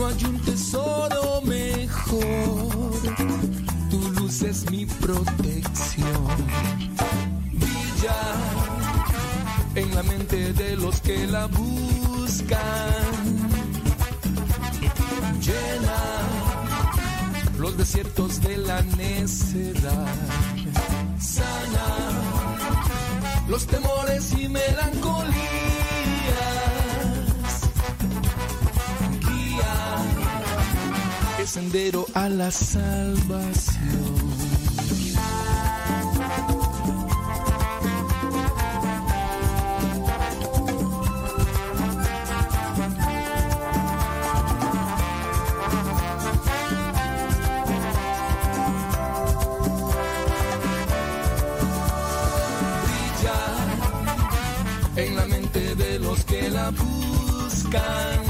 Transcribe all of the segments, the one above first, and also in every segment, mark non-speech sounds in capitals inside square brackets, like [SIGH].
No hay un tesoro mejor. Tu luz es mi protección. Brilla en la mente de los que la buscan. Llena los desiertos de la necedad. Sana los temores y melancolías. Sendero a la salvación. brilla en la mente de los que la buscan.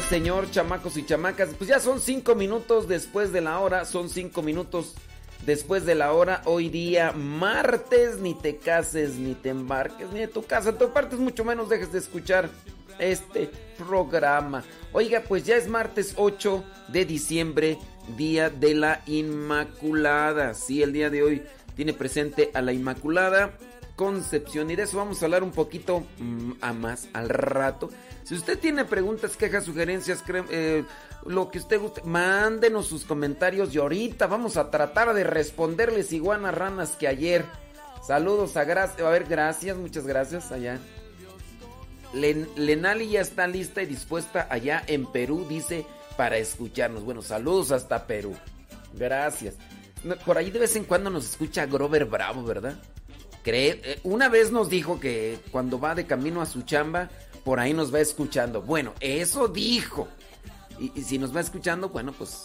Señor, chamacos y chamacas. Pues ya son cinco minutos después de la hora. Son cinco minutos después de la hora. Hoy día, martes, ni te cases, ni te embarques, ni de tu casa. Tu partes, mucho menos dejes de escuchar este programa. Oiga, pues ya es martes 8 de diciembre, día de la Inmaculada. Sí, el día de hoy tiene presente a la Inmaculada Concepción. Y de eso vamos a hablar un poquito mm, a más al rato. Si usted tiene preguntas, quejas, sugerencias, eh, lo que usted guste, mándenos sus comentarios y ahorita vamos a tratar de responderles iguanas ranas que ayer. Saludos a gracias. A ver, gracias, muchas gracias allá. Lenali ya está lista y dispuesta allá en Perú, dice, para escucharnos. Bueno, saludos hasta Perú. Gracias. Por ahí de vez en cuando nos escucha Grover Bravo, ¿verdad? Cree, eh, una vez nos dijo que cuando va de camino a su chamba, por ahí nos va escuchando. Bueno, eso dijo. Y, si nos va escuchando, bueno, pues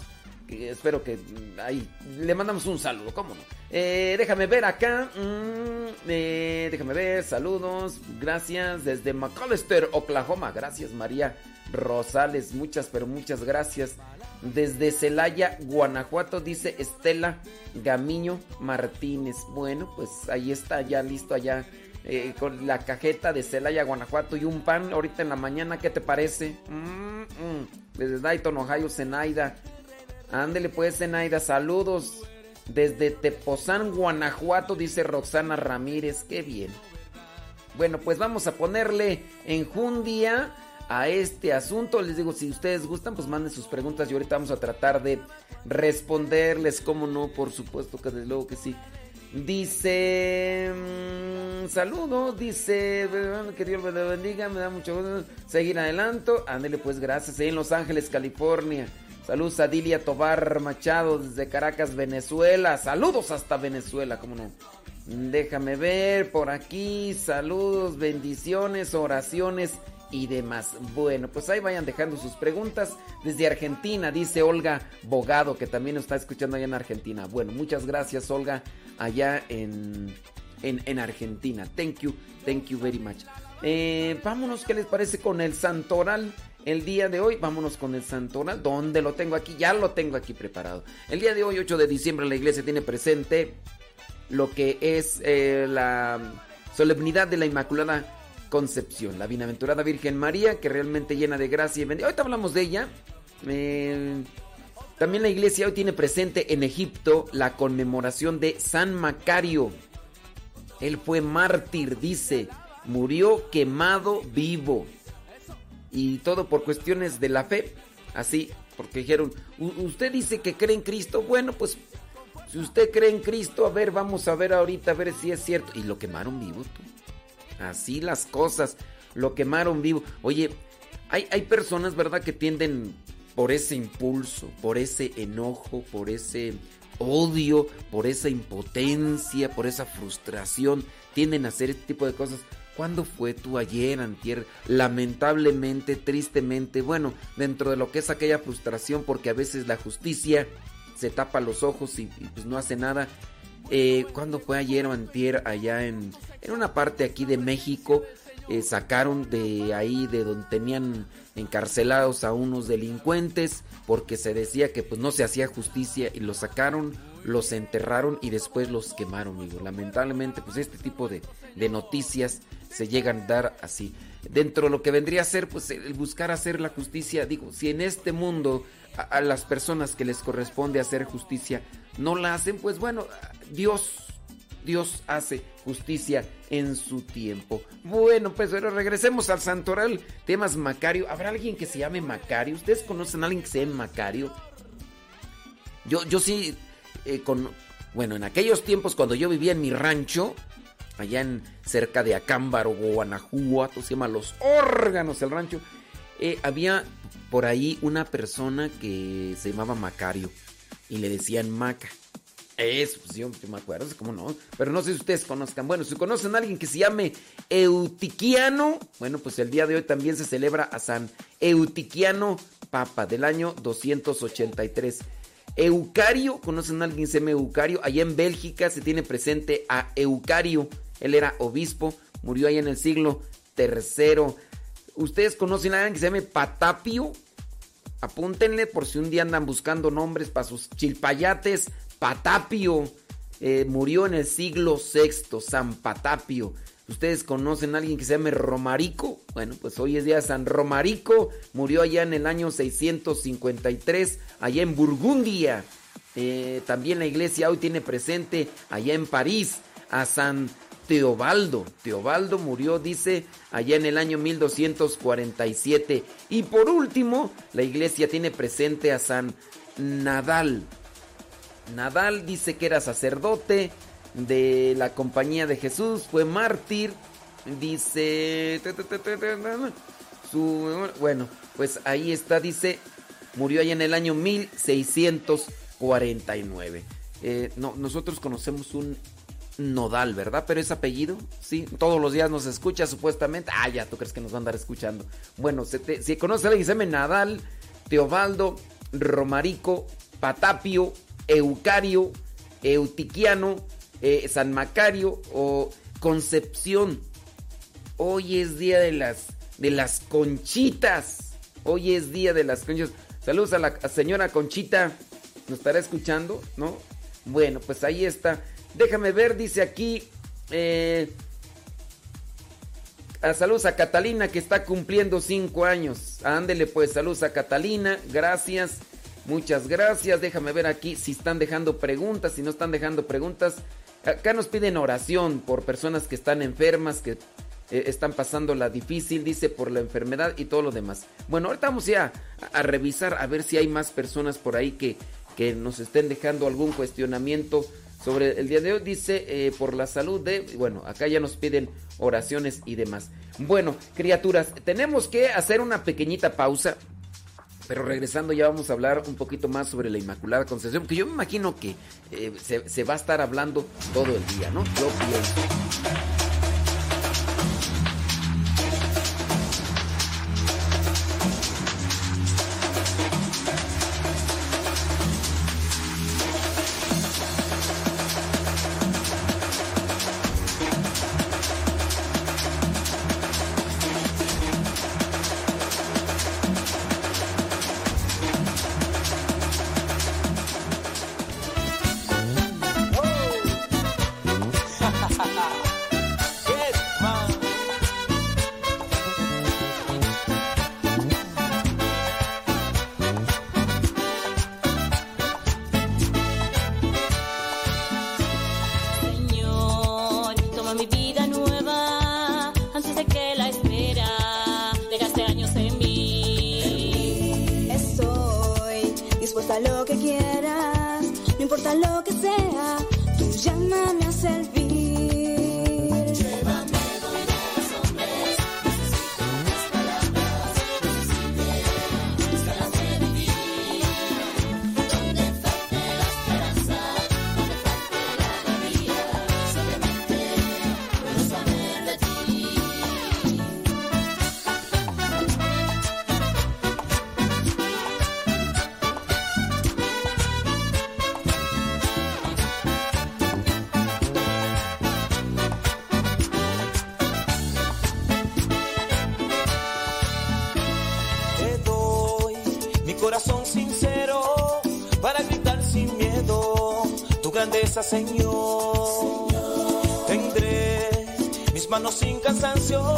espero que mm, ahí le mandamos un saludo, ¿cómo no? Eh, déjame ver acá. Mm, eh, déjame ver, saludos. Gracias desde McAllister, Oklahoma. Gracias, María Rosales. Muchas, pero muchas gracias. Desde Celaya, Guanajuato, dice Estela Gamiño Martínez. Bueno, pues ahí está, ya listo allá eh, con la cajeta de Celaya, Guanajuato y un pan ahorita en la mañana. ¿Qué te parece? Desde Dayton, Ohio, Zenaida. Ándele pues, Zenaida, saludos. Desde Tepozán, Guanajuato, dice Roxana Ramírez. Qué bien. Bueno, pues vamos a ponerle enjundia a este asunto. Les digo, si ustedes gustan, pues manden sus preguntas y ahorita vamos a tratar de responderles. ¿Cómo no? Por supuesto que desde luego que sí. Dice, mm, saludos, dice, que Dios me bendiga, me da mucho gusto seguir adelanto. Ándele pues, gracias, en Los Ángeles, California. Saludos a Dilia Tobar Machado desde Caracas, Venezuela. Saludos hasta Venezuela, cómo no. Déjame ver por aquí, saludos, bendiciones, oraciones y demás. Bueno, pues ahí vayan dejando sus preguntas. Desde Argentina, dice Olga Bogado, que también está escuchando allá en Argentina. Bueno, muchas gracias, Olga, allá en, en, Argentina. Thank you, thank you very much. Eh, vámonos, ¿qué les parece con el santoral? el día de hoy, vámonos con el santoral. ¿Dónde lo tengo aquí? Ya lo tengo aquí preparado. El día de hoy, 8 de diciembre, la iglesia tiene presente lo que es eh, la solemnidad de la Inmaculada Concepción, la bienaventurada Virgen María, que realmente llena de gracia y bendición. Ahorita hablamos de ella. Eh, también la iglesia hoy tiene presente en Egipto la conmemoración de San Macario. Él fue mártir, dice, murió quemado vivo y todo por cuestiones de la fe. Así, porque dijeron, usted dice que cree en Cristo, bueno, pues si usted cree en Cristo, a ver, vamos a ver ahorita, a ver si es cierto. Y lo quemaron vivo, tú. Así las cosas, lo quemaron vivo. Oye, hay, hay personas, ¿verdad?, que tienden por ese impulso, por ese enojo, por ese odio, por esa impotencia, por esa frustración, tienden a hacer este tipo de cosas. ¿Cuándo fue tú ayer, antier? Lamentablemente, tristemente, bueno, dentro de lo que es aquella frustración, porque a veces la justicia se tapa los ojos y, pues no hace nada. Eh, ¿Cuándo fue ayer o antier allá en, en una parte aquí de México? Eh, sacaron de ahí, de donde tenían encarcelados a unos delincuentes, porque se decía que pues no se hacía justicia y los sacaron los enterraron y después los quemaron, amigo. Lamentablemente, pues este tipo de, noticias se llegan a dar así. Dentro de lo que vendría a ser, pues el buscar hacer la justicia, digo, si en este mundo a, las personas que les corresponde hacer justicia no la hacen, pues bueno, Dios, Dios hace justicia en su tiempo. Bueno, pues pero regresemos al santoral. Temas Macario. ¿Habrá alguien que se llame Macario? ¿Ustedes conocen a alguien que se llame Macario? Yo, yo sí eh, con, bueno, en aquellos tiempos cuando yo vivía en mi rancho, allá en cerca de Acámbaro, Guanajuato, se llama Los Órganos, el rancho, eh, había por ahí una persona que se llamaba Macario y le decían Maca. Eso, pues yo, me acuerdo, cómo no. Pero no sé si ustedes conozcan. Bueno, si conocen a alguien que se llame Eutiquiano, bueno, pues el día de hoy también se celebra a San Eutiquiano Papa del año 283. Eucario, ¿conocen a alguien que se llama Eucario? Allá en Bélgica se tiene presente a Eucario. Él era obispo, murió ahí en el siglo III. ¿Ustedes conocen a alguien que se llame Patapio? Apúntenle por si un día andan buscando nombres para sus chilpayates. Patapio eh, murió en el siglo VI, San Patapio. ¿Ustedes conocen a alguien que se llame Romarico? Bueno, pues hoy es día de San Romarico. Murió allá en el año 653, allá en Burgundia. Eh, también la iglesia hoy tiene presente allá en París a San Teobaldo. Teobaldo murió, dice, allá en el año 1247. Y por último, la iglesia tiene presente a San Nadal. Nadal dice que era sacerdote, de la compañía de Jesús, fue mártir, dice... bueno, pues ahí está, dice, murió allá en el año 1649. Eh, no, nosotros conocemos un Nodal, ¿verdad? Pero es apellido, sí, todos los días nos escucha supuestamente. Ah, ya, tú crees que nos va a andar escuchando. Bueno, si conoce a alguien, se llama Nadal, Teobaldo, Romarico, Patapio, Eucario, Eutiquiano, eh, San Macario o Concepción. Hoy es día de las, de las conchitas. Hoy es día de las conchitas. Saludos a la señora Conchita. ¿Nos estará escuchando? ¿No? Bueno, pues ahí está. Déjame ver, dice aquí. Eh, a saludos a Catalina que está cumpliendo cinco años. Ándele pues, saludos a Catalina. Gracias. Muchas gracias. Déjame ver aquí si están dejando preguntas. Si no están dejando preguntas, Acá nos piden oración por personas que están enfermas, que eh, están pasando la difícil, dice, por la enfermedad y todo lo demás. Bueno, ahorita vamos ya a, revisar a ver si hay más personas por ahí que, que nos estén dejando algún cuestionamiento sobre el día de hoy. Dice, eh, por la salud de... Bueno, acá ya nos piden oraciones y demás. Bueno, criaturas, tenemos que hacer una pequeñita pausa. Pero regresando ya vamos a hablar un poquito más sobre la Inmaculada Concepción, porque yo me imagino que eh, se, se, va a estar hablando todo el día, ¿no? Yo pienso. Sin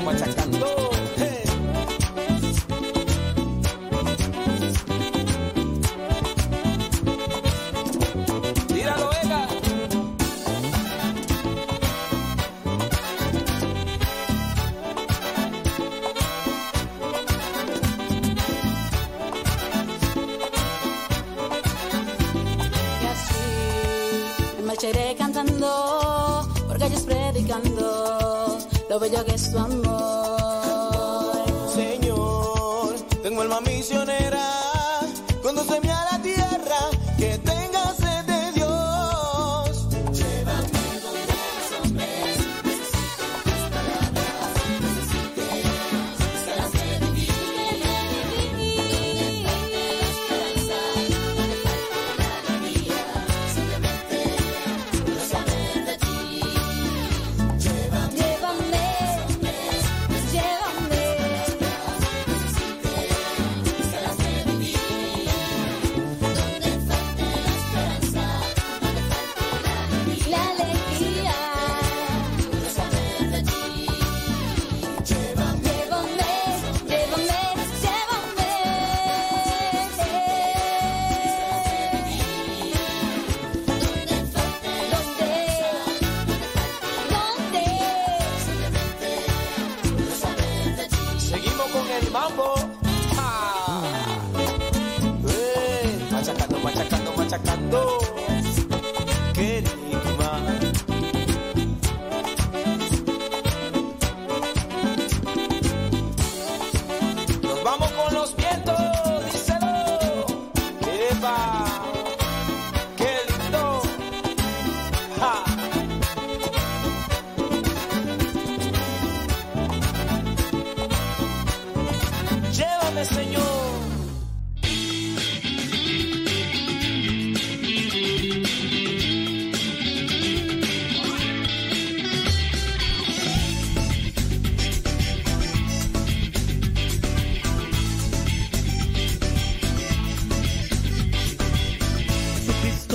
machacando,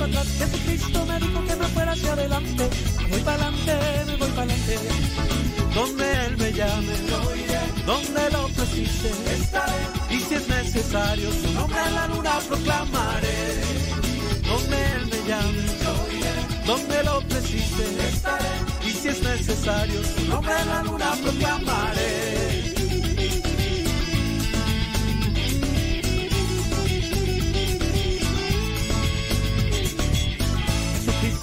para atrás. Jesucristo me dijo que me fuera hacia adelante, voy para adelante, me voy para adelante. Donde Él me llame, donde lo precise, estaré. Y si es necesario, su nombre en la luna proclamaré. Donde Él me llame, donde lo precise, estaré. Y si es necesario, su nombre en la luna proclamaré.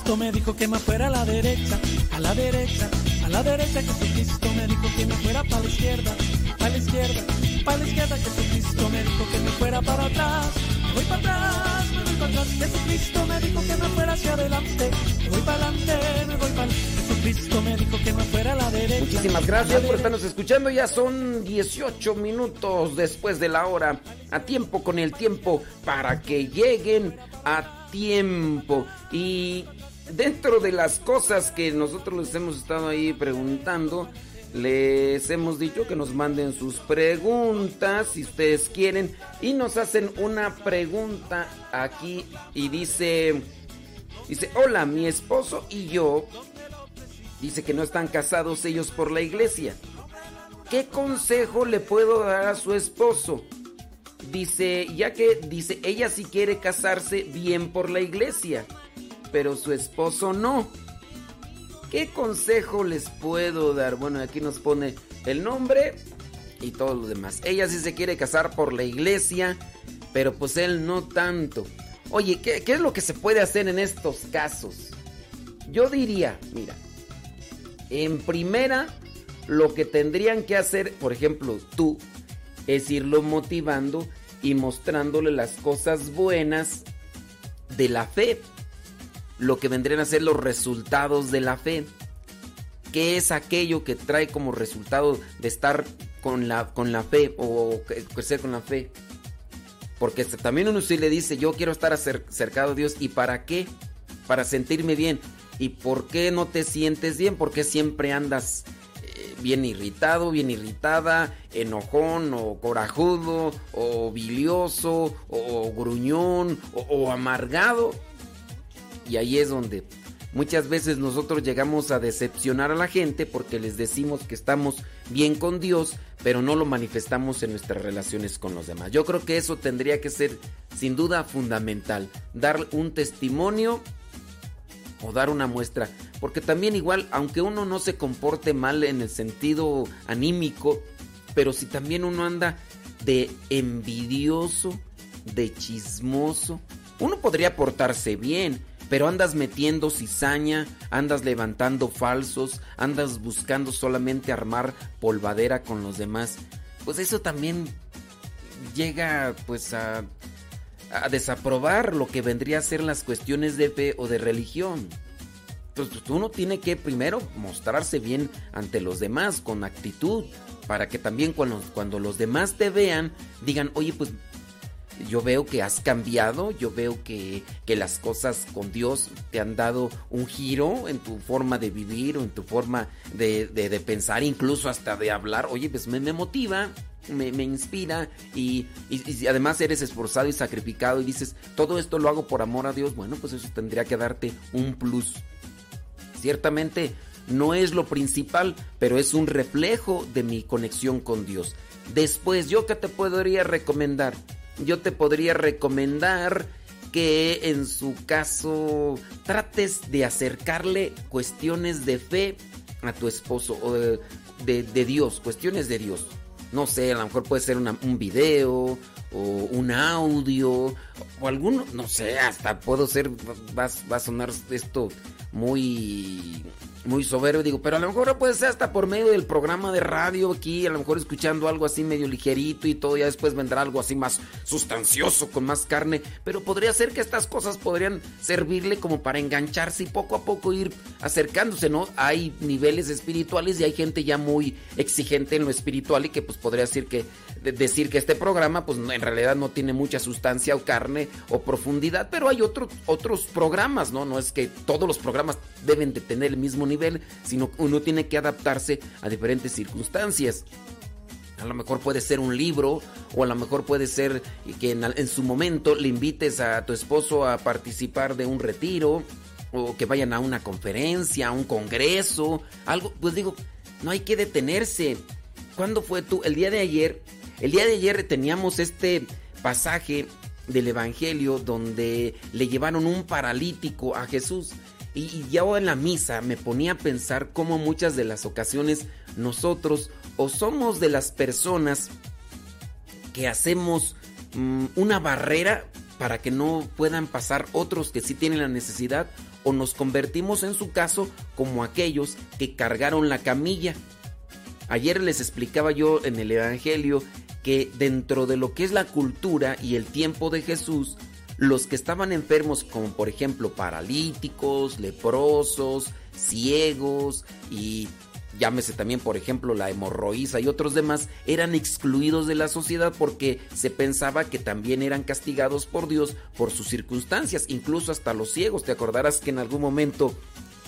Jesucristo me dijo que me fuera a la derecha, a la derecha, a la derecha. Jesucristo me dijo que me fuera para la izquierda, para la izquierda, para la izquierda. Jesucristo me dijo que me fuera para atrás, me voy para atrás, me voy para atrás. Jesucristo me dijo que me fuera hacia adelante, me voy para adelante, me voy para Jesucristo me dijo que me fuera a la derecha. Muchísimas gracias por estarnos escuchando. Ya son 18 minutos después de la hora. A tiempo con el tiempo para que lleguen a tiempo. De las cosas que nosotros les hemos estado ahí preguntando, les hemos dicho que nos manden sus preguntas si ustedes quieren. Y nos hacen una pregunta aquí y dice... Dice, hola, mi esposo y yo Dice que no están casados ellos por la iglesia. ¿Qué consejo le puedo dar a su esposo? Dice, ya que dice, ella sí quiere casarse bien por la iglesia, pero su esposo no. ¿Qué consejo les puedo dar? Bueno, aquí nos pone el nombre y todo lo demás. Ella sí se quiere casar por la iglesia, pero pues él no tanto. Oye, ¿qué, qué es lo que se puede hacer en estos casos? Yo diría, mira, en primera, lo que tendrían que hacer, por ejemplo, tú, es irlo motivando y mostrándole las cosas buenas de la fe. Lo que vendrían a ser los resultados de la fe. ¿Qué es aquello que trae como resultado de estar con la, con la fe o crecer con la fe? Porque también uno sí le dice, yo quiero estar cercado a Dios. ¿Y para qué? Para sentirme bien. ¿Y por qué no te sientes bien? Porque siempre andas eh, bien irritado, bien irritada, enojón o corajudo o bilioso o, gruñón o, amargado. Y ahí es donde muchas veces nosotros llegamos a decepcionar a la gente porque les decimos que estamos bien con Dios, pero no lo manifestamos en nuestras relaciones con los demás. Yo creo que eso tendría que ser sin duda fundamental, dar un testimonio o dar una muestra. Porque también igual, aunque uno no se comporte mal en el sentido anímico, pero si también uno anda de envidioso, de chismoso, uno podría portarse bien, pero andas metiendo cizaña, andas levantando falsos, andas buscando solamente armar polvadera con los demás. Pues eso también llega pues a a desaprobar lo que vendría a ser las cuestiones de fe o de religión. Entonces uno tiene que primero mostrarse bien ante los demás con actitud para que también cuando, cuando los demás te vean digan, oye pues yo veo que has cambiado, yo veo que, las cosas con Dios te han dado un giro en tu forma de vivir o en tu forma de, de, pensar, incluso hasta de hablar. Oye, pues me, me motiva, me, inspira y, y, además eres esforzado y sacrificado y dices, todo esto lo hago por amor a Dios, bueno, pues eso tendría que darte un plus. Ciertamente no es lo principal, pero es un reflejo de mi conexión con Dios. Después, ¿yo qué te podría recomendar? Yo te podría recomendar que en su caso trates de acercarle cuestiones de fe a tu esposo o de, de Dios, cuestiones de Dios. No sé, a lo mejor puede ser un video o un audio o alguno, no sé, hasta puedo ser, va, va a sonar esto muy muy soberbio, digo, pero a lo mejor puede ser hasta por medio del programa de radio aquí, a lo mejor escuchando algo así medio ligerito y todo, ya después vendrá algo así más sustancioso, con más carne, pero podría ser que estas cosas podrían servirle como para engancharse y poco a poco ir acercándose, ¿no? Hay niveles espirituales y hay gente ya muy exigente en lo espiritual y que pues podría decir que decir que este programa pues en realidad no tiene mucha sustancia o carne o profundidad, pero hay otros otros programas, ¿no? No es que todos los programas deben de tener el mismo nivel, sino uno tiene que adaptarse a diferentes circunstancias. A lo mejor puede ser un libro o a lo mejor puede ser que en, en, su momento le invites a tu esposo a participar de un retiro o que vayan a una conferencia, a un congreso, algo. Pues digo, no hay que detenerse. ¿Cuándo fue tú? El día de ayer el día de ayer teníamos este pasaje del Evangelio donde le llevaron un paralítico a Jesús. Y, yo en la misa me ponía a pensar cómo muchas de las ocasiones nosotros o somos de las personas que hacemos mm, una barrera para que no puedan pasar otros que sí tienen la necesidad o nos convertimos en su caso como aquellos que cargaron la camilla. Ayer les explicaba yo en el Evangelio que dentro de lo que es la cultura y el tiempo de Jesús, los que estaban enfermos como por ejemplo paralíticos, leprosos, ciegos y llámese también por ejemplo la hemorroísa y otros demás, eran excluidos de la sociedad porque se pensaba que también eran castigados por Dios por sus circunstancias, incluso hasta los ciegos. Te acordarás que en algún momento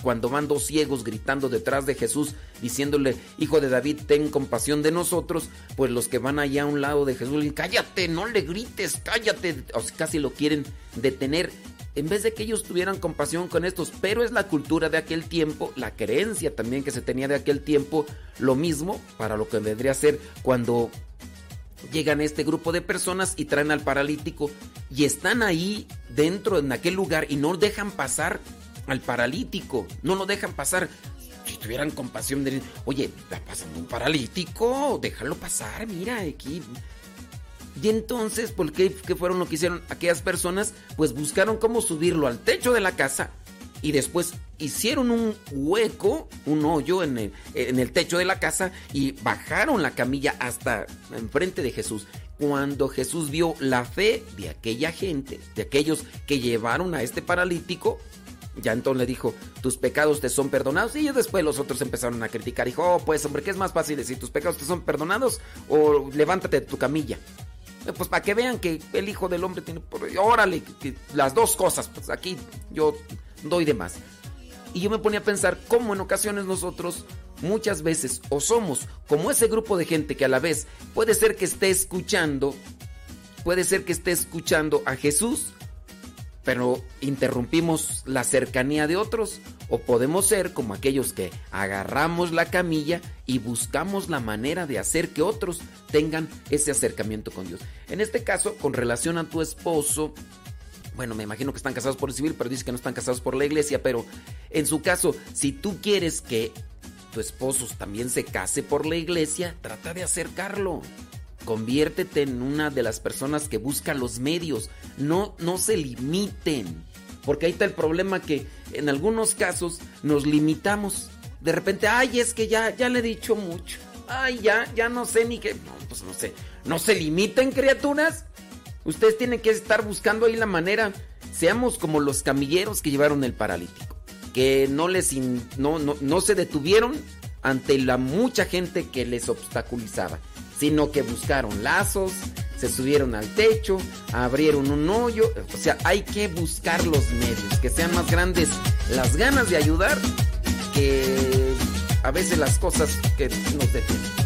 cuando van dos ciegos gritando detrás de Jesús, diciéndole, Hijo de David, ten compasión de nosotros, pues los que van allá a un lado de Jesús le dicen, cállate, no le grites, cállate, o casi lo quieren detener. En vez de que ellos tuvieran compasión con estos, pero es la cultura de aquel tiempo, la creencia también que se tenía de aquel tiempo, lo mismo para lo que vendría a ser cuando llegan este grupo de personas y traen al paralítico y están ahí dentro en aquel lugar y no dejan pasar al paralítico, no lo dejan pasar. Si tuvieran compasión de, oye, está pasando un paralítico, déjalo pasar, mira, aquí. Y entonces, ¿por qué, qué fueron lo que hicieron aquellas personas? Pues buscaron cómo subirlo al techo de la casa y después hicieron un hueco, un hoyo en el, en el techo de la casa y bajaron la camilla hasta enfrente de Jesús. Cuando Jesús vio la fe de aquella gente, de aquellos que llevaron a este paralítico, ya entonces le dijo, tus pecados te son perdonados. Y después los otros empezaron a criticar. Dijo, oh, pues hombre, ¿qué es más fácil decir, tus pecados te son perdonados o levántate de tu camilla? Eh, Pues para que vean que el Hijo del Hombre tiene... Órale, que las dos cosas, pues aquí yo doy de más. Y yo me ponía a pensar cómo en ocasiones nosotros muchas veces o somos como ese grupo de gente que a la vez puede ser que esté escuchando, puede ser que esté escuchando a Jesús, pero interrumpimos la cercanía de otros o podemos ser como aquellos que agarramos la camilla y buscamos la manera de hacer que otros tengan ese acercamiento con Dios. En este caso, con relación a tu esposo, bueno, me imagino que están casados por el civil, pero dice que no están casados por la iglesia, pero en su caso, si tú quieres que tu esposo también se case por la iglesia, trata de acercarlo. Conviértete en una de las personas que busca los medios. No, no se limiten. Porque ahí está el problema que en algunos casos nos limitamos. De repente, ay, es que ya, ya le he dicho mucho. Ay, ya, ya no sé ni qué. No, pues no sé. No se limiten, criaturas. Ustedes tienen que estar buscando ahí la manera. Seamos como los camilleros que llevaron el paralítico. Que no les no, no, no se detuvieron ante la mucha gente que les obstaculizaba. Sino que buscaron lazos, se subieron al techo, abrieron un hoyo. O sea, hay que buscar los medios. Que sean más grandes las ganas de ayudar que a veces las cosas que nos detienen.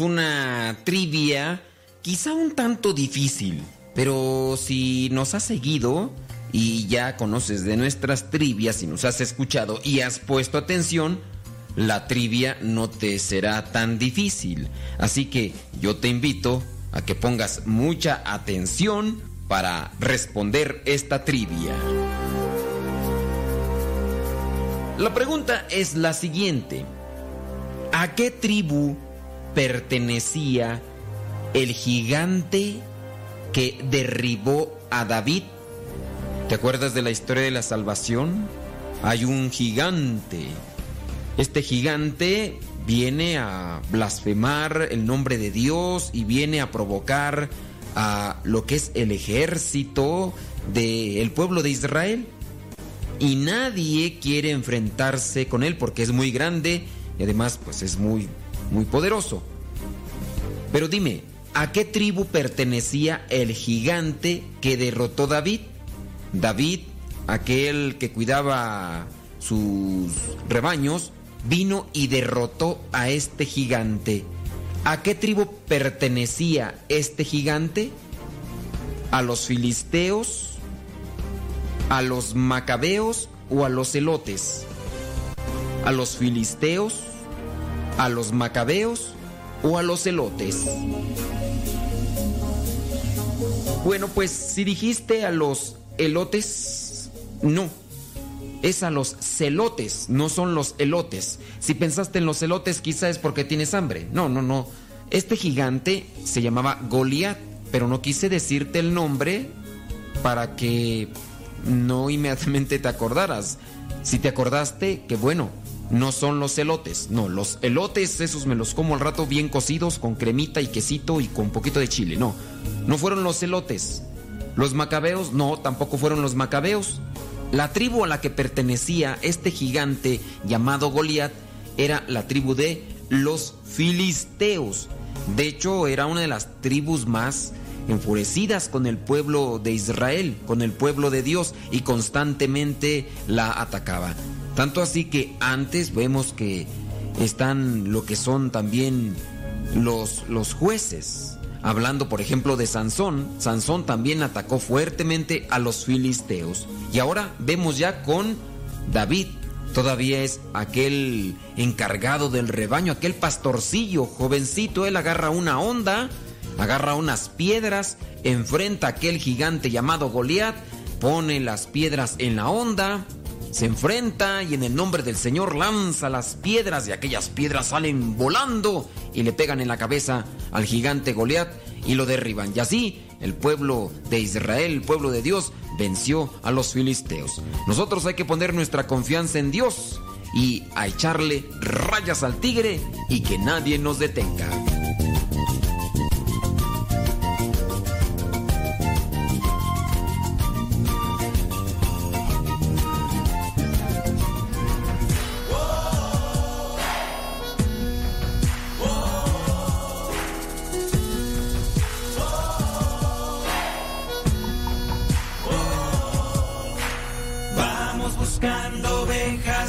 Una trivia quizá un tanto difícil, pero si nos has seguido y ya conoces de nuestras trivias y nos has escuchado y has puesto atención, la trivia no te será tan difícil. Así que yo te invito a que pongas mucha atención para responder esta trivia. La pregunta es la siguiente. ¿A qué tribu pertenecía el gigante que derribó a David? ¿Te acuerdas de la historia de la salvación? Hay un gigante. Este gigante viene a blasfemar el nombre de Dios y viene a provocar a lo que es el ejército del pueblo de Israel. y nadie quiere enfrentarse con él porque es muy grande y además pues es muy muy poderoso. Pero dime, ¿a qué tribu pertenecía el gigante que derrotó David? David, aquel que cuidaba sus rebaños, vino y derrotó a este gigante. ¿A qué tribu pertenecía este gigante? ¿A los filisteos? ¿A los macabeos o a los elotes? ¿A los filisteos? ¿A los macabeos o a los elotes? Bueno, pues si dijiste a los elotes, no. Es a los celotes, no son los elotes. Si pensaste en los elotes, quizá es porque tienes hambre. No, no, no. Este gigante se llamaba Goliat, pero no quise decirte el nombre para que no inmediatamente te acordaras. Si te acordaste, que bueno, no son los elotes. No, los elotes esos me los como al rato bien cocidos con cremita y quesito y con poquito de chile. No, no fueron los elotes. Los macabeos, no, tampoco fueron los macabeos. La tribu a la que pertenecía este gigante llamado Goliat era la tribu de los filisteos. De hecho, era una de las tribus más enfurecidas con el pueblo de Israel, con el pueblo de Dios, y constantemente la atacaba. Tanto así que antes vemos que están lo que son también los, los jueces. Hablando, por ejemplo, de Sansón, Sansón también atacó fuertemente a los filisteos. Y ahora vemos ya con David. Todavía es aquel encargado del rebaño, aquel pastorcillo, jovencito. Él agarra una onda, agarra unas piedras, enfrenta a aquel gigante llamado Goliat, pone las piedras en la onda, se enfrenta y en el nombre del Señor lanza las piedras y aquellas piedras salen volando y le pegan en la cabeza al gigante Goliat y lo derriban. Y así el pueblo de Israel, el pueblo de Dios, venció a los filisteos. Nosotros hay que poner nuestra confianza en Dios y a echarle rayas al tigre y que nadie nos detenga.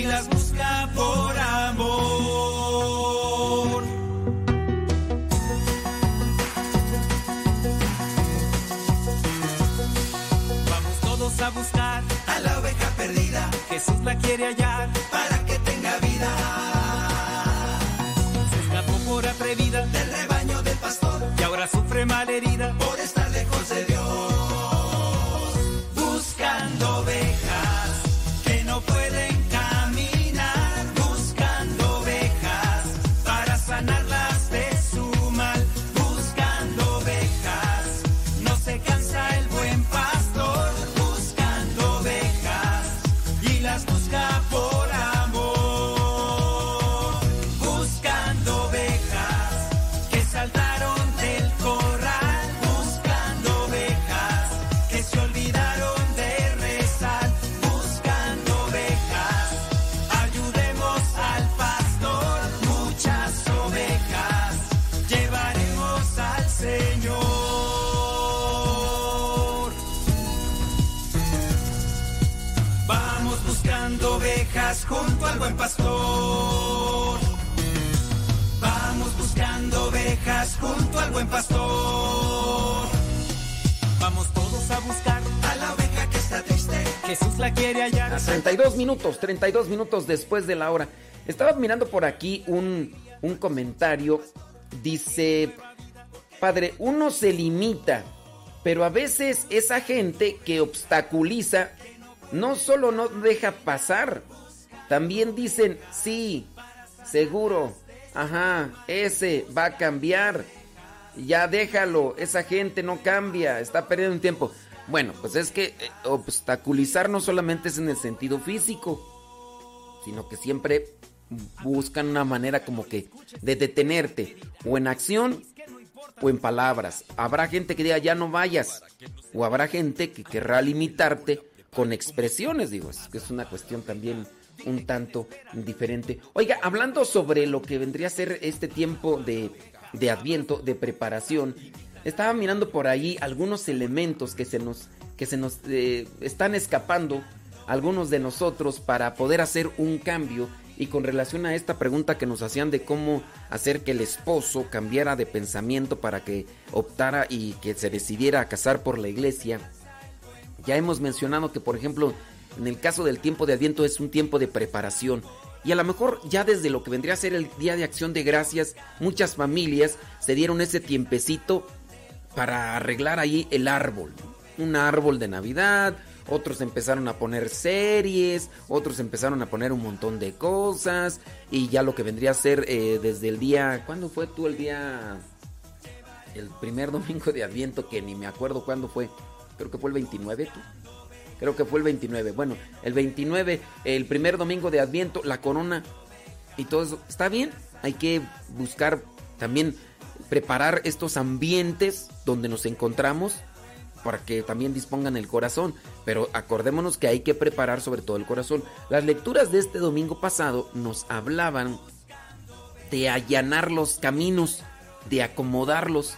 y las busca por amor. Vamos todos a buscar a la oveja perdida. Jesús la quiere hallar para que tenga vida. Se escapó por atrevida del rebaño del pastor y ahora sufre malherida por ovejas junto al buen pastor. Vamos buscando ovejas junto al buen pastor. Vamos todos a buscar a la oveja que está triste. Jesús la quiere hallar. A 32 minutos, 32 minutos después de la hora. Estaba mirando por aquí un, un comentario. Dice, padre, uno se limita, pero a veces esa gente que obstaculiza no solo no deja pasar, También dicen, sí, seguro, ajá, ese va a cambiar. Ya déjalo, esa gente no cambia, está perdiendo un tiempo. Bueno, pues es que eh, obstaculizar no solamente es en el sentido físico, sino que siempre buscan una manera como que de detenerte, o en acción o en palabras. Habrá gente que diga ya no vayas, o habrá gente que querrá limitarte con expresiones, digo, es que es una cuestión también un tanto diferente. Oiga, hablando sobre lo que vendría a ser este tiempo de, de adviento, de preparación, estaba mirando por ahí algunos elementos que se nos, que se nos eh, están escapando, algunos de nosotros, para poder hacer un cambio. Y con relación a esta pregunta que nos hacían de cómo hacer que el esposo cambiara de pensamiento para que optara y que se decidiera a casar por la iglesia, ya hemos mencionado que, por ejemplo, en el caso del tiempo de Adviento es un tiempo de preparación. Y a lo mejor ya desde lo que vendría a ser el Día de Acción de Gracias, muchas familias se dieron ese tiempecito para arreglar ahí el árbol. Un árbol de Navidad, otros empezaron a poner series, otros empezaron a poner un montón de cosas y ya lo que vendría a ser eh, desde el día, ¿cuándo fue tú el día? El primer domingo de Adviento, que ni me acuerdo cuándo fue, creo que fue el 29, ¿tú? Creo que fue el 29. Bueno, el 29, el primer domingo de Adviento, la corona y todo eso. Está bien, hay que buscar también preparar estos ambientes donde nos encontramos para que también dispongan el corazón. Pero acordémonos que hay que preparar sobre todo el corazón. Las lecturas de este domingo pasado nos hablaban de allanar los caminos, de acomodarlos,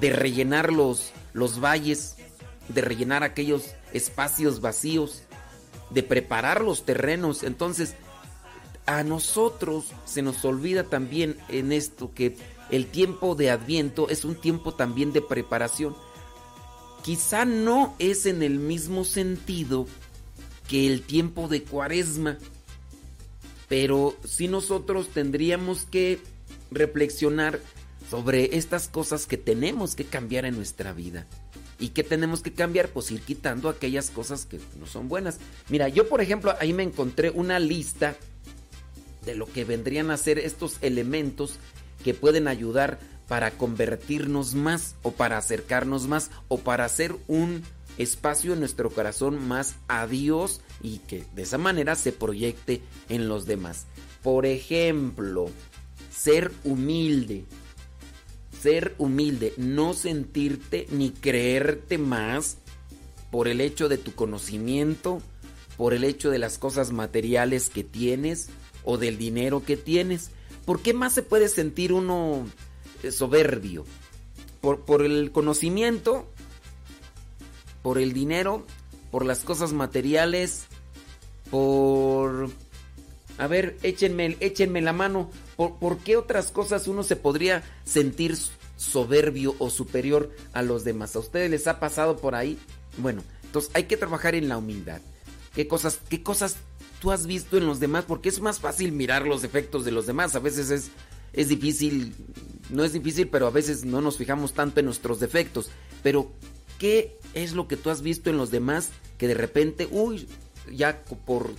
de rellenar los, los valles, de rellenar aquellos espacios vacíos, de preparar los terrenos. Entonces, a nosotros se nos olvida también en esto que el tiempo de Adviento es un tiempo también de preparación. Quizá no es en el mismo sentido que el tiempo de Cuaresma, pero sí nosotros tendríamos que reflexionar sobre estas cosas que tenemos que cambiar en nuestra vida. ¿Y qué tenemos que cambiar? Pues ir quitando aquellas cosas que no son buenas. Mira, yo por ejemplo ahí me encontré una lista de lo que vendrían a ser estos elementos que pueden ayudar para convertirnos más o para acercarnos más o para hacer un espacio en nuestro corazón más a Dios y que de esa manera se proyecte en los demás. Por ejemplo, ser humilde ser humilde, no sentirte ni creerte más por el hecho de tu conocimiento, por el hecho de las cosas materiales que tienes o del dinero que tienes. ¿Por qué más se puede sentir uno eh, soberbio? Por, por el conocimiento, por el dinero, por las cosas materiales, por... A ver, échenme, échenme la mano. ¿Por, qué otras cosas uno se podría sentir soberbio o superior a los demás? ¿A ustedes les ha pasado por ahí? Bueno, entonces hay que trabajar en la humildad. ¿Qué cosas, qué cosas tú has visto en los demás? Porque es más fácil mirar los defectos de los demás. A veces es, es difícil, no es difícil, pero a veces no nos fijamos tanto en nuestros defectos. Pero, ¿qué es lo que tú has visto en los demás que de repente, uy, ya por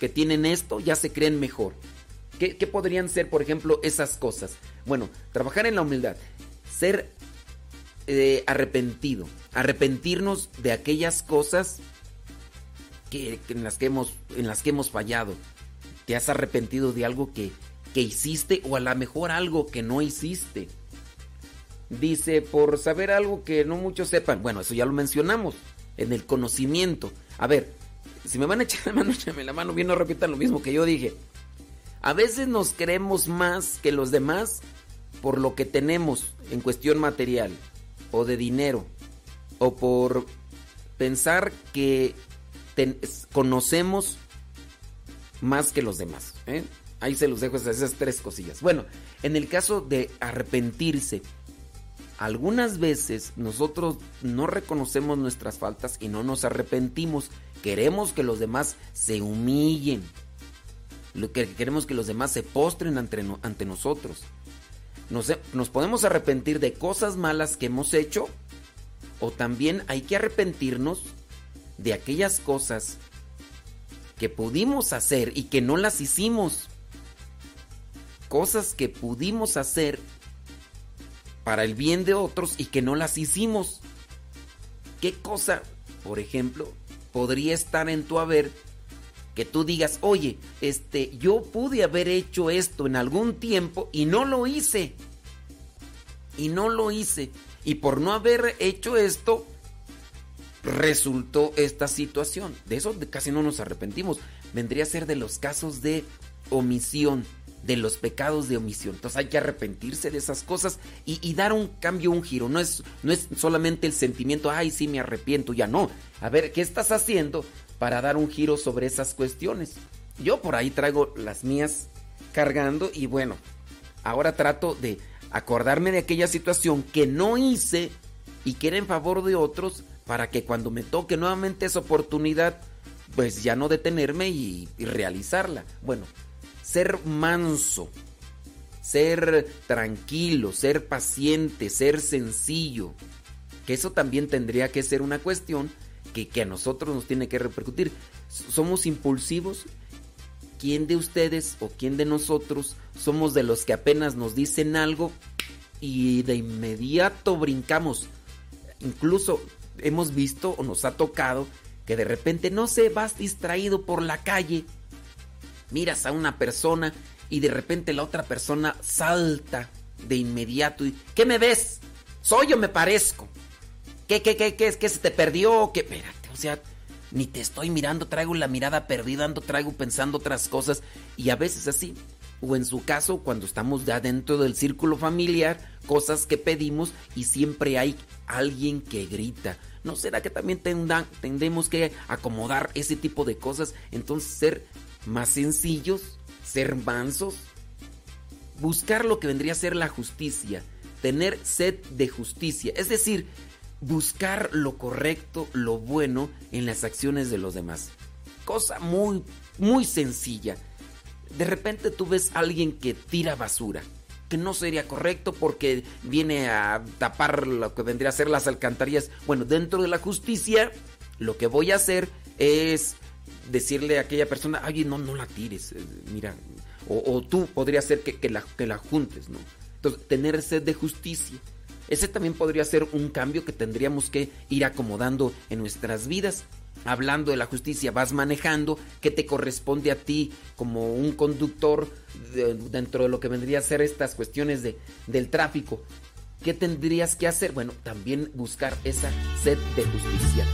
que tienen esto, ya se creen mejor? ¿Qué, podrían ser, por ejemplo, esas cosas? Bueno, trabajar en la humildad, ser eh, arrepentido, arrepentirnos de aquellas cosas que, en, las que hemos, en las que hemos fallado. ¿Te has arrepentido de algo que, que hiciste o a lo mejor algo que no hiciste? Dice, por saber algo que no muchos sepan. Bueno, eso ya lo mencionamos. En el conocimiento. A ver, si me van a echar la mano, [LAUGHS] échame la mano. Bien, no repitan lo mismo que yo dije. A veces nos creemos más que los demás por lo que tenemos en cuestión material o de dinero o por pensar que conocemos más que los demás. ¿eh? Ahí se los dejo esas tres cosillas. Bueno, en el caso de arrepentirse, algunas veces nosotros no reconocemos nuestras faltas y no nos arrepentimos. Queremos que los demás se humillen, lo que queremos que los demás se postren ante, ante nosotros. Nos, nos podemos arrepentir de cosas malas que hemos hecho o también hay que arrepentirnos de aquellas cosas que pudimos hacer y que no las hicimos. Cosas que pudimos hacer para el bien de otros y que no las hicimos. ¿Qué cosa, por ejemplo, podría estar en tu haber que tú digas, oye, este, yo pude haber hecho esto en algún tiempo y no lo hice? Y no lo hice. Y por no haber hecho esto, resultó esta situación. De eso casi no nos arrepentimos. Vendría a ser de los casos de omisión, de los pecados de omisión. Entonces hay que arrepentirse de esas cosas y, dar un cambio, un giro. No es, no es solamente el sentimiento, ay, sí, me arrepiento, ya no. A ver, ¿qué estás haciendo para dar un giro sobre esas cuestiones? Yo por ahí traigo las mías cargando y bueno, ahora trato de acordarme de aquella situación que no hice y que era en favor de otros para que cuando me toque nuevamente esa oportunidad, pues ya no detenerme y, y realizarla. Bueno, ser manso, ser tranquilo, ser paciente, ser sencillo, que eso también tendría que ser una cuestión que, a nosotros nos tiene que repercutir. Somos impulsivos. ¿Quién de ustedes o quién de nosotros somos de los que apenas nos dicen algo y de inmediato brincamos? Incluso hemos visto o nos ha tocado que de repente no se vas distraído por la calle, miras a una persona y de repente la otra persona salta de inmediato y ¿qué me ves? ¿Soy o me parezco? ¿Qué, qué, qué, qué es? ¿Qué se te perdió? ¿Qué? Espérate, o sea, ni te estoy mirando, traigo la mirada perdida, ando, traigo pensando otras cosas y a veces así. O en su caso, cuando estamos ya dentro del círculo familiar, cosas que pedimos y siempre hay alguien que grita. ¿No será que también tendan, tendemos que acomodar ese tipo de cosas? Entonces ser más sencillos, ser mansos, buscar lo que vendría a ser la justicia, tener sed de justicia, es decir, buscar lo correcto, lo bueno en las acciones de los demás. Cosa muy, muy sencilla. De repente tú ves a alguien que tira basura, que no sería correcto porque viene a tapar lo que vendría a ser las alcantarillas. Bueno, dentro de la justicia, lo que voy a hacer es decirle a aquella persona, oye, no, no la tires, mira, o, o tú podría ser que, que, la, que la juntes, ¿no? Entonces, tener sed de justicia. Ese también podría ser un cambio que tendríamos que ir acomodando en nuestras vidas. Hablando de la justicia, vas manejando, ¿qué te corresponde a ti como un conductor de, dentro de lo que vendría a ser estas cuestiones de, del tráfico? ¿Qué tendrías que hacer? Bueno, también buscar esa sed de justicia.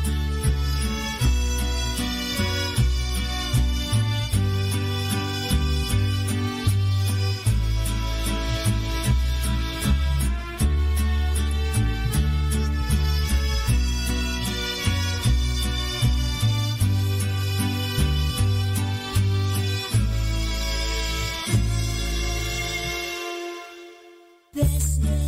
Desde que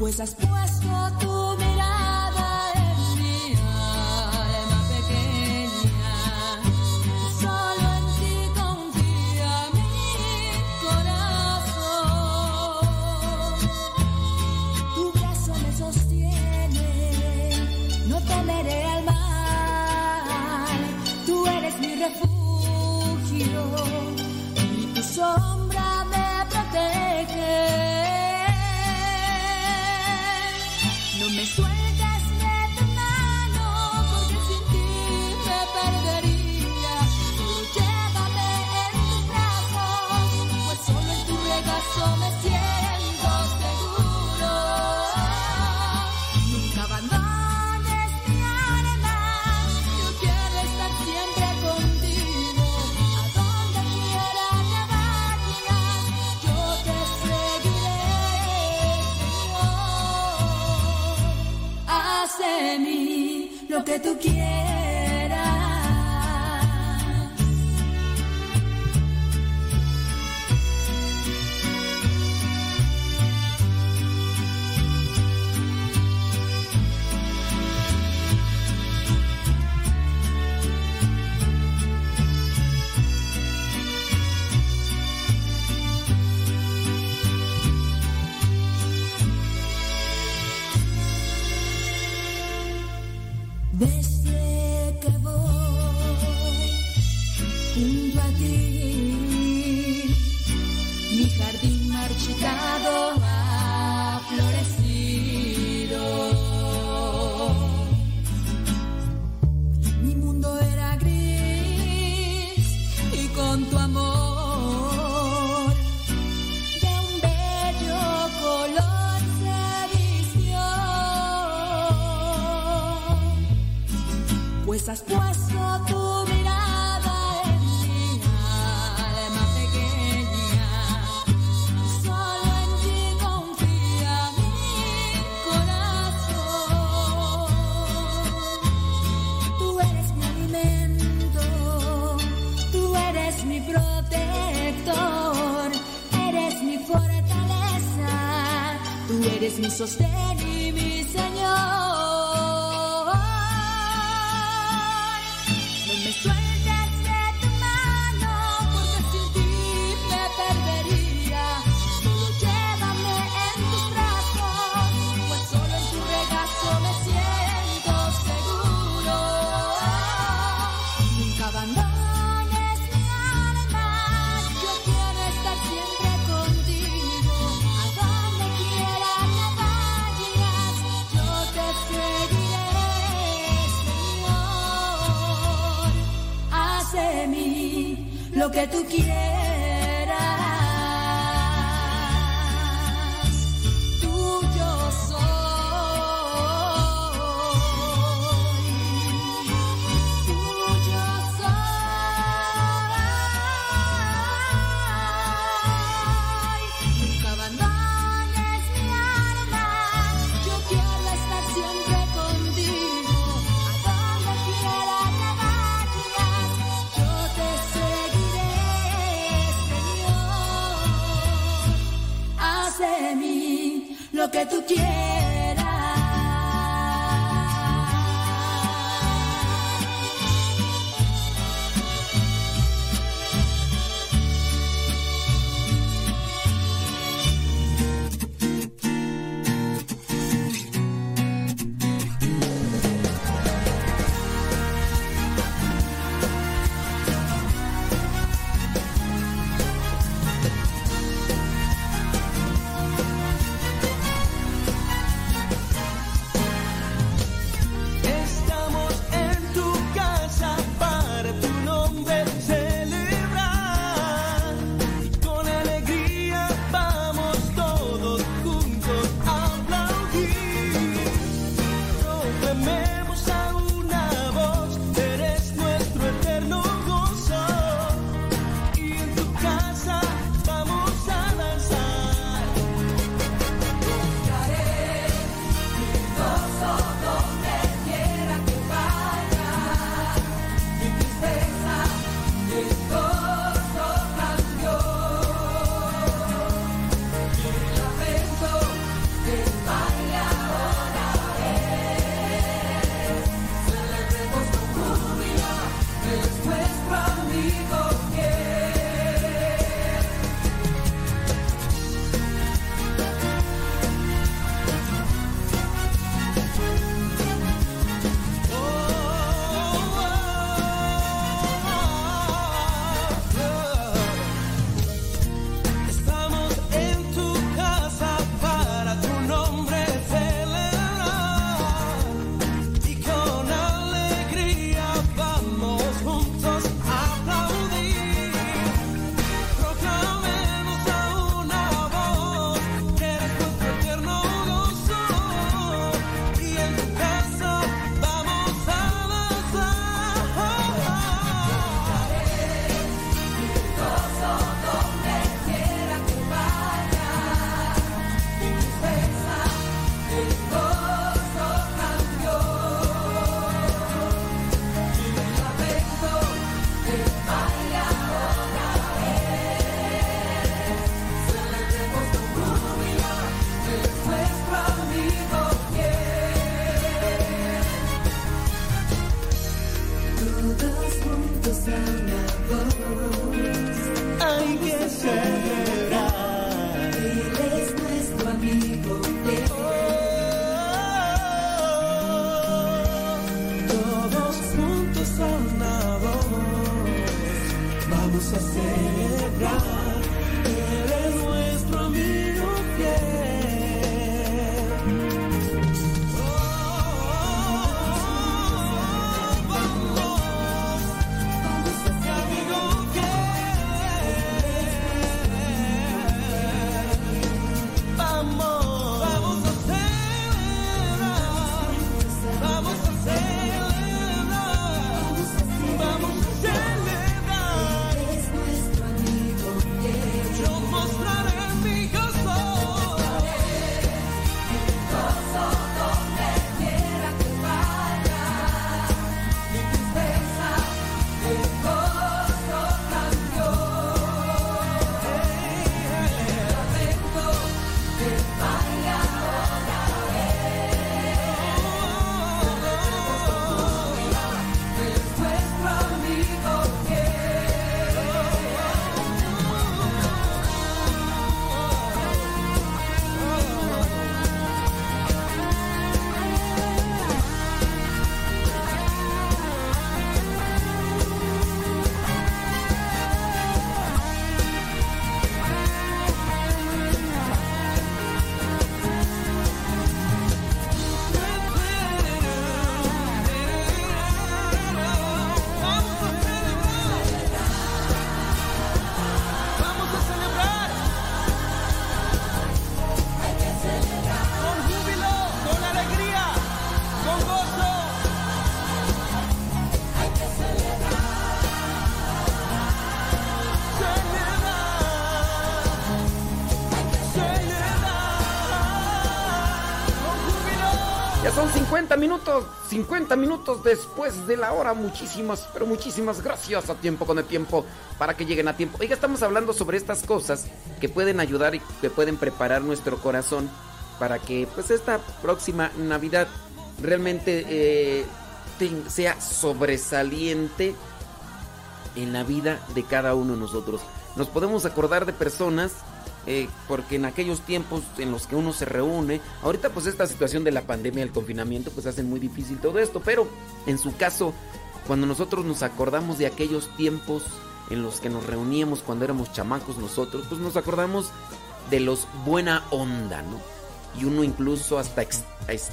pues has puesto tu mí lo que has puesto tu mirada en mi alma pequeña. Solo en ti confía mi corazón. Tú eres mi alimento, tú eres mi protector, eres mi fortaleza, tú eres mi sostén que tú quieres. 50 minutos, 50 minutos después de la hora. Muchísimas, pero muchísimas gracias a tiempo con el tiempo para que lleguen a tiempo. Oiga, estamos hablando sobre estas cosas que pueden ayudar y que pueden preparar nuestro corazón para que pues esta próxima Navidad realmente eh, sea sobresaliente en la vida de cada uno de nosotros. Nos podemos acordar de personas eh, porque en aquellos tiempos en los que uno se reúne, ahorita pues esta situación de la pandemia, el confinamiento, pues hacen muy difícil todo esto, pero en su caso, cuando nosotros nos acordamos de aquellos tiempos en los que nos reuníamos cuando éramos chamacos nosotros, pues nos acordamos de los buena onda, ¿no? Y uno incluso hasta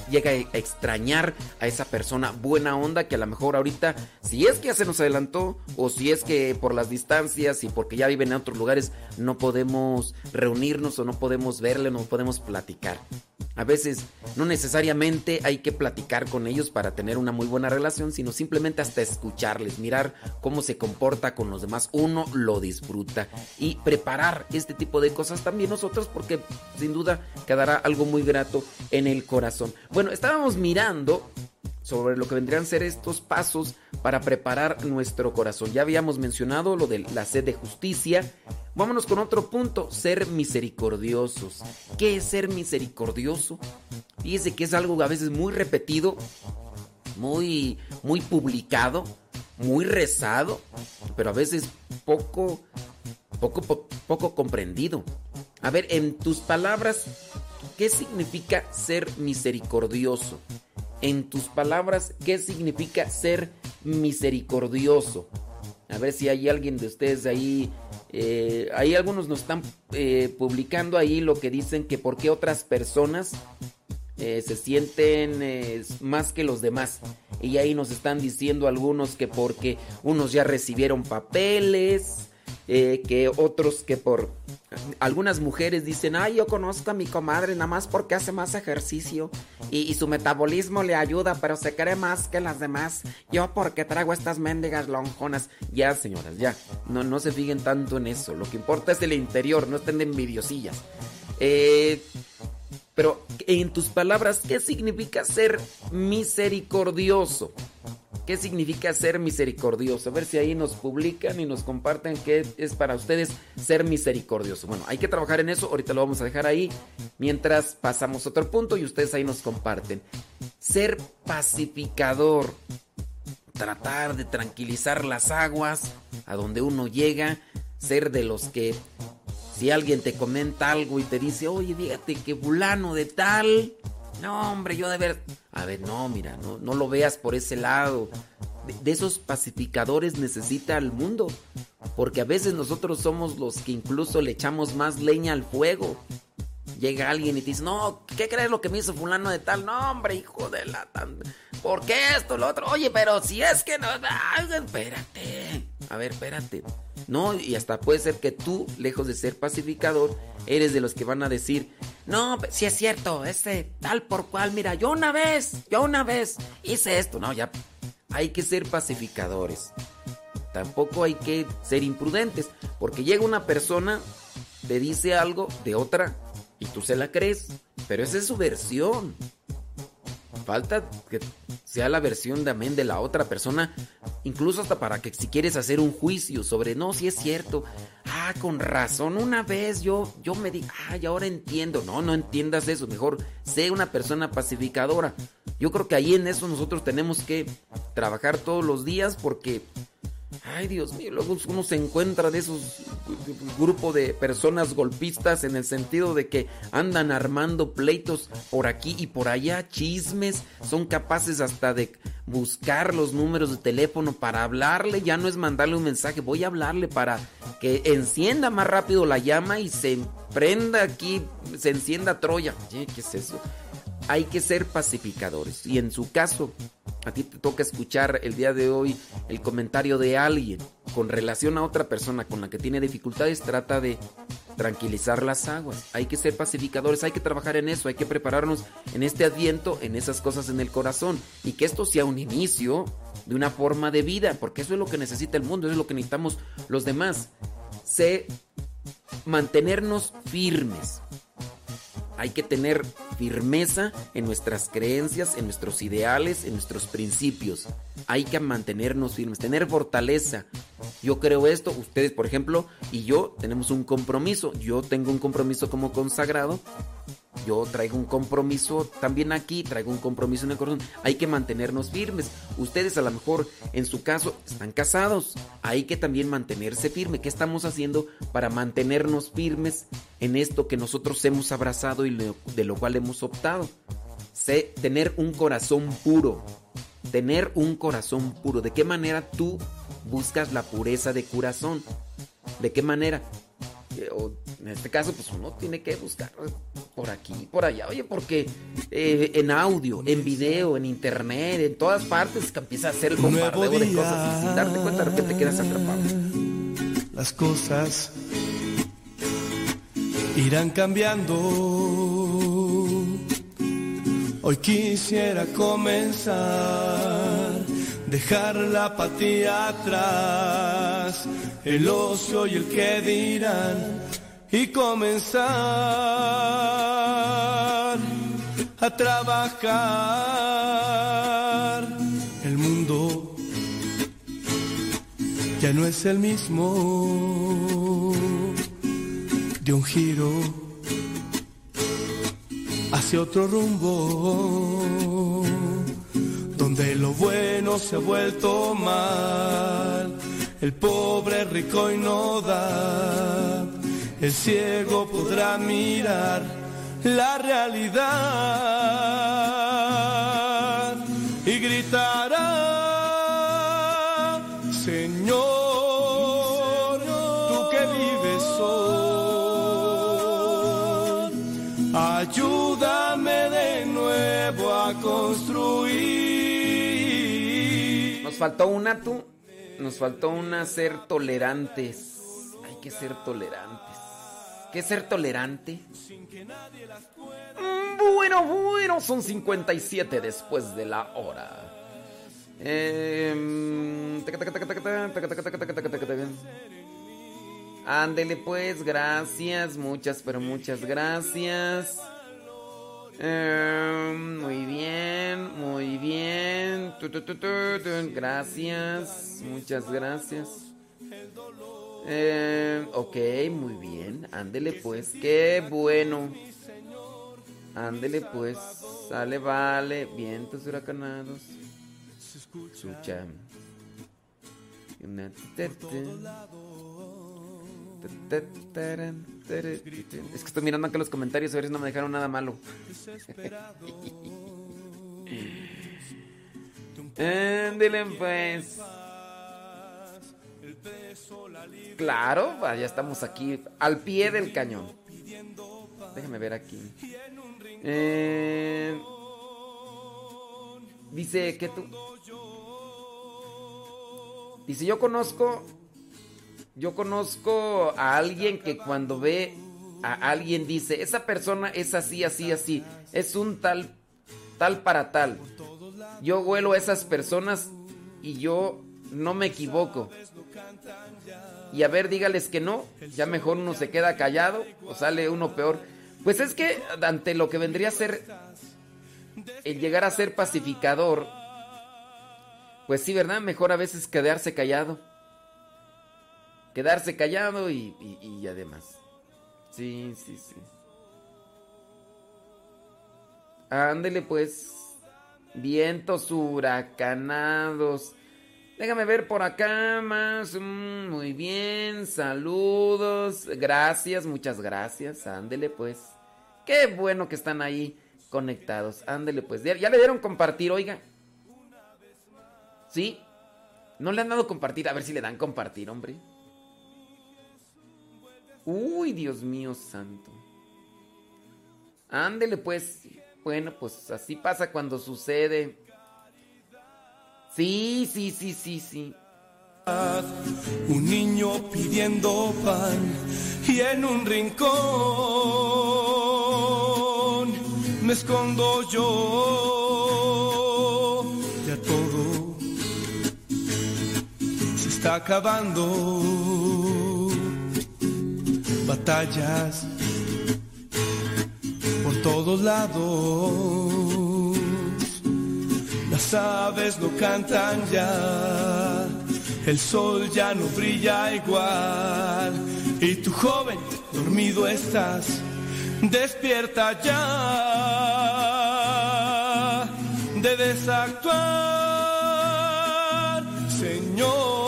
llega a extrañar a esa persona buena onda que a lo mejor ahorita, si es que ya se nos adelantó o si es que por las distancias y porque ya viven en otros lugares no podemos reunirnos o no podemos verle, no podemos platicar. A veces no necesariamente hay que platicar con ellos para tener una muy buena relación, sino simplemente hasta escucharles, mirar cómo se comporta con los demás. Uno lo disfruta y preparar este tipo de cosas también nosotros porque sin duda quedará algo muy grato en el corazón. Bueno, estábamos mirando sobre lo que vendrían a ser estos pasos para preparar nuestro corazón. Ya habíamos mencionado lo de la sed de justicia. Vámonos con otro punto, ser misericordiosos. ¿Qué es ser misericordioso? Fíjese que es algo a veces muy repetido, muy, muy publicado, muy rezado, pero a veces poco, poco, po- poco comprendido. A ver, en tus palabras, ¿qué significa ser misericordioso? En tus palabras, ¿qué significa ser misericordioso? A ver si hay alguien de ustedes ahí. eh, ahí algunos nos están eh, publicando ahí lo que dicen que por qué otras personas eh, se sienten más que los demás. Y ahí nos están diciendo algunos que porque unos ya recibieron papeles, eh, que otros que por... Algunas mujeres dicen, ay, yo conozco a mi comadre nada más porque hace más ejercicio y, su metabolismo le ayuda, pero se cree más que las demás. Yo porque traigo estas mendigas lonjonas. Ya, señoras, ya. No, no se fijen tanto en eso. Lo que importa es el interior, no estén de envidiosillas. Eh, pero en tus palabras, ¿qué significa ser misericordioso? ¿Qué significa ser misericordioso? A ver si ahí nos publican y nos comparten qué es para ustedes ser misericordioso. Bueno, hay que trabajar en eso, ahorita lo vamos a dejar ahí, mientras pasamos otro punto y ustedes ahí nos comparten. Ser pacificador, tratar de tranquilizar las aguas a donde uno llega, ser de los que si alguien te comenta algo y te dice, oye, fíjate que fulano de tal, no, hombre, yo de ver, a ver, no, mira, no, no lo veas por ese lado. De, de esos pacificadores necesita el mundo, porque a veces nosotros somos los que incluso le echamos más leña al fuego. Llega alguien y te dice, no, ¿qué crees lo que me hizo fulano de tal? No, hombre, hijo de la tan... ¿Por qué esto, lo otro? Oye, pero si es que no... Ay, espérate. A ver, espérate. No, y hasta puede ser que tú, lejos de ser pacificador, eres de los que van a decir, no, si es cierto, ese tal por cual, mira, yo una vez, yo una vez hice esto. No, ya hay que ser pacificadores. Tampoco hay que ser imprudentes, porque llega una persona, te dice algo de otra y tú se la crees, pero esa es su versión. Falta que sea la versión también de la otra persona, incluso hasta para que si quieres hacer un juicio sobre, no, si es cierto, ah, con razón, una vez yo, yo me di, ay, ahora entiendo, no, no entiendas eso, mejor sé una persona pacificadora. Yo creo que ahí en eso nosotros tenemos que trabajar todos los días porque Ay, Dios mío, luego uno se encuentra de esos grupos de personas golpistas en el sentido de que andan armando pleitos por aquí y por allá, chismes, son capaces hasta de buscar los números de teléfono para hablarle, ya no es mandarle un mensaje, voy a hablarle para que encienda más rápido la llama y se prenda aquí, se encienda Troya. ¿qué es eso? Hay que ser pacificadores y en su caso a ti te toca escuchar el día de hoy el comentario de alguien con relación a otra persona con la que tiene dificultades, trata de tranquilizar las aguas. Hay que ser pacificadores, hay que trabajar en eso, hay que prepararnos en este adviento, en esas cosas en el corazón y que esto sea un inicio de una forma de vida, porque eso es lo que necesita el mundo, eso es lo que necesitamos los demás. Sé mantenernos firmes. Hay que tener firmeza en nuestras creencias, en nuestros ideales, en nuestros principios. Hay que mantenernos firmes, tener fortaleza. Yo creo esto, ustedes por ejemplo y yo tenemos un compromiso. Yo tengo un compromiso como consagrado. Yo traigo un compromiso también aquí, traigo un compromiso en el corazón. Hay que mantenernos firmes. Ustedes a lo mejor en su caso están casados. Hay que también mantenerse firme. ¿Qué estamos haciendo para mantenernos firmes en esto que nosotros hemos abrazado y de lo cual hemos optado? Sé tener un corazón puro. Tener un corazón puro. ¿De qué manera tú buscas la pureza de corazón? ¿De qué manera? O en este caso, pues uno tiene que buscar por aquí, por allá. Oye, porque eh, en audio, en video, en internet, en todas partes, que empieza a hacer el bombardeo de día. cosas y sin darte cuenta de repente quedas atrapado. Las cosas irán cambiando. Hoy quisiera comenzar, dejar la apatía atrás, el ocio y el que dirán, y comenzar a trabajar. El mundo ya no es el mismo de un giro hacia otro rumbo donde lo bueno se ha vuelto mal. El pobre rico y no da. El ciego podrá mirar la realidad y gritará faltó una tú. Nos faltó una ser tolerantes. Hay que ser tolerantes. ¿Qué ser tolerante? Bueno, bueno, son 57 después de la hora. Eh, Ándele pues, gracias, muchas, pero muchas gracias. Em, muy bien, muy bien. Gracias, muchas gracias. Em, ok, muy bien. Ándele pues, qué bueno. Ándele pues, sale, vale. Vientos huracanados. Escucha. Es que estoy mirando acá los comentarios a ver si no me dejaron nada malo. Ándele pues. Claro, ya estamos aquí al pie del cañón. Déjame ver aquí. Eh, dice que tú. Dice, yo conozco. Yo conozco a alguien que cuando ve a alguien dice, esa persona es así, así, así. Es un tal, tal para tal. Yo huelo a esas personas y yo no me equivoco. Y a ver, dígales que no, ya mejor uno se queda callado o sale uno peor. Pues es que ante lo que vendría a ser el llegar a ser pacificador, pues sí, ¿verdad? Mejor a veces quedarse callado. Quedarse callado y, y, además. Sí, sí, sí. Ándele pues. Vientos huracanados. Déjame ver por acá más. Mm, muy bien, saludos. Gracias, muchas gracias. Ándele pues. Qué bueno que están ahí conectados. Ándele pues. Ya le dieron compartir, oiga. ¿Sí? No le han dado compartir. A ver si le dan compartir, hombre. Uy, Dios mío santo. Ándele pues. Bueno, pues así pasa cuando sucede. Sí, sí, sí, sí, sí. Un niño pidiendo pan y en un rincón me escondo yo. Ya todo se está acabando. Batallas por todos lados. Las aves no cantan ya, el sol ya no brilla igual. Y tu joven, dormido estás, despierta ya. Debes actuar, Señor,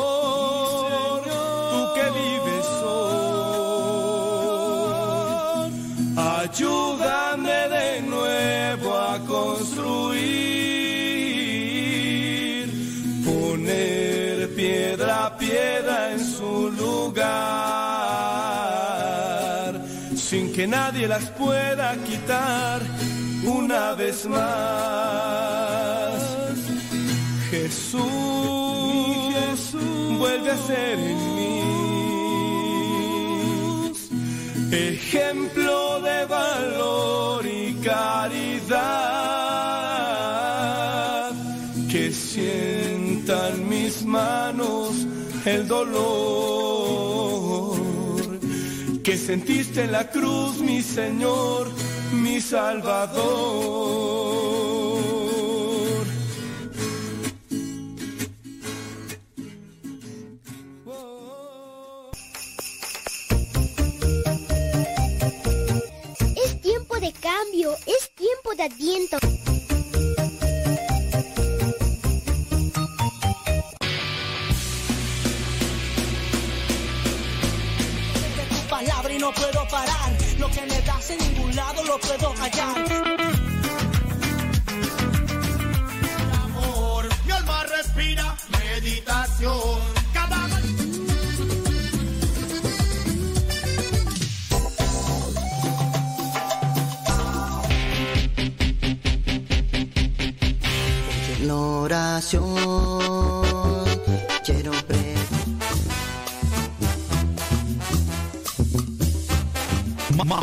nadie las pueda quitar una vez más. Jesús, vuelve a ser en mí. Ejemplo de valor y caridad, que sientan mis manos el dolor que sentiste en la cruz, mi Señor, mi Salvador. Es tiempo de cambio, es tiempo de adviento. No puedo parar. Lo que me das en ningún lado lo puedo hallar.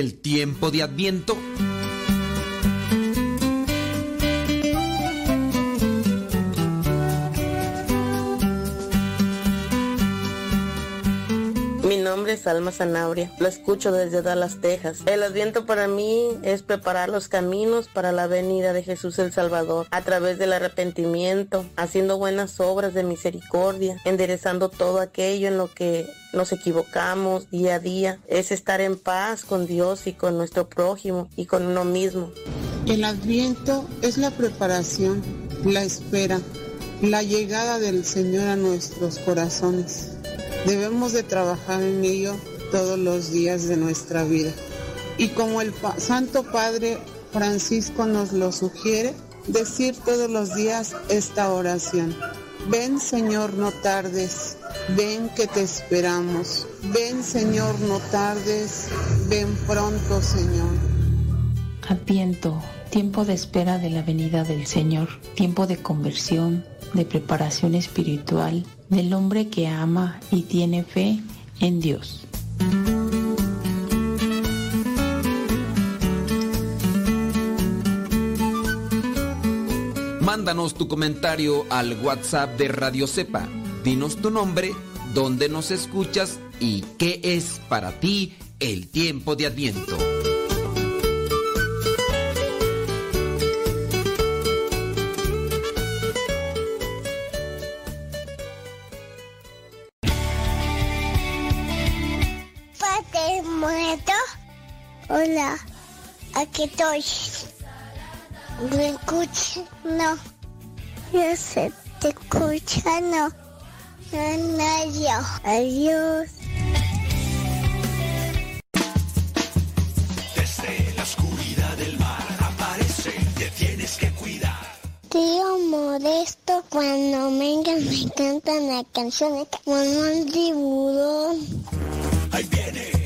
El tiempo de Adviento? Alma Zanabria, lo escucho desde Dallas, Texas. El adviento para mí es preparar los caminos para la venida de Jesús el Salvador a través del arrepentimiento, haciendo buenas obras de misericordia, enderezando todo aquello en lo que nos equivocamos día a día. Es estar en paz con Dios y con nuestro prójimo y con uno mismo. El adviento es la preparación, la espera, la llegada del Señor a nuestros corazones. Debemos de trabajar en ello todos los días de nuestra vida. Y como el Santo Padre Francisco nos lo sugiere, decir todos los días esta oración. Ven Señor, no tardes. Ven que te esperamos. Ven Señor, no tardes. Ven pronto Señor. Adviento, tiempo de espera de la venida del Señor, tiempo de conversión, de preparación espiritual del hombre que ama y tiene fe en Dios. Mándanos tu comentario al WhatsApp de Radio Cepa. Dinos tu nombre, dónde nos escuchas y qué es para ti el tiempo de Adviento. Hola, aquí estoy. ¿Me escucha? No. Yo sé, te escucha, no. No, yo. Adiós. Desde la oscuridad del mar aparece, te tienes que cuidar. Tío Modesto, cuando vengan me cantan las canciones como un tiburón. Ahí viene,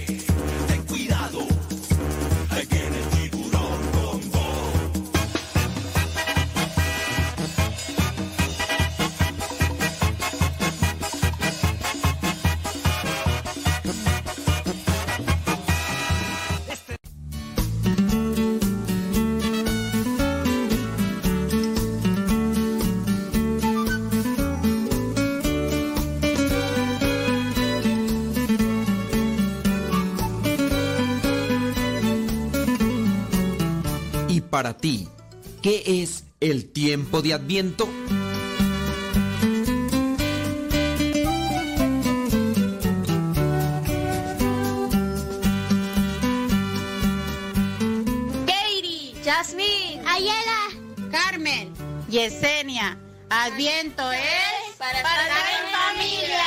para ti? ¿Qué es el tiempo de Adviento? Katie, Jasmine, Ayala, Carmen, Yesenia. Adviento es para, estar en familia.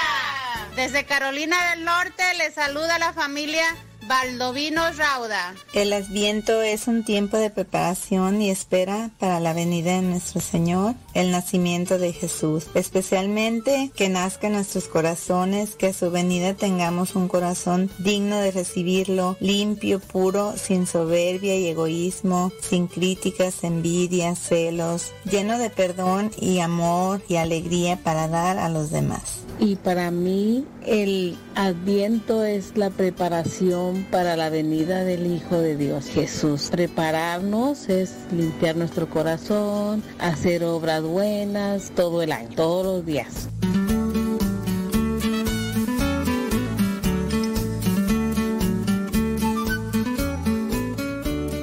Desde Carolina del Norte le saluda la familia Baldovino Rauda. El Adviento es un tiempo de preparación y espera para la venida de nuestro Señor, el nacimiento de Jesús. Especialmente que nazca en nuestros corazones, que a su venida tengamos un corazón digno de recibirlo, limpio, puro, sin soberbia y egoísmo, sin críticas, envidias, celos, lleno de perdón y amor y alegría para dar a los demás. Y para mí el adviento es la preparación para la venida del Hijo de Dios, Jesús. Prepararnos es limpiar nuestro corazón, hacer obras buenas todo el año, todos los días.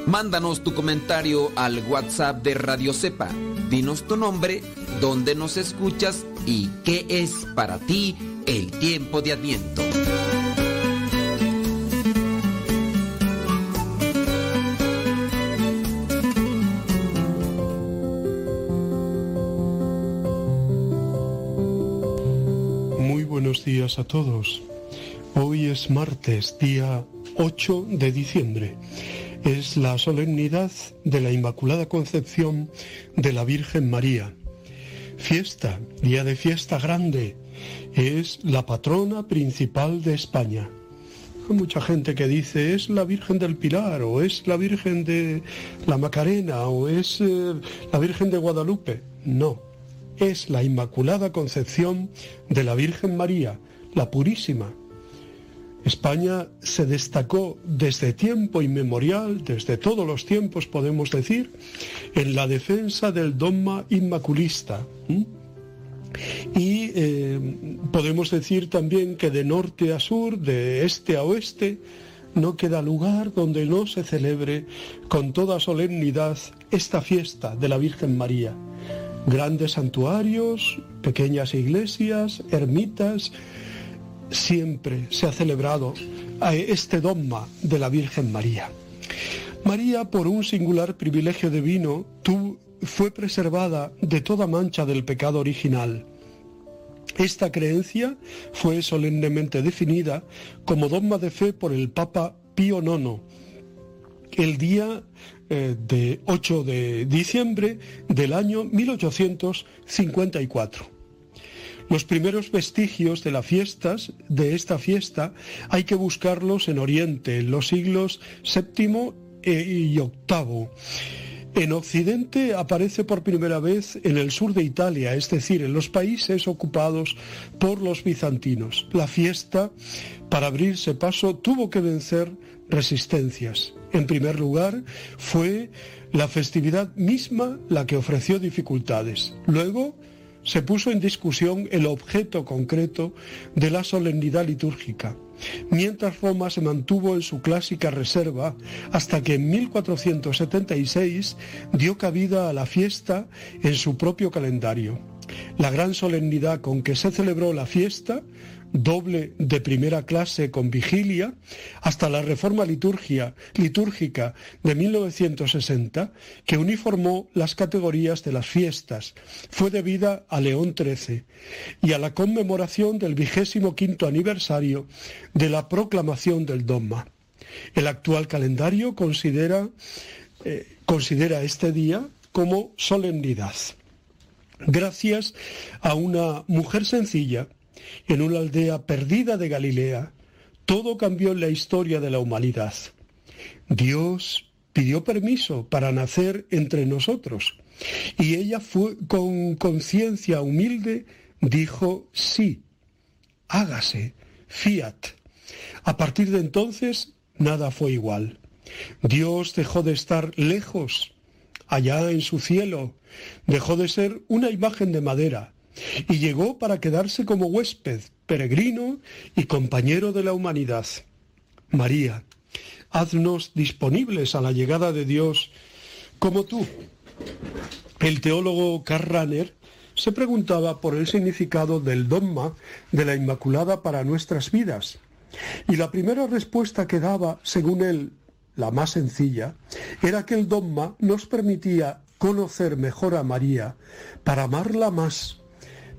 Mándanos tu comentario al WhatsApp de Radio Cepa. Dinos tu nombre, dónde nos escuchas y qué es para ti el tiempo de Adviento. Días a todos. Hoy es martes, día 8 de diciembre. Es la solemnidad de la Inmaculada Concepción de la Virgen María. Fiesta, día de fiesta grande. Es la patrona principal de España. Hay mucha gente que dice es la Virgen del Pilar o es la Virgen de la Macarena o es eh, la Virgen de Guadalupe. No, es la Inmaculada Concepción de la Virgen María, la Purísima. España se destacó desde tiempo inmemorial, desde todos los tiempos podemos decir, en la defensa del dogma inmaculista. Y eh, podemos decir también que de norte a sur, de este a oeste, no queda lugar donde no se celebre con toda solemnidad esta fiesta de la Virgen María. Grandes santuarios, pequeñas iglesias, ermitas, siempre se ha celebrado a este dogma de la Virgen María. María, por un singular privilegio divino, tu- fue preservada de toda mancha del pecado original. Esta creencia fue solemnemente definida como dogma de fe por el Papa Pío IX el día eh, de 8 de diciembre del año 1854. Los primeros vestigios de las fiestas, de esta fiesta, hay que buscarlos en Oriente, en los siglos VII y VIII. En Occidente aparece por primera vez en el sur de Italia, es decir, en los países ocupados por los bizantinos. La fiesta, para abrirse paso, tuvo que vencer resistencias. En primer lugar, fue la festividad misma la que ofreció dificultades. Luego, se puso en discusión el objeto concreto de la solemnidad litúrgica, mientras Roma se mantuvo en su clásica reserva hasta que en 1476 dio cabida a la fiesta en su propio calendario. La gran solemnidad con que se celebró la fiesta doble de primera clase con vigilia, hasta la reforma litúrgica de 1960, que uniformó las categorías de las fiestas, fue debida a León XIII y a la conmemoración del vigésimo quinto aniversario de la proclamación del dogma. El actual calendario considera, eh, considera este día como solemnidad. Gracias a una mujer sencilla, en una aldea perdida de Galilea, todo cambió en la historia de la humanidad. Dios pidió permiso para nacer entre nosotros y ella fue con conciencia humilde dijo sí, hágase, fiat. A partir de entonces nada fue igual. Dios dejó de estar lejos, allá en su cielo, dejó de ser una imagen de madera y llegó para quedarse como huésped, peregrino y compañero de la humanidad. María, haznos disponibles a la llegada de Dios como tú. El teólogo Karl se preguntaba por el significado del dogma de la Inmaculada para nuestras vidas. Y la primera respuesta que daba, según él, la más sencilla, era que el dogma nos permitía conocer mejor a María para amarla más.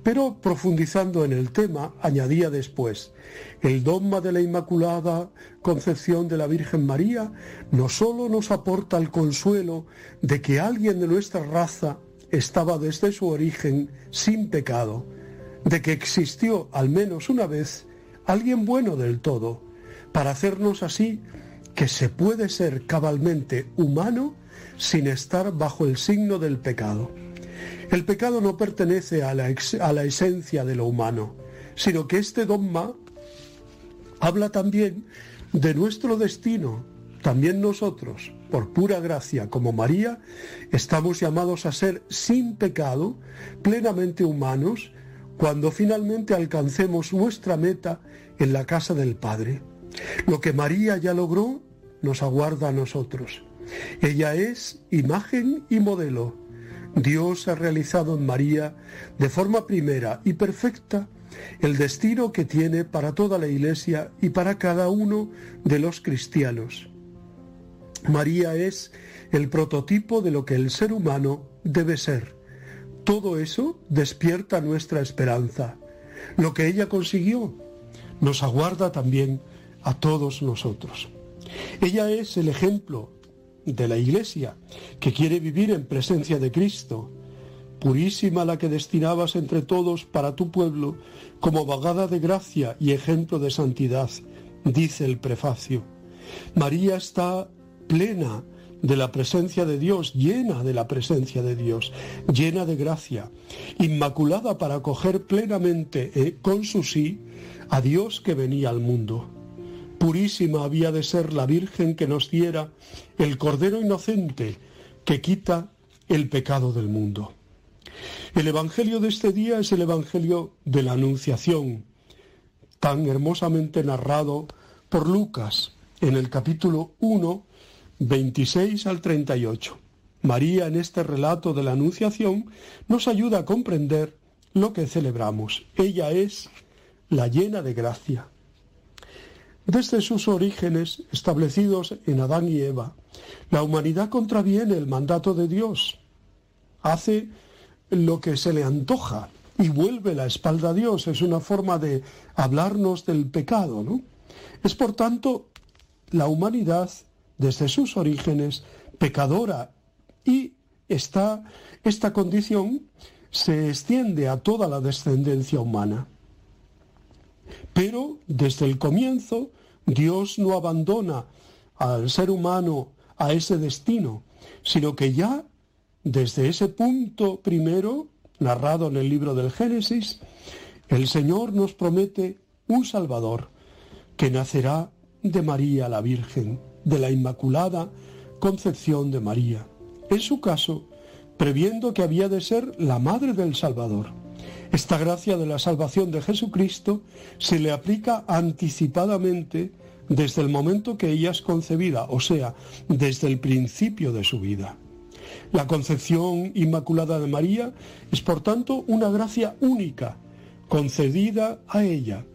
Pero profundizando en el tema, añadía después, el dogma de la Inmaculada Concepción de la Virgen María no sólo nos aporta el consuelo de que alguien de nuestra raza estaba desde su origen sin pecado, de que existió al menos una vez alguien bueno del todo, para hacernos así que se puede ser cabalmente humano sin estar bajo el signo del pecado. El pecado no pertenece a la, a la esencia de lo humano, sino que este dogma habla también de nuestro destino. También nosotros, por pura gracia, como María, estamos llamados a ser sin pecado, plenamente humanos, cuando finalmente alcancemos nuestra meta en la casa del Padre. Lo que María ya logró nos aguarda a nosotros. Ella es imagen y modelo. Dios ha realizado en María de forma primera y perfecta el destino que tiene para toda la Iglesia y para cada uno de los cristianos. María es el prototipo de lo que el ser humano debe ser. Todo eso despierta nuestra esperanza. Lo que ella consiguió nos aguarda también a todos nosotros. Ella es el ejemplo de la Iglesia que quiere vivir en presencia de Cristo, purísima la que destinabas entre todos para tu pueblo como vagada de gracia y ejemplo de santidad, dice el prefacio. María está plena de la presencia de Dios, llena de la presencia de Dios, llena de gracia, inmaculada para acoger plenamente eh, con su sí a Dios que venía al mundo. Purísima había de ser la Virgen que nos diera el Cordero Inocente que quita el pecado del mundo. El Evangelio de este día es el Evangelio de la Anunciación, tan hermosamente narrado por Lucas en el capítulo 1, 26 al 38. María en este relato de la Anunciación nos ayuda a comprender lo que celebramos. Ella es la llena de gracia. Desde sus orígenes, establecidos en Adán y Eva, la humanidad contraviene el mandato de Dios, hace lo que se le antoja y vuelve la espalda a Dios. Es una forma de hablarnos del pecado, ¿no? Es por tanto la humanidad, desde sus orígenes, pecadora y esta, esta condición se extiende a toda la descendencia humana. Pero desde el comienzo Dios no abandona al ser humano a ese destino, sino que ya desde ese punto primero, narrado en el libro del Génesis, el Señor nos promete un Salvador que nacerá de María la Virgen, de la Inmaculada Concepción de María. En su caso, previendo que había de ser la Madre del Salvador. Esta gracia de la salvación de Jesucristo se le aplica anticipadamente desde el momento que ella es concebida, o sea, desde el principio de su vida. La concepción inmaculada de María es por tanto una gracia única, concedida a ella,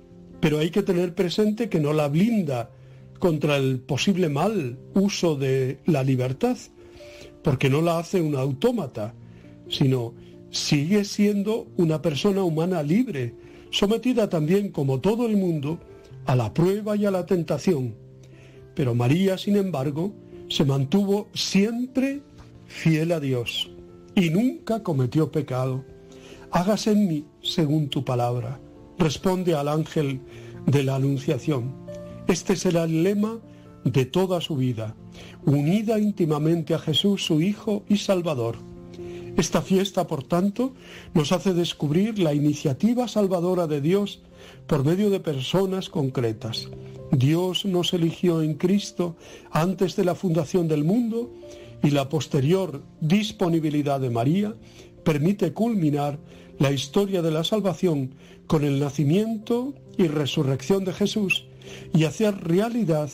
pero hay que tener presente que no la blinda contra el posible mal uso de la libertad, porque no la hace un autómata, sino sigue siendo una persona humana libre, sometida también, como todo el mundo, a la prueba y a la tentación. Pero María, sin embargo, se mantuvo siempre fiel a Dios y nunca cometió pecado. Hágase en mí según tu palabra. Responde al ángel de la Anunciación. Este será el lema de toda su vida, unida íntimamente a Jesús, su Hijo y Salvador esta fiesta, por tanto, nos hace descubrir la iniciativa salvadora de Dios por medio de personas concretas. Dios nos eligió en Cristo antes de la fundación del mundo y la posterior disponibilidad de María permite culminar la historia de la salvación con el nacimiento y resurrección de Jesús y hacer realidad,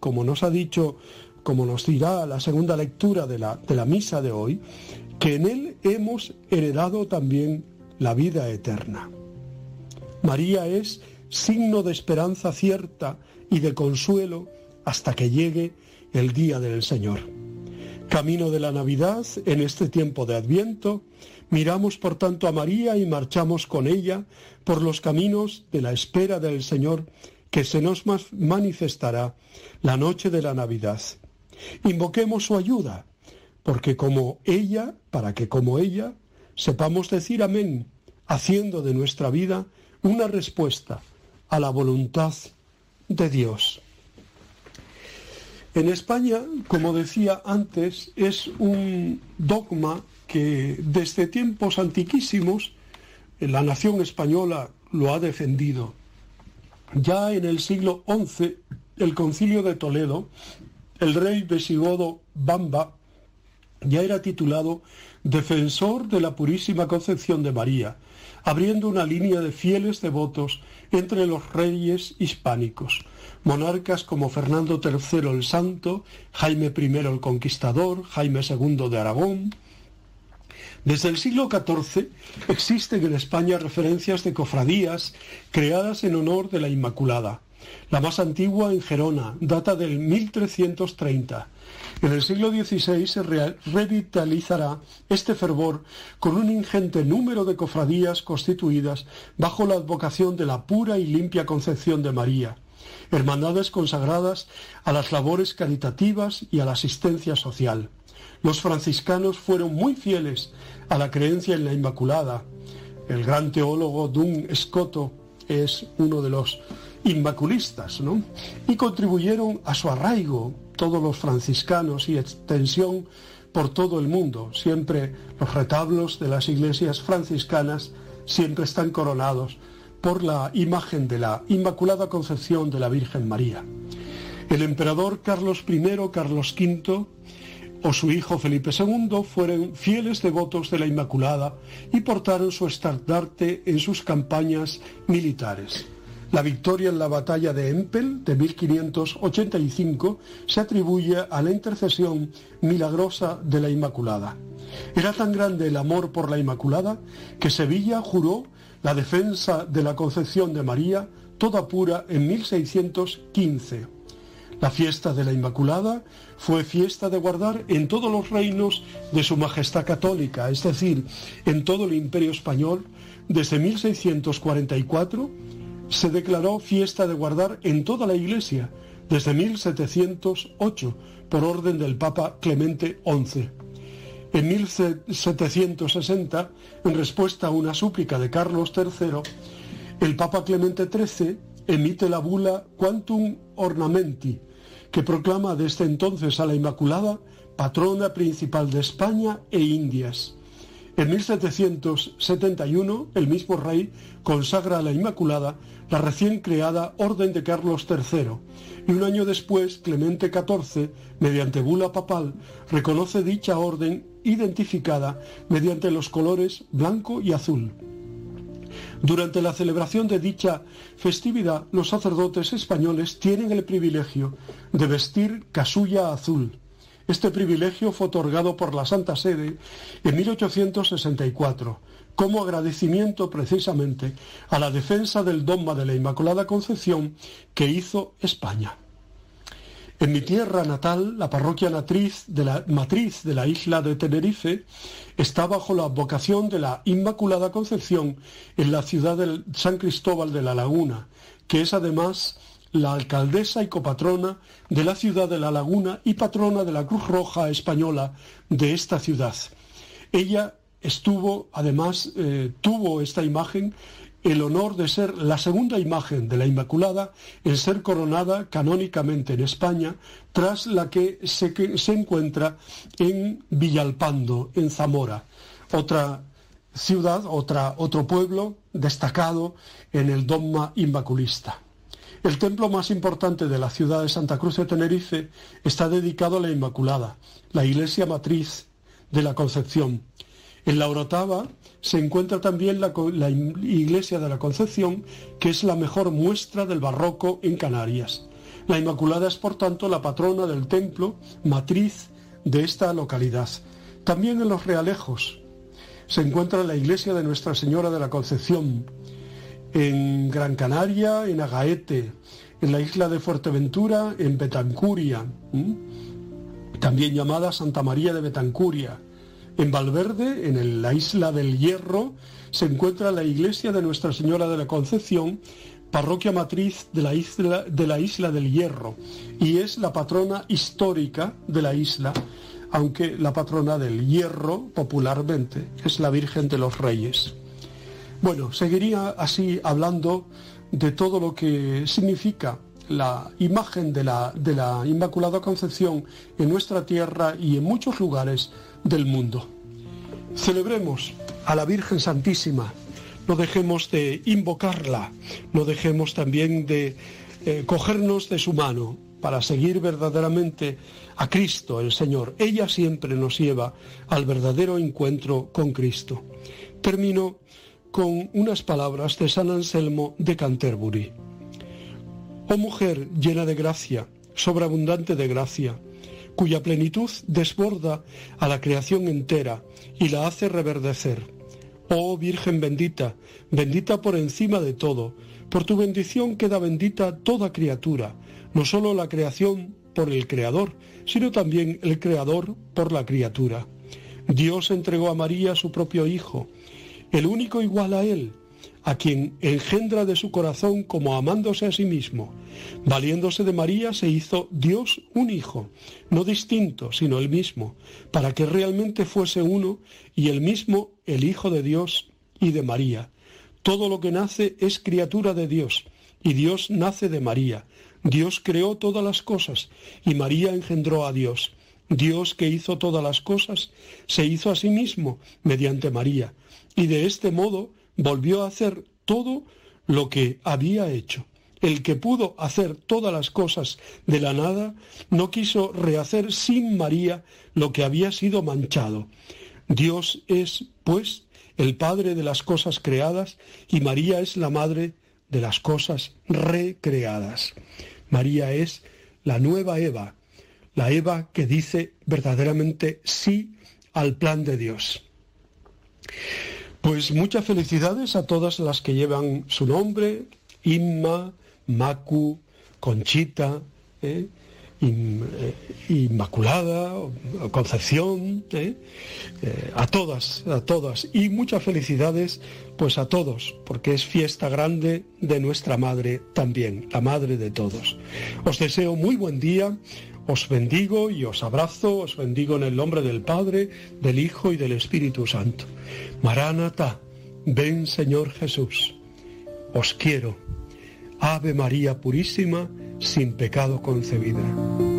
como nos ha dicho como nos dirá la segunda lectura de la, de la misa de hoy, que en Él hemos heredado también la vida eterna. María es signo de esperanza cierta y de consuelo hasta que llegue el día del Señor. Camino de la Navidad, en este tiempo de Adviento, miramos por tanto a María y marchamos con ella por los caminos de la espera del Señor que se nos manifestará la noche de la Navidad. Invoquemos su ayuda, porque como ella, para que como ella, sepamos decir amén, haciendo de nuestra vida una respuesta a la voluntad de Dios. En España, como decía antes, es un dogma que desde tiempos antiquísimos la nación española lo ha defendido. Ya en el siglo XI, el concilio de Toledo, el rey visigodo Bamba ya era titulado Defensor de la Purísima Concepción de María, abriendo una línea de fieles devotos entre los reyes hispánicos, monarcas como Fernando III el Santo, Jaime I el Conquistador, Jaime II de Aragón, desde el siglo XIV existen en España referencias de cofradías creadas en honor de la Inmaculada. La más antigua en Gerona, data del 1330. En el siglo XVI se revitalizará este fervor con un ingente número de cofradías constituidas bajo la advocación de la pura y limpia concepción de María, hermandades consagradas a las labores caritativas y a la asistencia social. Los franciscanos fueron muy fieles a la creencia en la Inmaculada. El gran teólogo Dun Escoto es uno de los inmaculistas, ¿no? Y contribuyeron a su arraigo todos los franciscanos y extensión por todo el mundo. Siempre los retablos de las iglesias franciscanas siempre están coronados por la imagen de la Inmaculada Concepción de la Virgen María. El emperador Carlos I, Carlos V, o su hijo Felipe II fueron fieles devotos de la Inmaculada y portaron su estandarte en sus campañas militares. La victoria en la batalla de Empel de 1585 se atribuye a la intercesión milagrosa de la Inmaculada. Era tan grande el amor por la Inmaculada que Sevilla juró la defensa de la concepción de María toda pura en 1615 la fiesta de la Inmaculada fue fiesta de guardar en todos los reinos de Su Majestad Católica, es decir, en todo el Imperio Español, desde 1644 se declaró fiesta de guardar en toda la Iglesia, desde 1708, por orden del Papa Clemente XI. En 1760, en respuesta a una súplica de Carlos III, el Papa Clemente XIII emite la bula Quantum Ornamenti, que proclama desde entonces a la Inmaculada patrona principal de España e Indias. En 1771, el mismo rey consagra a la Inmaculada la recién creada Orden de Carlos III y un año después, Clemente XIV, mediante bula papal, reconoce dicha orden identificada mediante los colores blanco y azul. Durante la celebración de dicha festividad, los sacerdotes españoles tienen el privilegio de vestir casulla azul. Este privilegio fue otorgado por la Santa Sede en 1864 como agradecimiento precisamente a la defensa del dogma de la Inmaculada Concepción que hizo España. En mi tierra natal, la parroquia de la, matriz de la isla de Tenerife está bajo la vocación de la Inmaculada Concepción en la ciudad de San Cristóbal de la Laguna, que es además la alcaldesa y copatrona de la ciudad de La Laguna y patrona de la Cruz Roja Española de esta ciudad. Ella estuvo, además, eh, tuvo esta imagen el honor de ser la segunda imagen de la Inmaculada en ser coronada canónicamente en España, tras la que se, se encuentra en Villalpando, en Zamora, otra ciudad, otra, otro pueblo destacado en el dogma inmaculista. El templo más importante de la ciudad de Santa Cruz de Tenerife está dedicado a la Inmaculada, la iglesia matriz de la Concepción. En la Orotava se encuentra también la, iglesia de la Concepción, que es la mejor muestra del barroco en Canarias. La Inmaculada es, por tanto, la patrona del templo, matriz de esta localidad. También en los Realejos se encuentra la iglesia de Nuestra Señora de la Concepción, en Gran Canaria, en Agaete, en la isla de Fuerteventura, en Betancuria, también llamada Santa María de Betancuria. En Valverde, en la isla del Hierro, se encuentra la iglesia de Nuestra Señora de la Concepción, parroquia matriz de la, isla, de la isla del Hierro, y es la patrona histórica de la isla, aunque la patrona del Hierro, popularmente, es la Virgen de los Reyes. Bueno, seguiría así hablando de todo lo que significa la imagen de la, Inmaculada Concepción en nuestra tierra y en muchos lugares del mundo. Celebremos a la Virgen Santísima, no dejemos de invocarla, no dejemos también de eh, cogernos de su mano para seguir verdaderamente a Cristo el Señor. Ella siempre nos lleva al verdadero encuentro con Cristo. Termino con unas palabras de San Anselmo de Canterbury. Oh mujer llena de gracia, sobreabundante de gracia, cuya plenitud desborda a la creación entera y la hace reverdecer. Oh Virgen bendita, bendita por encima de todo, por tu bendición queda bendita toda criatura, no solo la creación por el Creador, sino también el Creador por la criatura. Dios entregó a María su propio Hijo, el único igual a Él, a quien engendra de su corazón como amándose a sí mismo. Valiéndose de María se hizo Dios un hijo, no distinto, sino el mismo, para que realmente fuese uno y el mismo el Hijo de Dios y de María. Todo lo que nace es criatura de Dios, y Dios nace de María. Dios creó todas las cosas, y María engendró a Dios. Dios que hizo todas las cosas, se hizo a sí mismo mediante María y de este modo volvió a hacer todo lo que había hecho. El que pudo hacer todas las cosas de la nada, no quiso rehacer sin María lo que había sido manchado. Dios es, pues, el Padre de las cosas creadas y María es la Madre de las cosas recreadas. María es la nueva Eva, la Eva que dice verdaderamente sí al plan de Dios. Pues muchas felicidades a todas las que llevan su nombre, Inma, Macu, Conchita, ¿eh? eh Inmaculada, Concepción, ¿eh? A todas, a todas. Y muchas felicidades pues a todos, porque es fiesta grande de nuestra Madre también, la Madre de todos. Os deseo muy buen día, os bendigo y os abrazo, os bendigo en el nombre del Padre, del Hijo y del Espíritu Santo. Maránata, ven Señor Jesús, os quiero. Ave María Purísima, sin pecado concebida.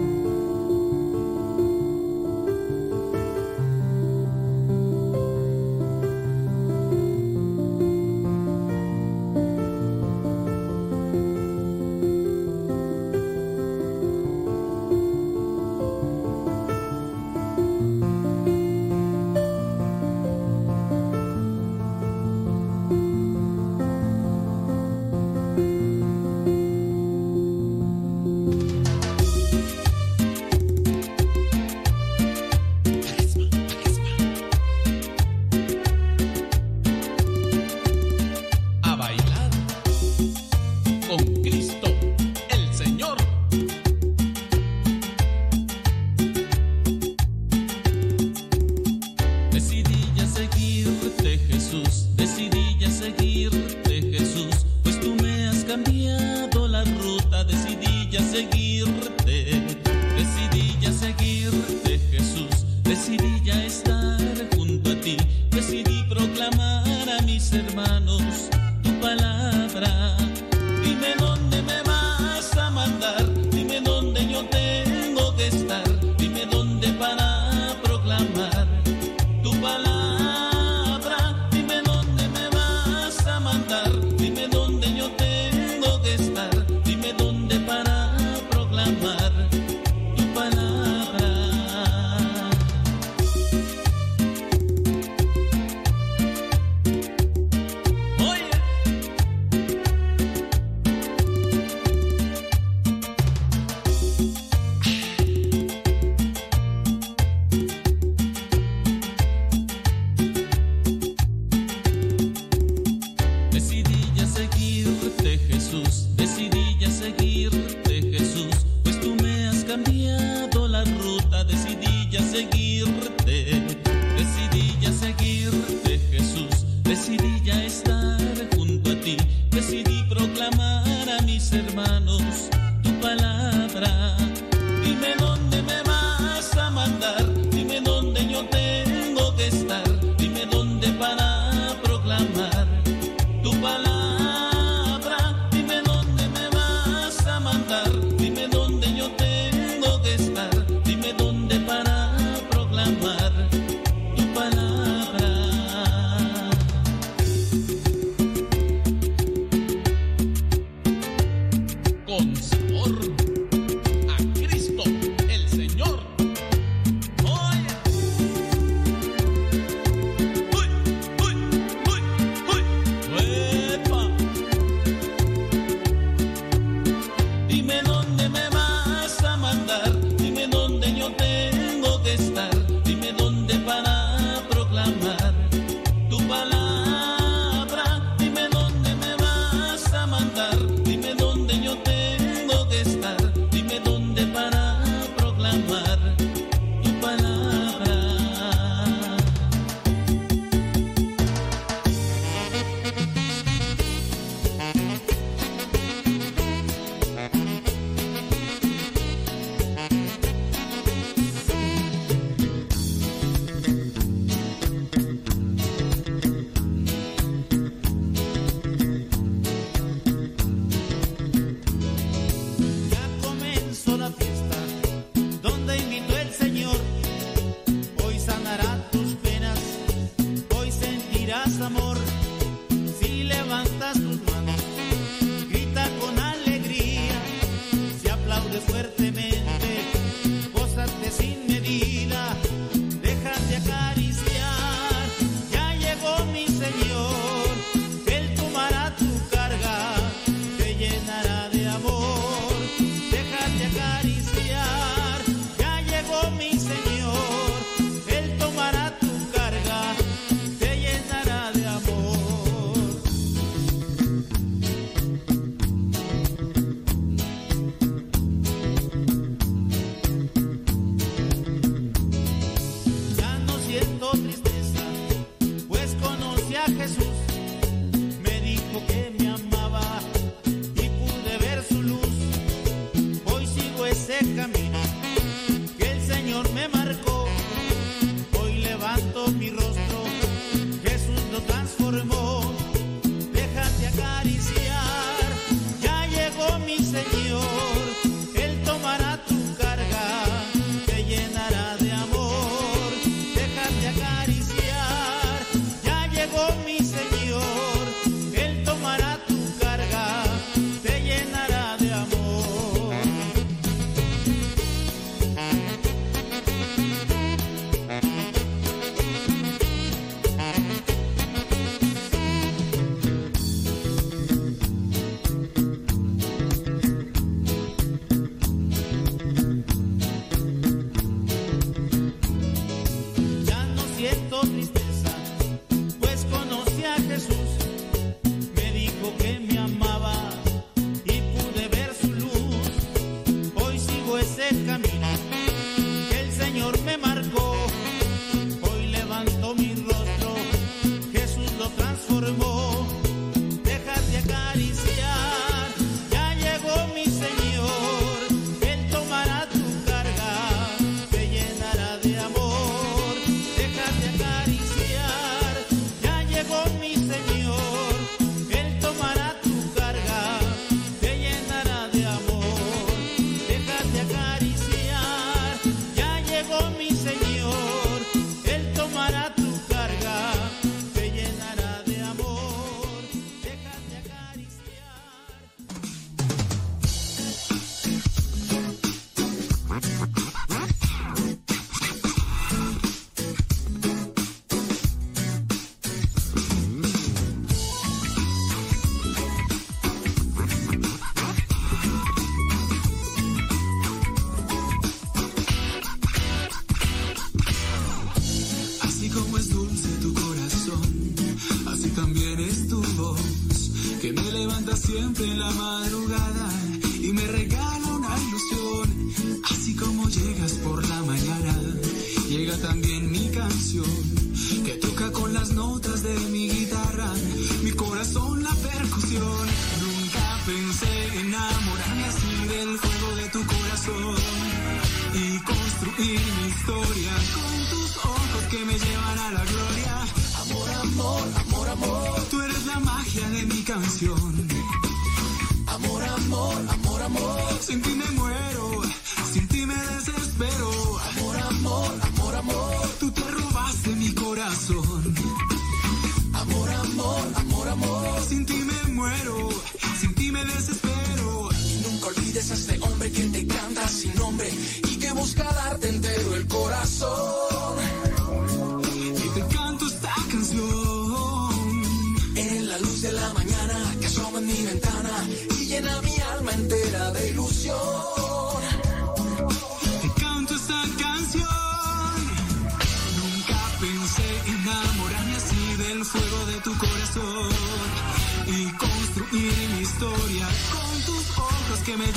durante la madrugada. busca darte entero el corazón. Y te canto esta canción. En la luz de la mañana que asoma en mi ventana y llena mi alma entera de ilusión. Te canto esta canción. Nunca pensé enamorarme así del fuego de tu corazón y construir mi historia con tus ojos que me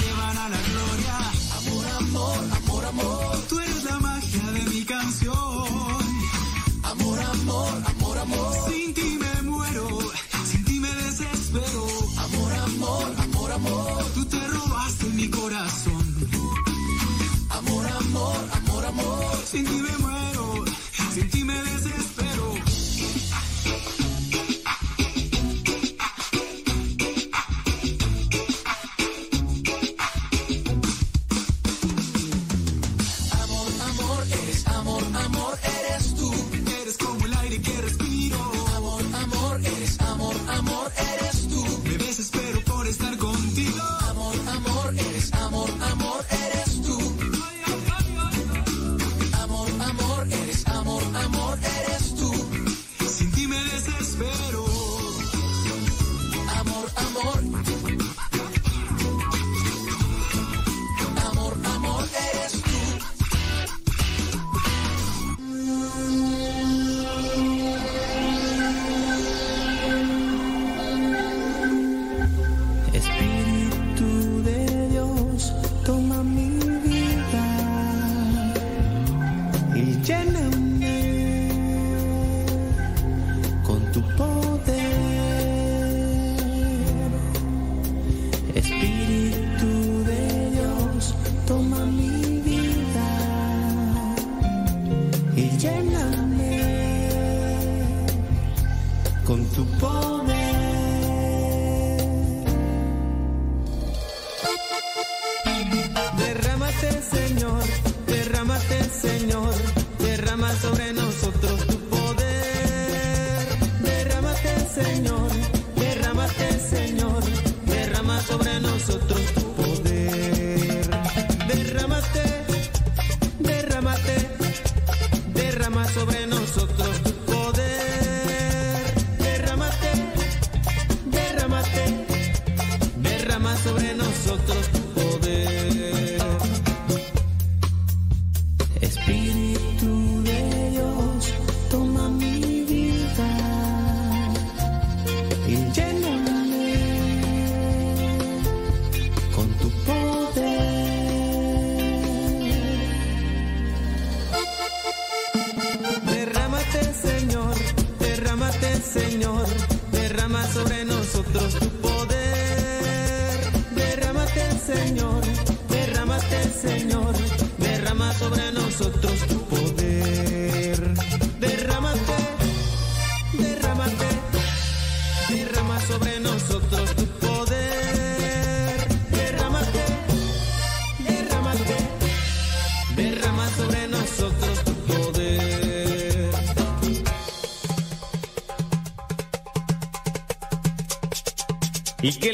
nosotros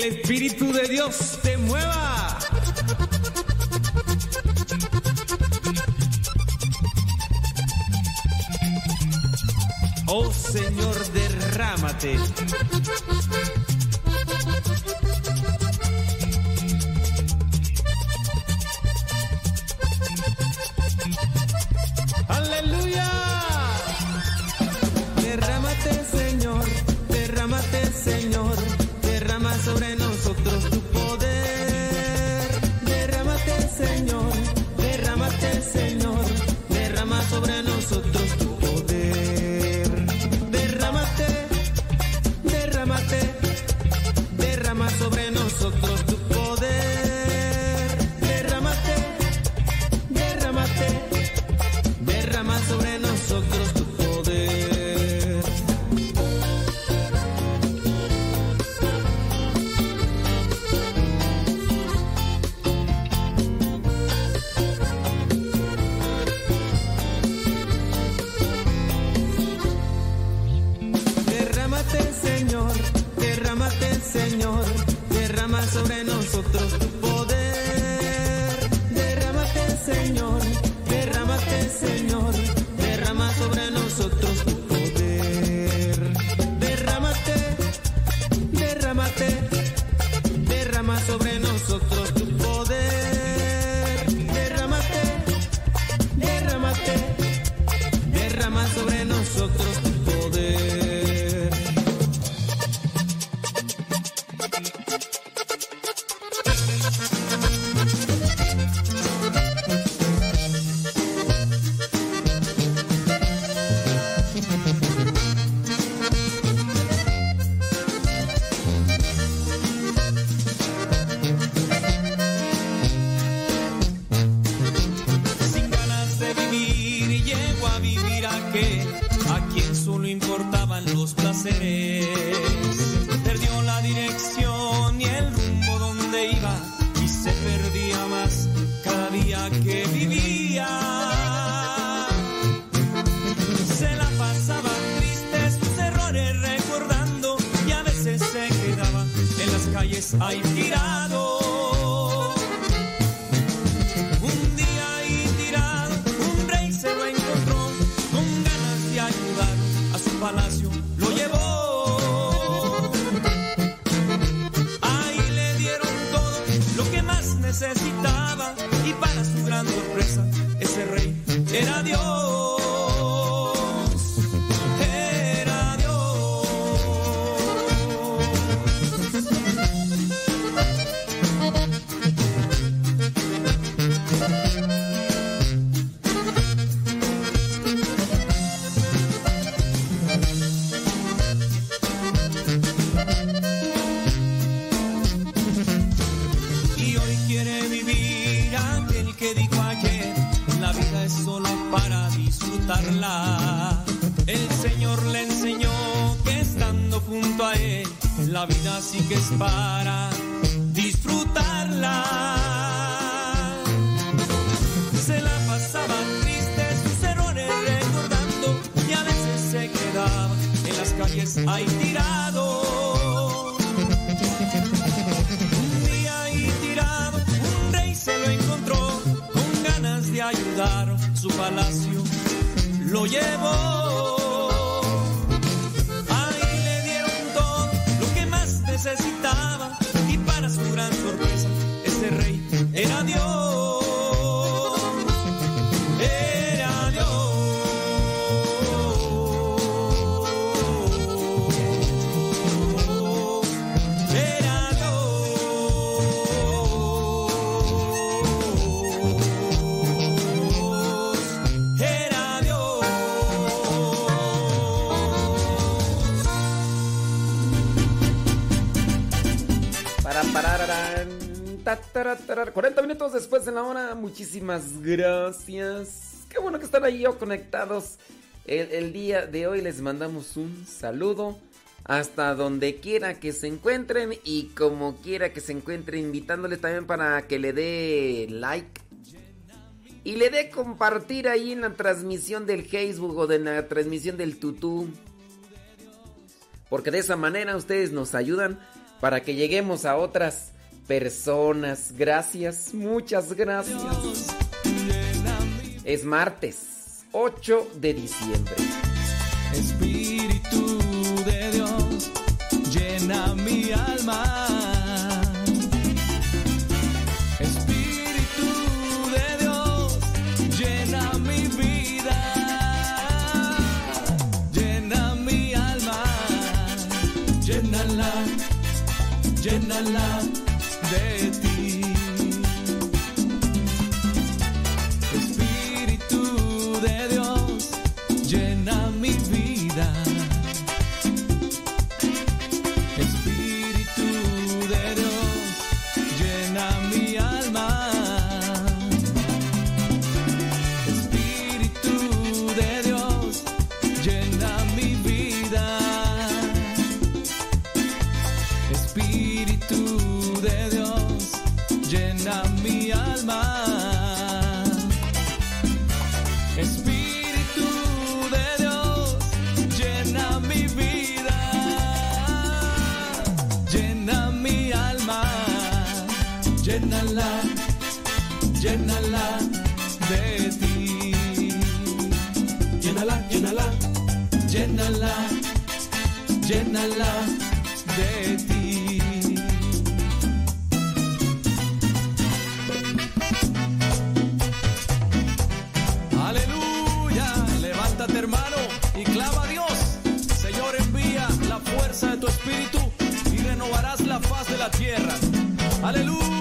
Espíritu de Dios las después de la hora. Muchísimas gracias. Qué bueno que están ahí oh, conectados. El, el día de hoy les mandamos un saludo. Hasta donde quiera que se encuentren y como quiera que se encuentren, invitándoles también para que le dé like y le dé compartir ahí en la transmisión del Facebook o de la transmisión del tutú. Porque de esa manera ustedes nos ayudan para que lleguemos a otras personas. Gracias, muchas gracias. Es martes 8 de diciembre. Espíritu de Dios, llena mi alma. Espíritu llénala de ti. Aleluya, levántate hermano y clama a Dios. Señor envía la fuerza de tu espíritu y renovarás la faz de la tierra. Aleluya,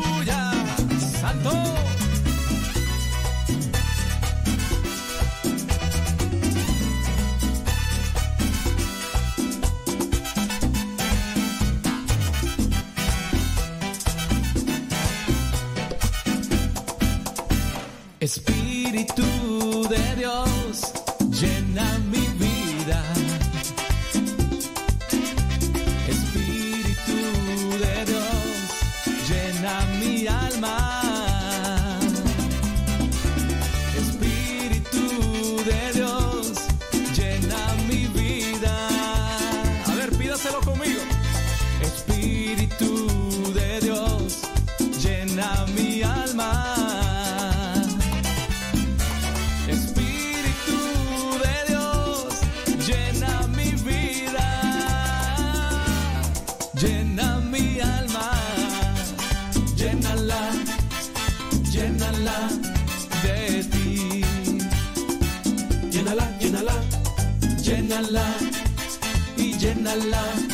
llénala y llénala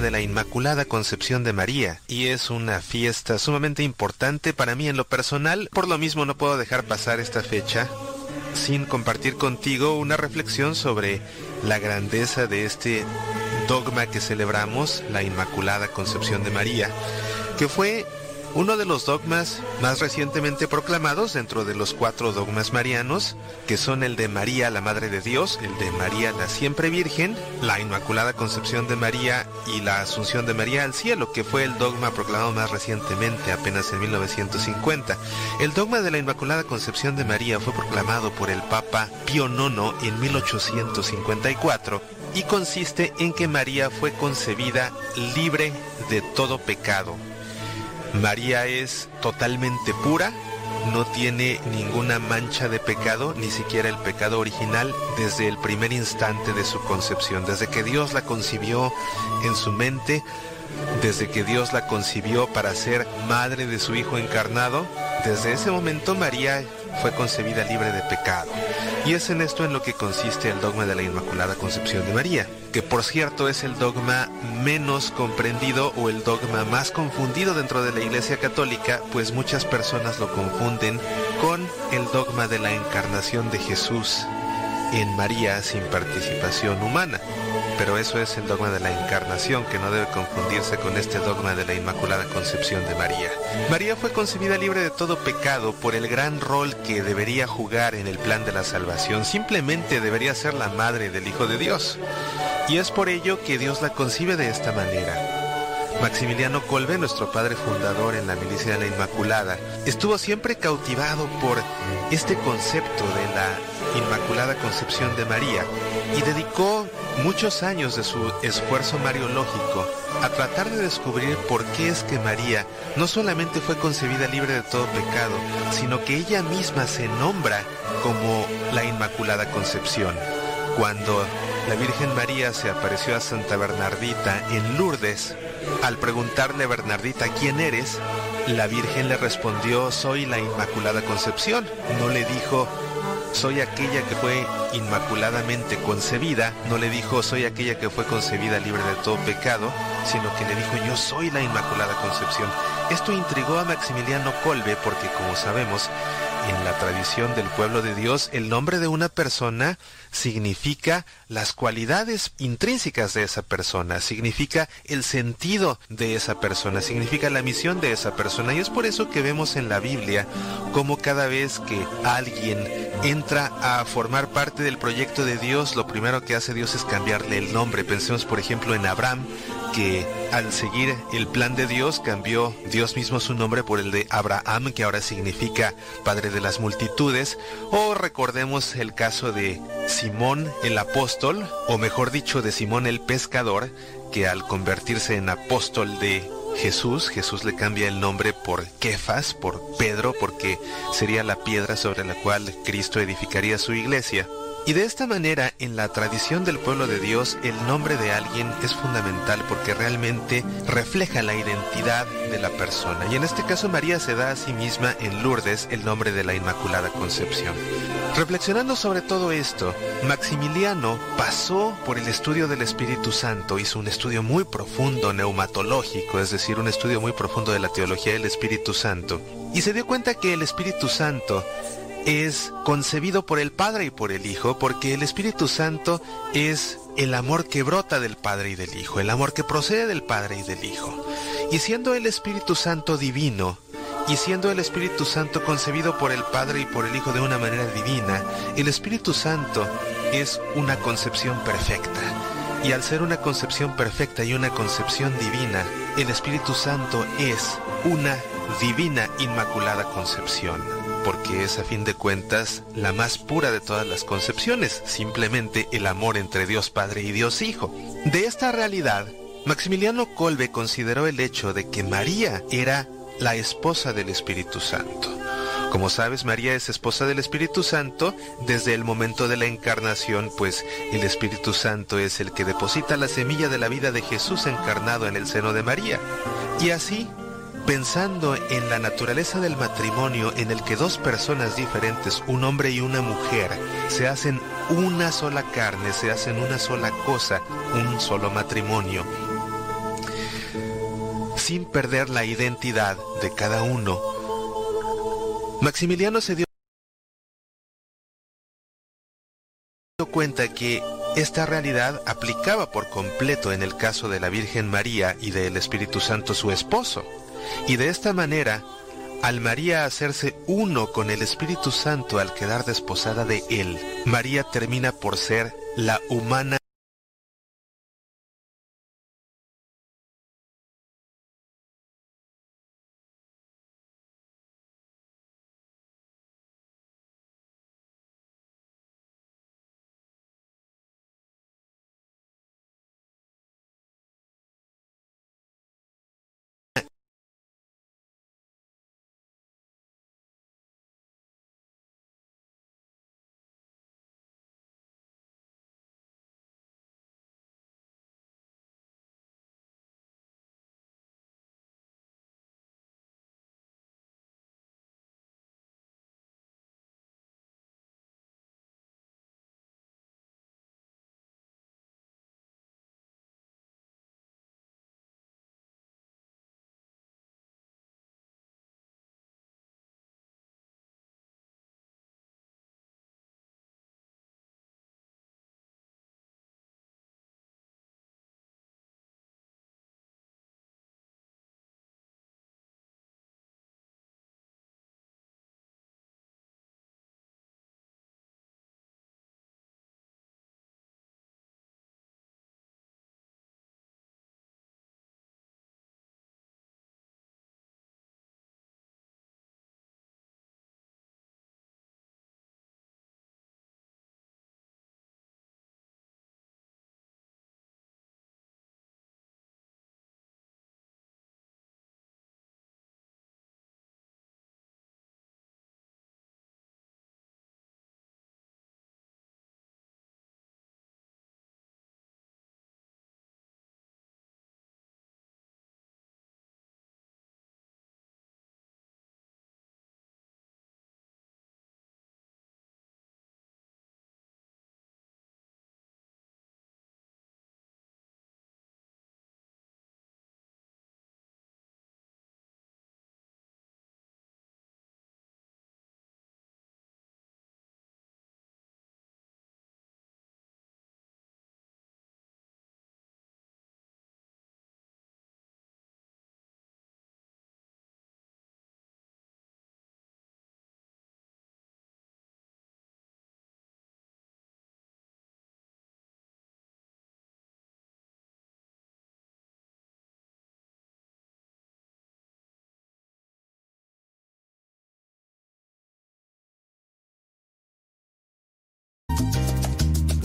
de la Inmaculada Concepción de María y es una fiesta sumamente importante para mí en lo personal, por lo mismo no puedo dejar pasar esta fecha sin compartir contigo una reflexión sobre la grandeza de este dogma que celebramos, la Inmaculada Concepción de María, que fue uno de los dogmas más recientemente proclamados dentro de los cuatro dogmas marianos, que son el de María la Madre de Dios, el de María la Siempre Virgen, la Inmaculada Concepción de María y la Asunción de María al Cielo, que fue el dogma proclamado más recientemente, apenas en 1950. El dogma de la Inmaculada Concepción de María fue proclamado por el Papa Pío IX en 1854 y consiste en que María fue concebida libre de todo pecado. María es totalmente pura, no tiene ninguna mancha de pecado, ni siquiera el pecado original, desde el primer instante de su concepción, desde que Dios la concibió en su mente, desde que Dios la concibió para ser madre de su Hijo encarnado, desde ese momento María fue concebida libre de pecado. Y es en esto en lo que consiste el dogma de la Inmaculada Concepción de María, que por cierto es el dogma menos comprendido o el dogma más confundido dentro de la Iglesia Católica, pues muchas personas lo confunden con el dogma de la encarnación de Jesús en María sin participación humana. Pero eso es el dogma de la encarnación que no debe confundirse con este dogma de la Inmaculada Concepción de María. María fue concebida libre de todo pecado por el gran rol que debería jugar en el plan de la salvación. Simplemente debería ser la madre del Hijo de Dios. Y es por ello que Dios la concibe de esta manera. Maximiliano Colbe, nuestro padre fundador en la Milicia de la Inmaculada, estuvo siempre cautivado por este concepto de la Inmaculada Concepción de María y dedicó muchos años de su esfuerzo mariológico a tratar de descubrir por qué es que María no solamente fue concebida libre de todo pecado, sino que ella misma se nombra como la Inmaculada Concepción. Cuando la Virgen María se apareció a Santa Bernardita en Lourdes, al preguntarle a Bernardita quién eres, la Virgen le respondió soy la Inmaculada Concepción. No le dijo soy aquella que fue inmaculadamente concebida, no le dijo soy aquella que fue concebida libre de todo pecado, sino que le dijo yo soy la Inmaculada Concepción. Esto intrigó a Maximiliano Kolbe porque como sabemos, en la tradición del pueblo de Dios, el nombre de una persona significa las cualidades intrínsecas de esa persona, significa el sentido de esa persona, significa la misión de esa persona. Y es por eso que vemos en la Biblia como cada vez que alguien entra a formar parte del proyecto de Dios, lo primero que hace Dios es cambiarle el nombre. Pensemos por ejemplo en Abraham, que al seguir el plan de Dios cambió Dios mismo su nombre por el de Abraham, que ahora significa Padre de las multitudes, o recordemos el caso de Simón el apóstol, o mejor dicho de Simón el pescador, que al convertirse en apóstol de Jesús, Jesús le cambia el nombre por Kefas, por Pedro, porque sería la piedra sobre la cual Cristo edificaría su iglesia. Y de esta manera, en la tradición del pueblo de Dios, el nombre de alguien es fundamental porque realmente refleja la identidad de la persona. Y en este caso María se da a sí misma en Lourdes el nombre de la Inmaculada Concepción. Reflexionando sobre todo esto, Maximiliano pasó por el estudio del Espíritu Santo, hizo un estudio muy profundo, neumatológico, es decir, un estudio muy profundo de la teología del Espíritu Santo, y se dio cuenta que el Espíritu Santo es concebido por el Padre y por el Hijo, porque el Espíritu Santo es el amor que brota del Padre y del Hijo, el amor que procede del Padre y del Hijo. Y siendo el Espíritu Santo divino Y siendo el Espíritu Santo concebido por el Padre y por el Hijo de una manera divina, el Espíritu Santo es una concepción perfecta. Y al ser una concepción perfecta y una concepción divina, el Espíritu Santo es una divina inmaculada concepción, porque es a fin de cuentas la más pura de todas las concepciones, simplemente el amor entre Dios Padre y Dios Hijo. De esta realidad, Maximiliano Kolbe consideró el hecho de que María era la esposa del Espíritu Santo. Como sabes, María es esposa del Espíritu Santo desde el momento de la encarnación, pues el Espíritu Santo es el que deposita la semilla de la vida de Jesús encarnado en el seno de María. Y así, pensando en la naturaleza del matrimonio en el que dos personas diferentes, un hombre y una mujer, se hacen una sola carne, se hacen una sola cosa, un solo matrimonio, sin perder la identidad de cada uno, Maximiliano se dio cuenta que esta realidad aplicaba por completo en el caso de la Virgen María y del Espíritu Santo su esposo. Y de esta manera, al María hacerse uno con el Espíritu Santo al quedar desposada de él, María termina por ser la humana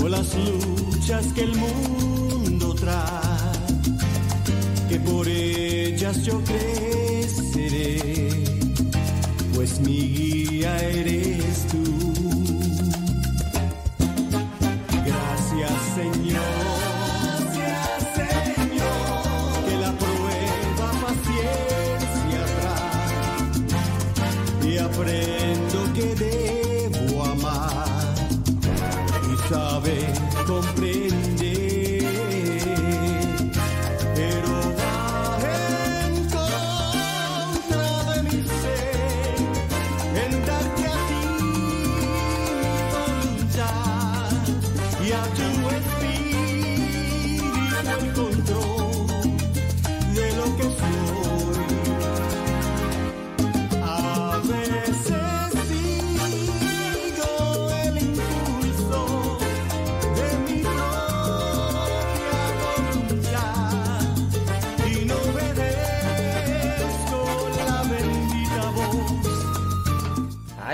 las luchas que el mundo trae, que por ellas yo creceré, pues mi guía eres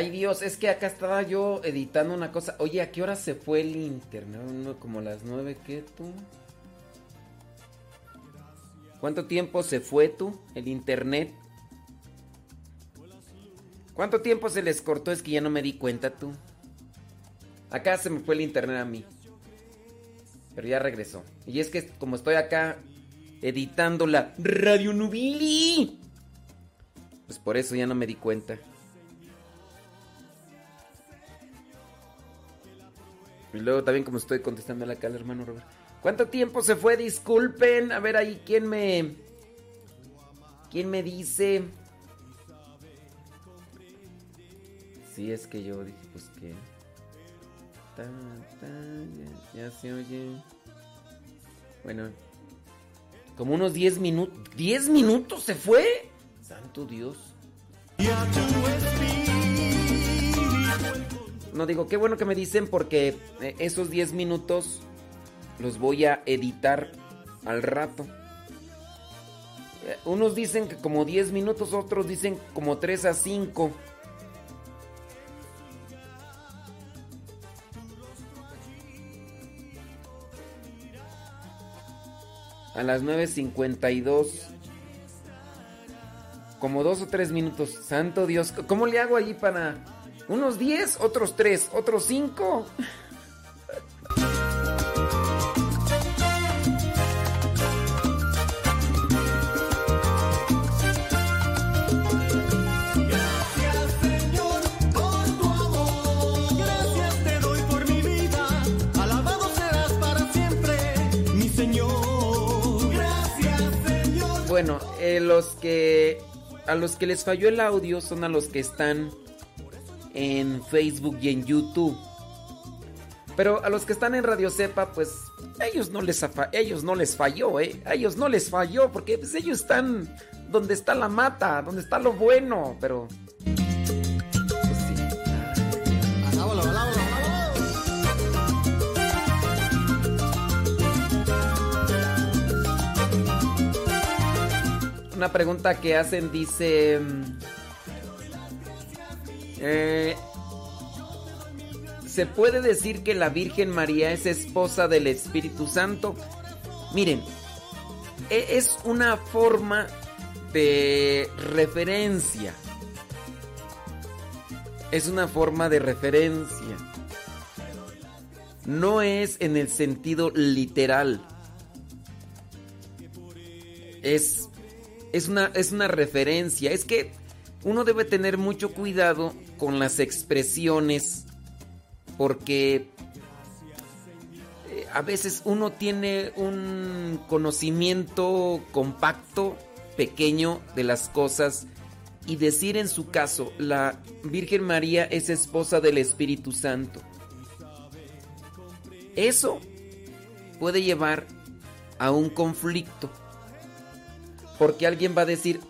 Dios, es que acá estaba yo editando una cosa. Oye, ¿a qué hora se fue el internet? Como las nueve, ¿qué tú? ¿Cuánto tiempo se fue tú, el internet? ¿Cuánto tiempo se les cortó? Es que ya no me di cuenta tú. Acá se me fue el internet a mí. Pero ya regresó. Y es que como estoy acá editando la Radio Nubili, pues por eso ya no me di cuenta. Y luego también como estoy contestando acá al hermano Robert. ¿Cuánto tiempo se fue? Disculpen. A ver ahí, ¿quién me... ¿Quién me dice? Sí, es que yo dije, pues que... ya, se oye. Bueno. Como unos 10 minutos. ¿10 minutos se fue? Santo Dios. No digo, qué bueno que me dicen porque eh, esos 10 minutos los voy a editar al rato. Eh, unos dicen que como 10 minutos, otros dicen como 3 a 5. A las 9.52. Como 2 o 3 minutos. Santo Dios. ¿Cómo le hago allí para... Unos 10, otros 3, otros 5? Bueno, eh, los que a los que les falló el audio son a los que están en Facebook y en YouTube. Pero a los que están en Radio Cepa, pues ellos no les ellos no les falló, eh. Ellos no les falló porque pues, ellos están donde está la mata, donde está lo bueno, pero una pregunta que hacen dice... Eh, ¿Se puede decir que la Virgen María es esposa del Espíritu Santo? Miren, e, es una forma de referencia. Es una forma de referencia. No es en el sentido literal. Es es una, es una referencia. Es que uno debe tener mucho cuidado con las expresiones porque eh, a veces uno tiene un conocimiento compacto, pequeño de las cosas y decir en su caso, la Virgen María es esposa del Espíritu Santo. Eso puede llevar a un conflicto porque alguien va a decir,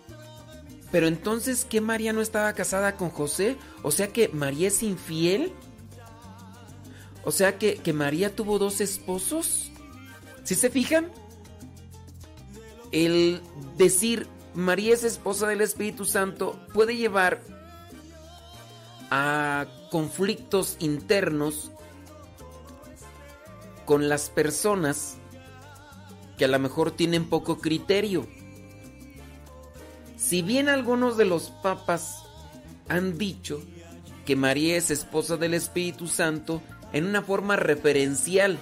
pero entonces, ¿qué María no estaba casada con José? O sea que María es infiel. O sea que, que María tuvo dos esposos. ¿Sí se fijan? El decir María es esposa del Espíritu Santo puede llevar a conflictos internos con las personas que a lo mejor tienen poco criterio. Si bien algunos de los papas han dicho que María es esposa del Espíritu Santo en una forma referencial,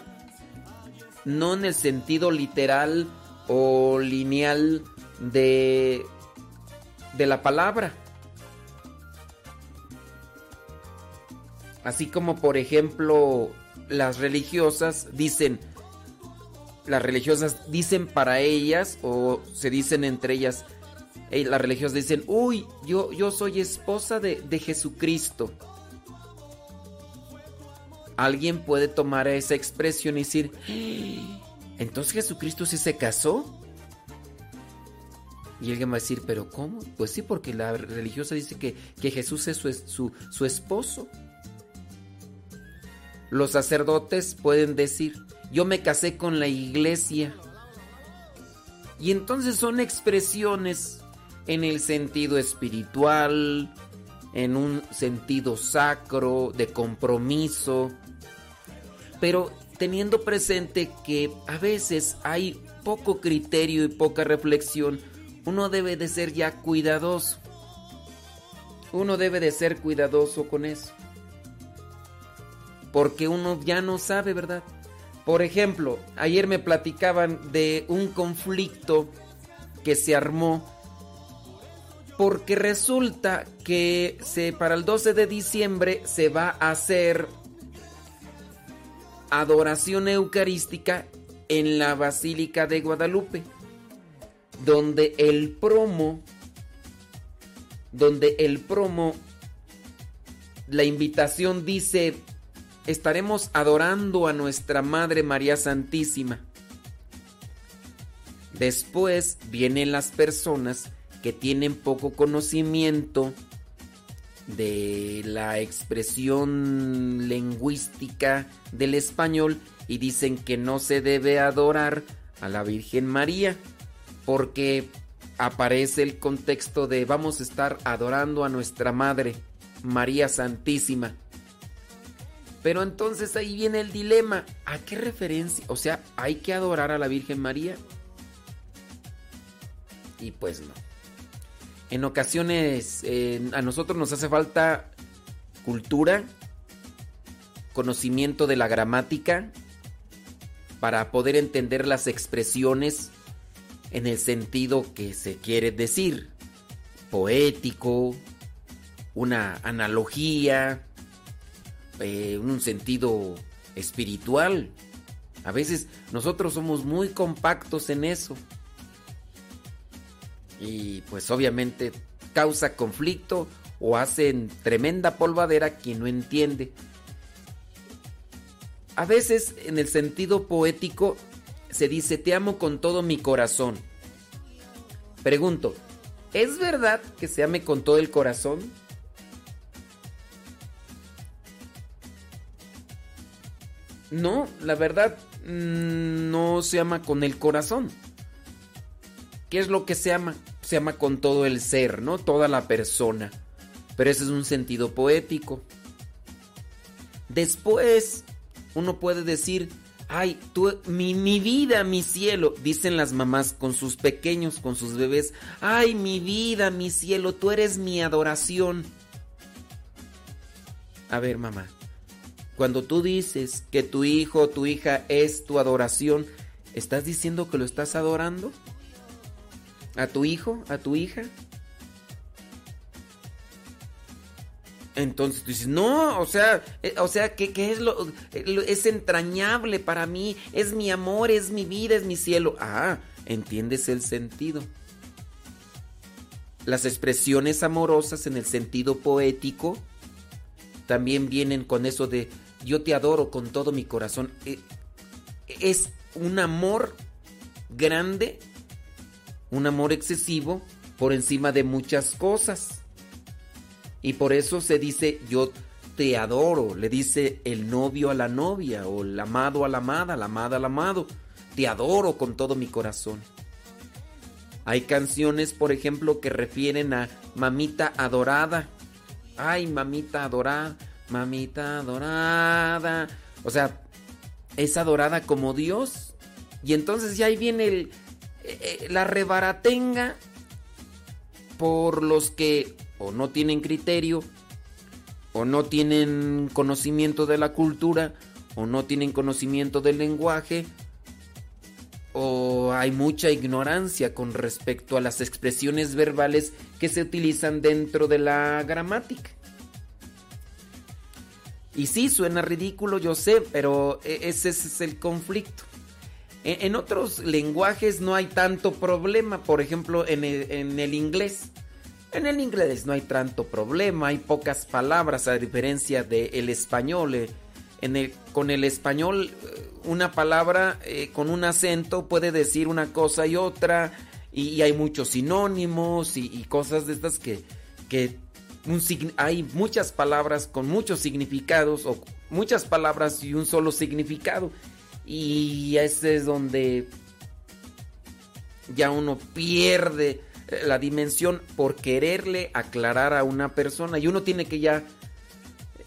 no en el sentido literal o lineal de, de la palabra. Así como por ejemplo las religiosas dicen, las religiosas dicen para ellas o se dicen entre ellas, las religiosas dicen, uy, yo, yo soy esposa de, de Jesucristo. Alguien puede tomar esa expresión y decir, entonces Jesucristo sí se casó. Y alguien va a decir, ¿pero cómo? Pues sí, porque la religiosa dice que, que Jesús es su, su, su, esposo. Los sacerdotes pueden decir, yo me casé con la iglesia. Y entonces son expresiones en el sentido espiritual, en un sentido sacro, de compromiso, pero teniendo presente que a veces hay poco criterio y poca reflexión, uno debe de ser ya cuidadoso. Uno debe de ser cuidadoso con eso. Porque uno ya no sabe, ¿verdad? Por ejemplo, ayer me platicaban de un conflicto que se armó porque resulta que para el 12 de diciembre se va a hacer adoración eucarística en la Basílica de Guadalupe, donde el promo, donde el promo, la invitación dice, estaremos adorando a nuestra Madre María Santísima. Después vienen las personas que tienen poco conocimiento de la expresión lingüística del español y dicen que no se debe adorar a la Virgen María porque aparece el contexto de vamos a estar adorando a nuestra Madre María Santísima. Pero entonces ahí viene el dilema, ¿a qué referencia? O sea, ¿hay que adorar a la Virgen María? Y pues no. En ocasiones eh, a nosotros nos hace falta cultura, conocimiento de la gramática, para poder entender las expresiones en el sentido que se quiere decir. Poético, una analogía, eh, un sentido espiritual. A veces nosotros somos muy compactos en eso. Y pues obviamente causa conflicto o hacen tremenda polvadera quien no entiende. A veces en el sentido poético se dice te amo con todo mi corazón. Pregunto, ¿es verdad que se ame con todo el corazón? No, la verdad mm, no se ama con el corazón. ¿Qué es lo que se ama? Se ama con todo el ser, ¿no? Toda la persona. Pero ese es un sentido poético. Después, uno puede decir, ay, tú, mi, mi vida, mi cielo, dicen las mamás con sus pequeños, con sus bebés, ay, mi vida, mi cielo, tú eres mi adoración. A ver, mamá, cuando tú dices que tu hijo o tu hija es tu adoración, ¿estás diciendo que lo estás adorando? ¿A tu hijo? ¿A tu hija? Entonces tú dices, no, o sea, eh, o sea, ¿qué, es lo, Es entrañable para mí, es mi amor, es mi vida, es mi cielo. Ah, entiendes el sentido. Las expresiones amorosas en el sentido poético también vienen con eso de yo te adoro con todo mi corazón. Eh, es un amor grande, un amor excesivo por encima de muchas cosas. Y por eso se dice yo te adoro, le dice el novio a la novia o el amado a la amada, la amada al amado. Te adoro con todo mi corazón. Hay canciones, por ejemplo, que refieren a mamita adorada. Ay, mamita adorada, mamita adorada. O sea, es adorada como Dios. Y entonces ya ahí viene el, eh, la rebaratenga por los que o no tienen criterio, o no tienen conocimiento de la cultura, o no tienen conocimiento del lenguaje, o hay mucha ignorancia con respecto a las expresiones verbales que se utilizan dentro de la gramática. Y sí, suena ridículo, yo sé, pero e-, ese es el conflicto. En otros lenguajes no hay tanto problema, por ejemplo en el, inglés. En el inglés no hay tanto problema, hay pocas palabras a diferencia del español. Eh, con el español eh, una palabra eh, con un acento puede decir una cosa y otra y, hay muchos sinónimos y, cosas de estas que hay muchas palabras con muchos significados o muchas palabras y un solo significado y ese es donde ya uno pierde eh, la dimensión por quererle aclarar a una persona y uno tiene que ya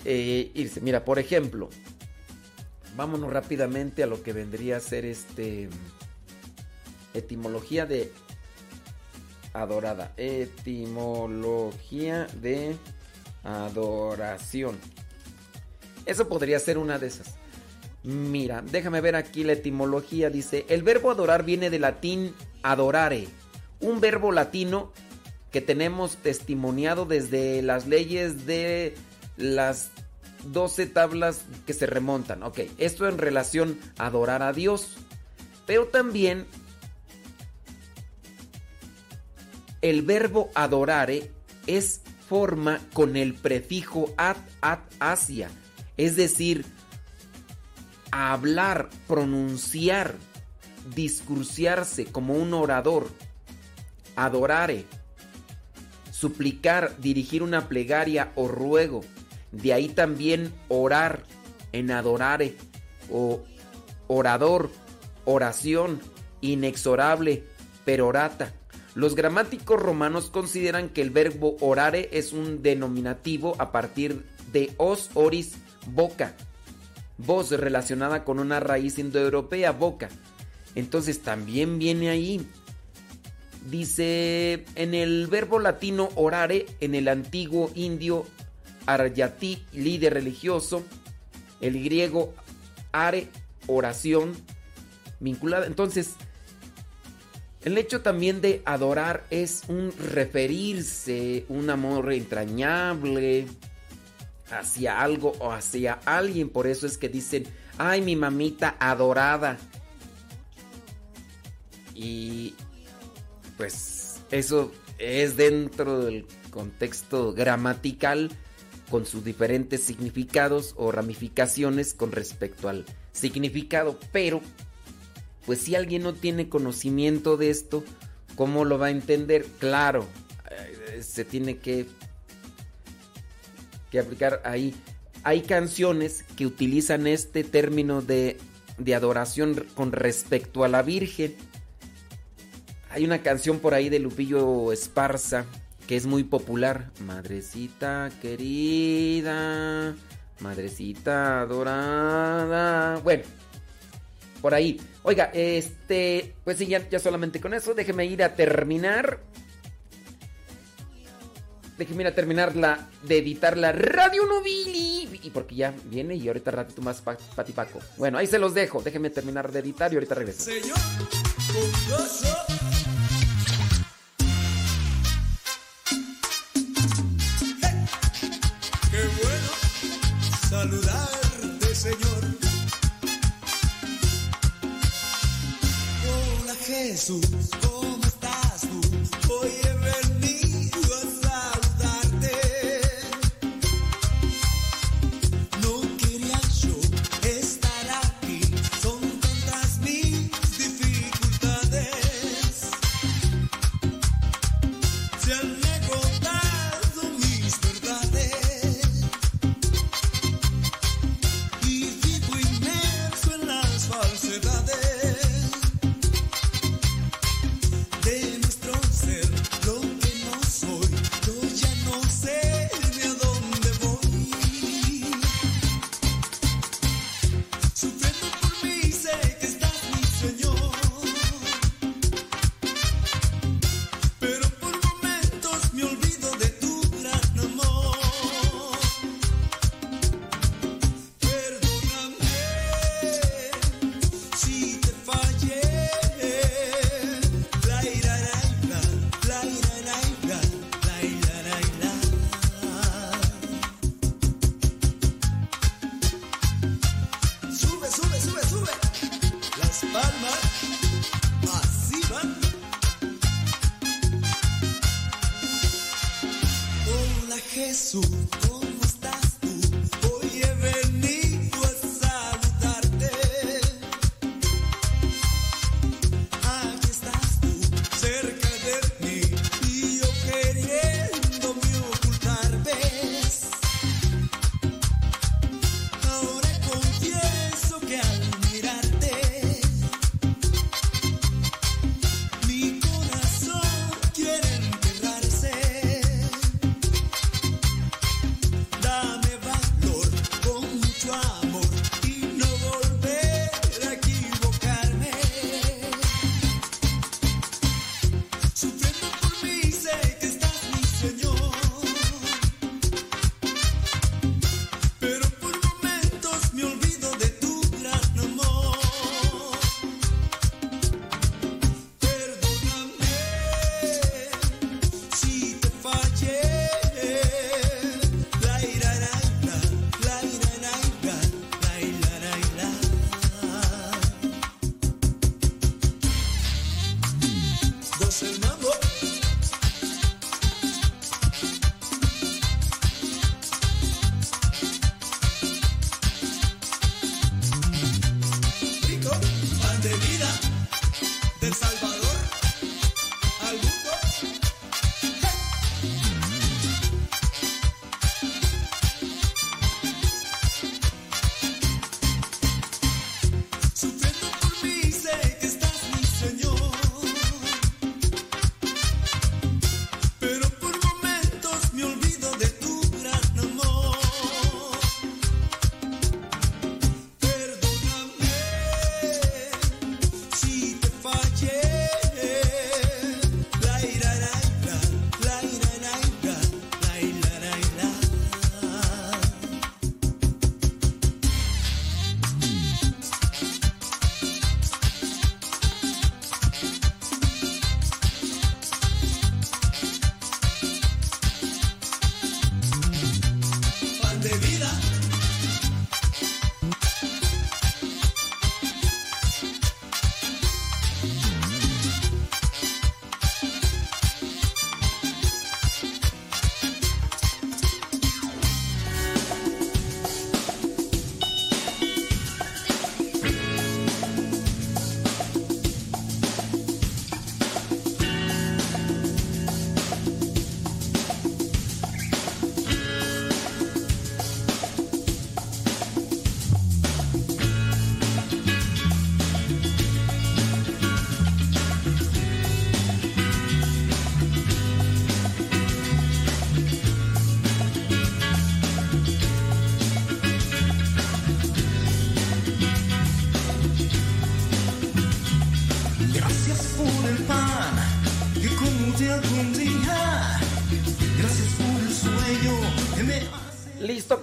eh, irse. Mira, por ejemplo, vámonos rápidamente a lo que vendría a ser este etimología de adorada. Etimología de adoración. Eso podría ser una de esas. Mira, déjame ver aquí la etimología. Dice, el verbo adorar viene del latín adorare, un verbo latino que tenemos testimoniado desde las leyes de las 12 tablas que se remontan. Ok, esto en relación a adorar a Dios. Pero también el verbo adorare es forma con el prefijo ad, ad, asia. Es decir, hablar, pronunciar, discursiarse como un orador, adorare, suplicar, dirigir una plegaria o ruego. De ahí también orar, en adorare, o orador, oración, inexorable, perorata. Los gramáticos romanos consideran que el verbo orare es un denominativo a partir de os, oris, boca. Voz relacionada con una raíz indoeuropea, boca. Entonces también viene ahí. Dice en el verbo latino orare, en el antiguo indio aryati, líder religioso. El griego are, oración, vinculada. Entonces, el hecho también de adorar es un referirse, un amor entrañable hacia algo o hacia alguien. Por eso es que dicen, ay, mi mamita adorada. Y pues eso es dentro del contexto gramatical con sus diferentes significados o ramificaciones con respecto al significado. Pero pues si alguien no tiene conocimiento de esto, ¿cómo lo va a entender? Claro, eh, se tiene que, que aplicar ahí. Hay canciones que utilizan este término de, de adoración con respecto a la Virgen. Hay una canción por ahí de Lupillo Esparza que es muy popular. Madrecita querida, madrecita adorada. Bueno, por ahí. Oiga, este, pues sí, ya, solamente con eso, déjeme ir a terminar. Déjeme ir a terminar la, de editar la Radio Novili. Y porque ya viene y ahorita ratito más patipaco. Bueno, ahí se los dejo. Déjeme terminar de editar y ahorita regreso. Señor, bueno saludarte, Señor. Jesús, ¿cómo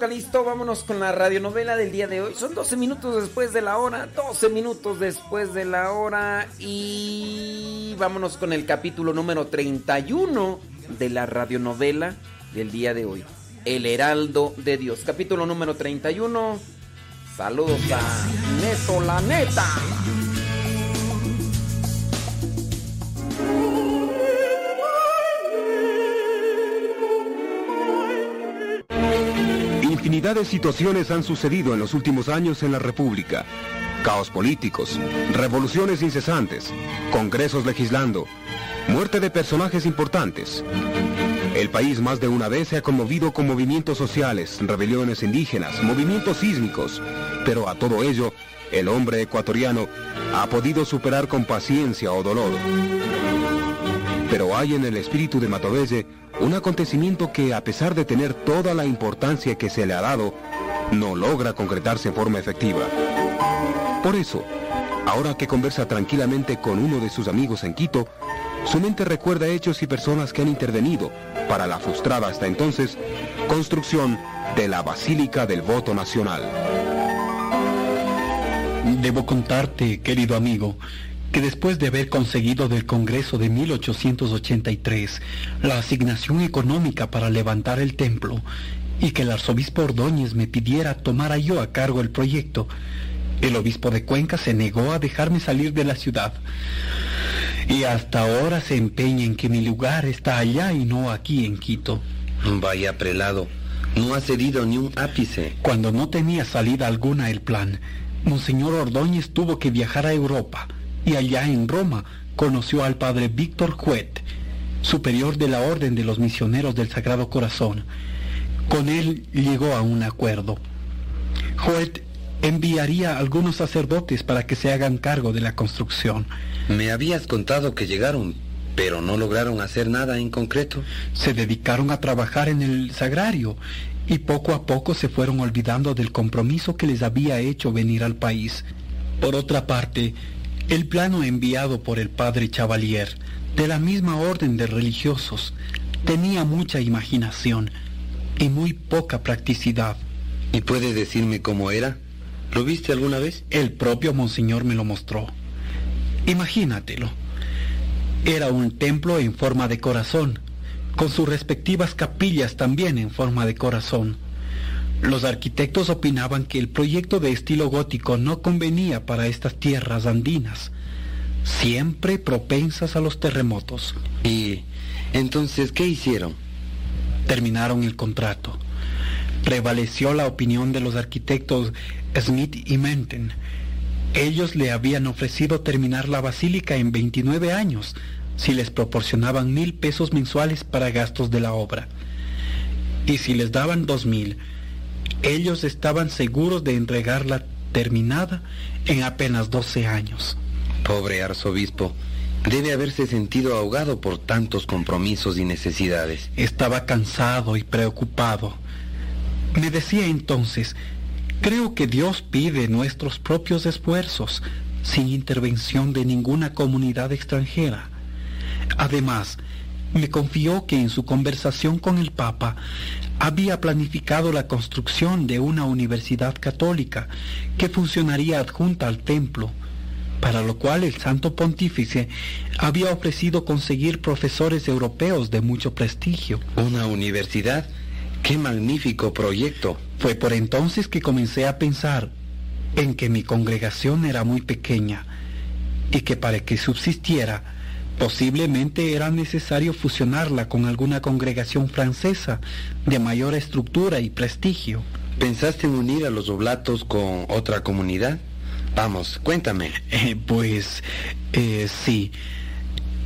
Listo, vámonos con la radionovela del día de hoy. Son 12 minutos después de la hora, 12 minutos después de la hora y vámonos con el capítulo número 31 de la radionovela del día de hoy. El Heraldo de Dios, capítulo número 31. Saludos a Neto la Neta. De situaciones han sucedido en los últimos años en la República. Caos políticos, revoluciones incesantes, congresos legislando, muerte de personajes importantes. El país más de una vez se ha conmovido con movimientos sociales, rebeliones indígenas, movimientos sísmicos, pero a todo ello, el hombre ecuatoriano ha podido superar con paciencia o dolor. Pero hay en el espíritu de Matovelle un acontecimiento que, a pesar de tener toda la importancia que se le ha dado, no logra concretarse en forma efectiva. Por eso, ahora que conversa tranquilamente con uno de sus amigos en Quito, su mente recuerda hechos y personas que han intervenido para la frustrada hasta entonces construcción de la Basílica del Voto Nacional. Debo contarte, querido amigo, que después de haber conseguido del Congreso de 1883 la asignación económica para levantar el templo y que el arzobispo Ordóñez me pidiera tomara yo a cargo el proyecto, el obispo de Cuenca se negó a dejarme salir de la ciudad. Y hasta ahora se empeña en que mi lugar está allá y no aquí en Quito. Vaya prelado, no ha cedido ni un ápice. Cuando no tenía salida alguna el plan, Monseñor Ordóñez tuvo que viajar a Europa y allá en Roma conoció al padre Víctor Juet, superior de la Orden de los Misioneros del Sagrado Corazón. Con él llegó a un acuerdo. Juet enviaría a algunos sacerdotes para que se hagan cargo de la construcción. Me habías contado que llegaron, pero no lograron hacer nada en concreto. Se dedicaron a trabajar en el sagrario y poco a poco se fueron olvidando del compromiso que les había hecho venir al país. Por otra parte, el plano enviado por el padre Chavalier, de la misma orden de religiosos, tenía mucha imaginación y muy poca practicidad. ¿Y puede decirme cómo era? ¿Lo viste alguna vez? El propio monseñor me lo mostró. Imagínatelo. Era un templo en forma de corazón, con sus respectivas capillas también en forma de corazón. Los arquitectos opinaban que el proyecto de estilo gótico no convenía para estas tierras andinas, siempre propensas a los terremotos. ¿Y entonces qué hicieron? Terminaron el contrato. Prevaleció la opinión de los arquitectos Smith y Menten. Ellos le habían ofrecido terminar la basílica en 29 años si les proporcionaban mil pesos mensuales para gastos de la obra. Y si les daban dos mil, ellos estaban seguros de entregarla terminada en apenas 12 años. Pobre arzobispo, debe haberse sentido ahogado por tantos compromisos y necesidades. Estaba cansado y preocupado. Me decía entonces, creo que Dios pide nuestros propios esfuerzos, sin intervención de ninguna comunidad extranjera. Además, me confió que en su conversación con el Papa había planificado la construcción de una universidad católica que funcionaría adjunta al templo, para lo cual el Santo Pontífice había ofrecido conseguir profesores europeos de mucho prestigio. ¿Una universidad? ¡Qué magnífico proyecto! Fue por entonces que comencé a pensar en que mi congregación era muy pequeña y que para que subsistiera posiblemente era necesario fusionarla con alguna congregación francesa de mayor estructura y prestigio. ¿Pensaste en unir a los oblatos con otra comunidad? Vamos, cuéntame. [LAUGHS] Eh, pues eh, sí,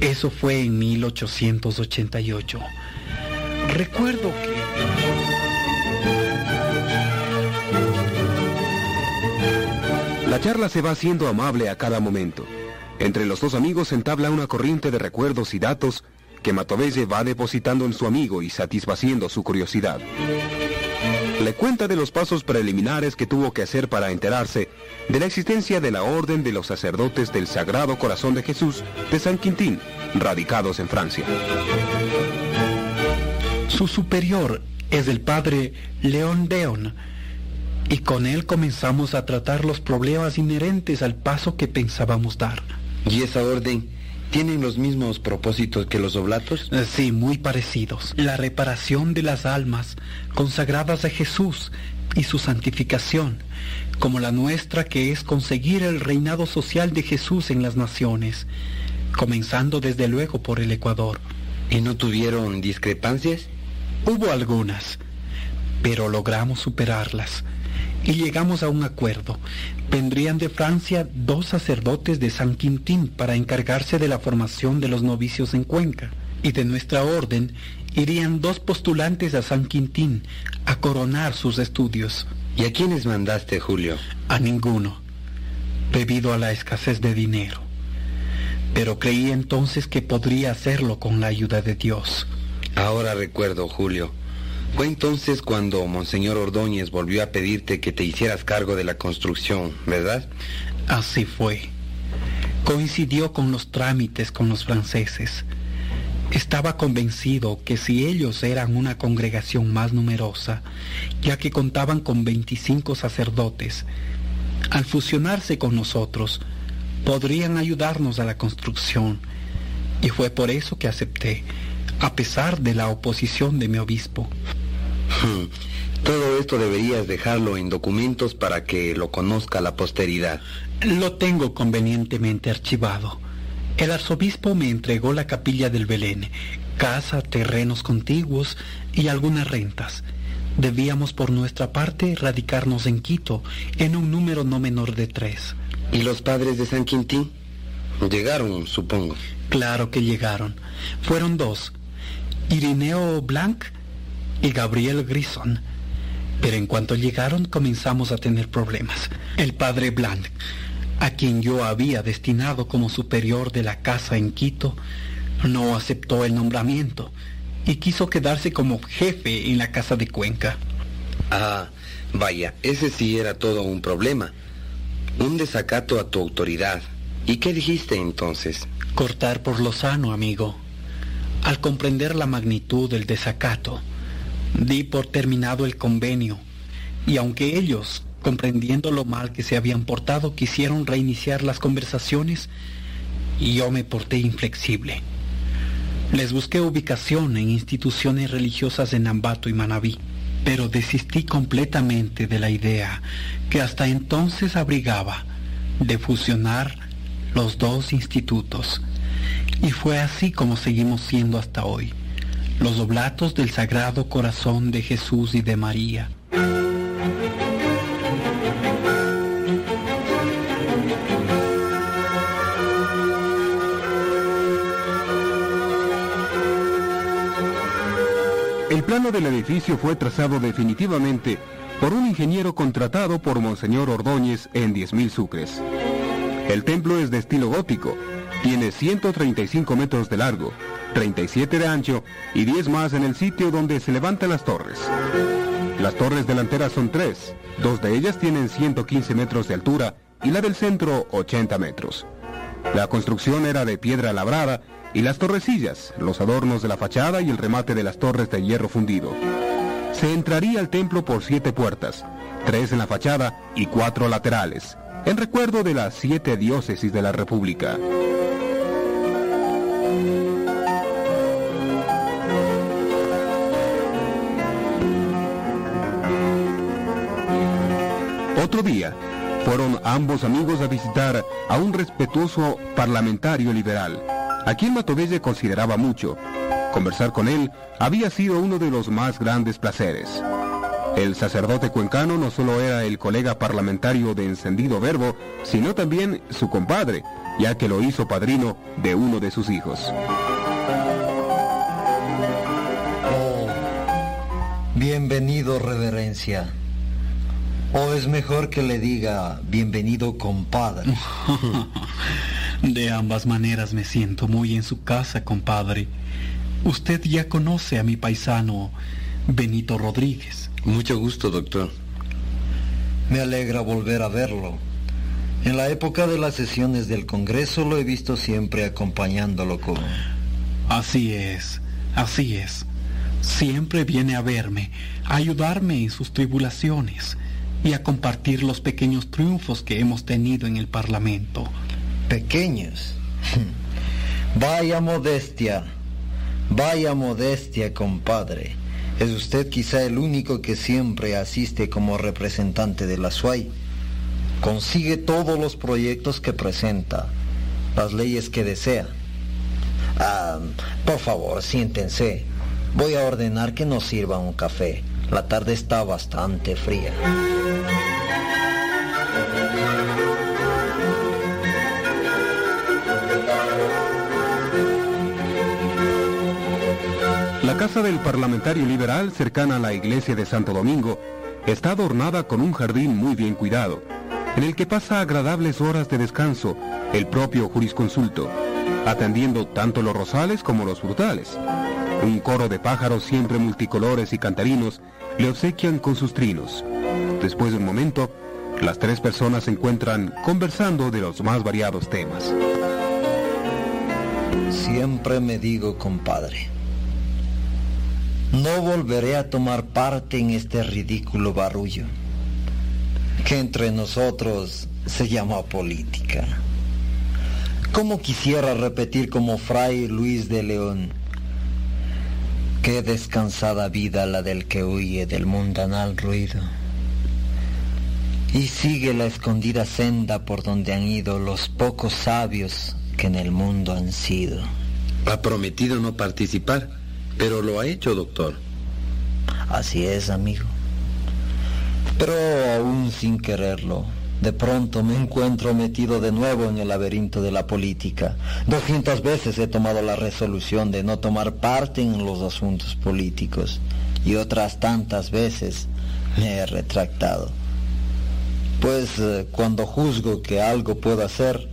eso fue en 1888. Recuerdo que... La charla se va haciendo amable a cada momento. Entre los dos amigos entabla una corriente de recuerdos y datos que Matovelle va depositando en su amigo y satisfaciendo su curiosidad. Le cuenta de los pasos preliminares que tuvo que hacer para enterarse de la existencia de la Orden de los Sacerdotes del Sagrado Corazón de Jesús de San Quintín, radicados en Francia. Su superior es el padre León Deon, y con él comenzamos a tratar los problemas inherentes al paso que pensábamos dar. ¿Y esa orden tienen los mismos propósitos que los oblatos? Eh, Sí, muy parecidos. La reparación de las almas consagradas a Jesús y su santificación, como la nuestra que es conseguir el reinado social de Jesús en las naciones, comenzando desde luego por el Ecuador. ¿Y no tuvieron discrepancias? Hubo algunas, pero logramos superarlas y llegamos a un acuerdo. Vendrían de Francia dos sacerdotes de San Quintín para encargarse de la formación de los novicios en Cuenca. Y de nuestra orden irían dos postulantes a San Quintín a coronar sus estudios. ¿Y a quiénes mandaste, Julio? A ninguno, debido a la escasez de dinero. Pero creí entonces que podría hacerlo con la ayuda de Dios. Ahora recuerdo, Julio. Fue entonces cuando Monseñor Ordóñez volvió a pedirte que te hicieras cargo de la construcción, ¿verdad? Así fue. Coincidió con los trámites con los franceses. Estaba convencido que si ellos eran una congregación más numerosa, ya que contaban con 25 sacerdotes, al fusionarse con nosotros, podrían ayudarnos a la construcción. Y fue por eso que acepté, a pesar de la oposición de mi obispo. Todo esto deberías dejarlo en documentos para que lo conozca la posteridad. Lo tengo convenientemente archivado. El arzobispo me entregó la capilla del Belén, casa, terrenos contiguos y algunas rentas. Debíamos por nuestra parte radicarnos en Quito, en un número no menor de tres. ¿Y los padres de San Quintín? Llegaron, supongo. Claro que llegaron. Fueron dos, Irineo Blanc y Gabriel Grison. Pero en cuanto llegaron comenzamos a tener problemas. El padre Blanc, a quien yo había destinado como superior de la casa en Quito, no aceptó el nombramiento y quiso quedarse como jefe en la casa de Cuenca. Ah, vaya, ese sí era todo un problema. Un desacato a tu autoridad. ¿Y qué dijiste entonces? Cortar por lo sano, amigo. Al comprender la magnitud del desacato, di por terminado el convenio, y aunque ellos, comprendiendo lo mal que se habían portado, quisieron reiniciar las conversaciones, yo me porté inflexible. Les busqué ubicación en instituciones religiosas en Ambato y Manabí, pero desistí completamente de la idea que hasta entonces abrigaba de fusionar los dos institutos. Y fue así como seguimos siendo hasta hoy, los oblatos del Sagrado Corazón de Jesús y de María. El plano del edificio fue trazado definitivamente por un ingeniero contratado por Monseñor Ordóñez en 10.000 sucres. El templo es de estilo gótico, tiene 135 metros de largo, 37 de ancho y 10 más en el sitio donde se levantan las torres. Las torres delanteras son tres, dos de ellas tienen 115 metros de altura y la del centro 80 metros. La construcción era de piedra labrada y las torrecillas, los adornos de la fachada y el remate de las torres de hierro fundido. Se entraría al templo por siete puertas, tres en la fachada y cuatro laterales, en recuerdo de las siete diócesis de la República. Otro día, fueron ambos amigos a visitar a un respetuoso parlamentario liberal, a quien Matovelle consideraba mucho. Conversar con él había sido uno de los más grandes placeres. El sacerdote cuencano no solo era el colega parlamentario de encendido verbo, sino también su compadre, ya que lo hizo padrino de uno de sus hijos. Bienvenido, reverencia. O es mejor que le diga bienvenido, compadre. [LAUGHS] De ambas maneras me siento muy en su casa, compadre. Usted ya conoce a mi paisano Benito Rodríguez. Mucho gusto, doctor. Me alegra volver a verlo. En la época de las sesiones del Congreso lo he visto siempre acompañándolo con... Así es, así es. Siempre viene a verme, a ayudarme en sus tribulaciones y a compartir los pequeños triunfos que hemos tenido en el Parlamento. Pequeños. [LAUGHS] Vaya modestia, vaya modestia, compadre. Es usted quizá el único que siempre asiste como representante de la SUAY. Consigue todos los proyectos que presenta, las leyes que desea. Ah, por favor, siéntense. Voy a ordenar que nos sirva un café. La tarde está bastante fría. La casa del parlamentario liberal, cercana a la iglesia de Santo Domingo, está adornada con un jardín muy bien cuidado, en el que pasa agradables horas de descanso el propio jurisconsulto, atendiendo tanto los rosales como los frutales. Un coro de pájaros siempre multicolores y cantarinos le obsequian con sus trinos. Después de un momento, las tres personas se encuentran conversando de los más variados temas. Siempre me digo, compadre, no volveré a tomar parte en este ridículo barullo que entre nosotros se llama política. ¿Cómo quisiera repetir como Fray Luis de León? Qué descansada vida la del que huye del mundanal ruido y sigue la escondida senda por donde han ido los pocos sabios que en el mundo han sido. Ha prometido no participar, pero lo ha hecho, doctor. Así es, amigo. Pero aún sin quererlo, de pronto me encuentro metido de nuevo en el laberinto de la política. Doscientas veces he tomado la resolución de no tomar parte en los asuntos políticos y otras tantas veces me he retractado. Pues eh, cuando juzgo que algo puedo hacer,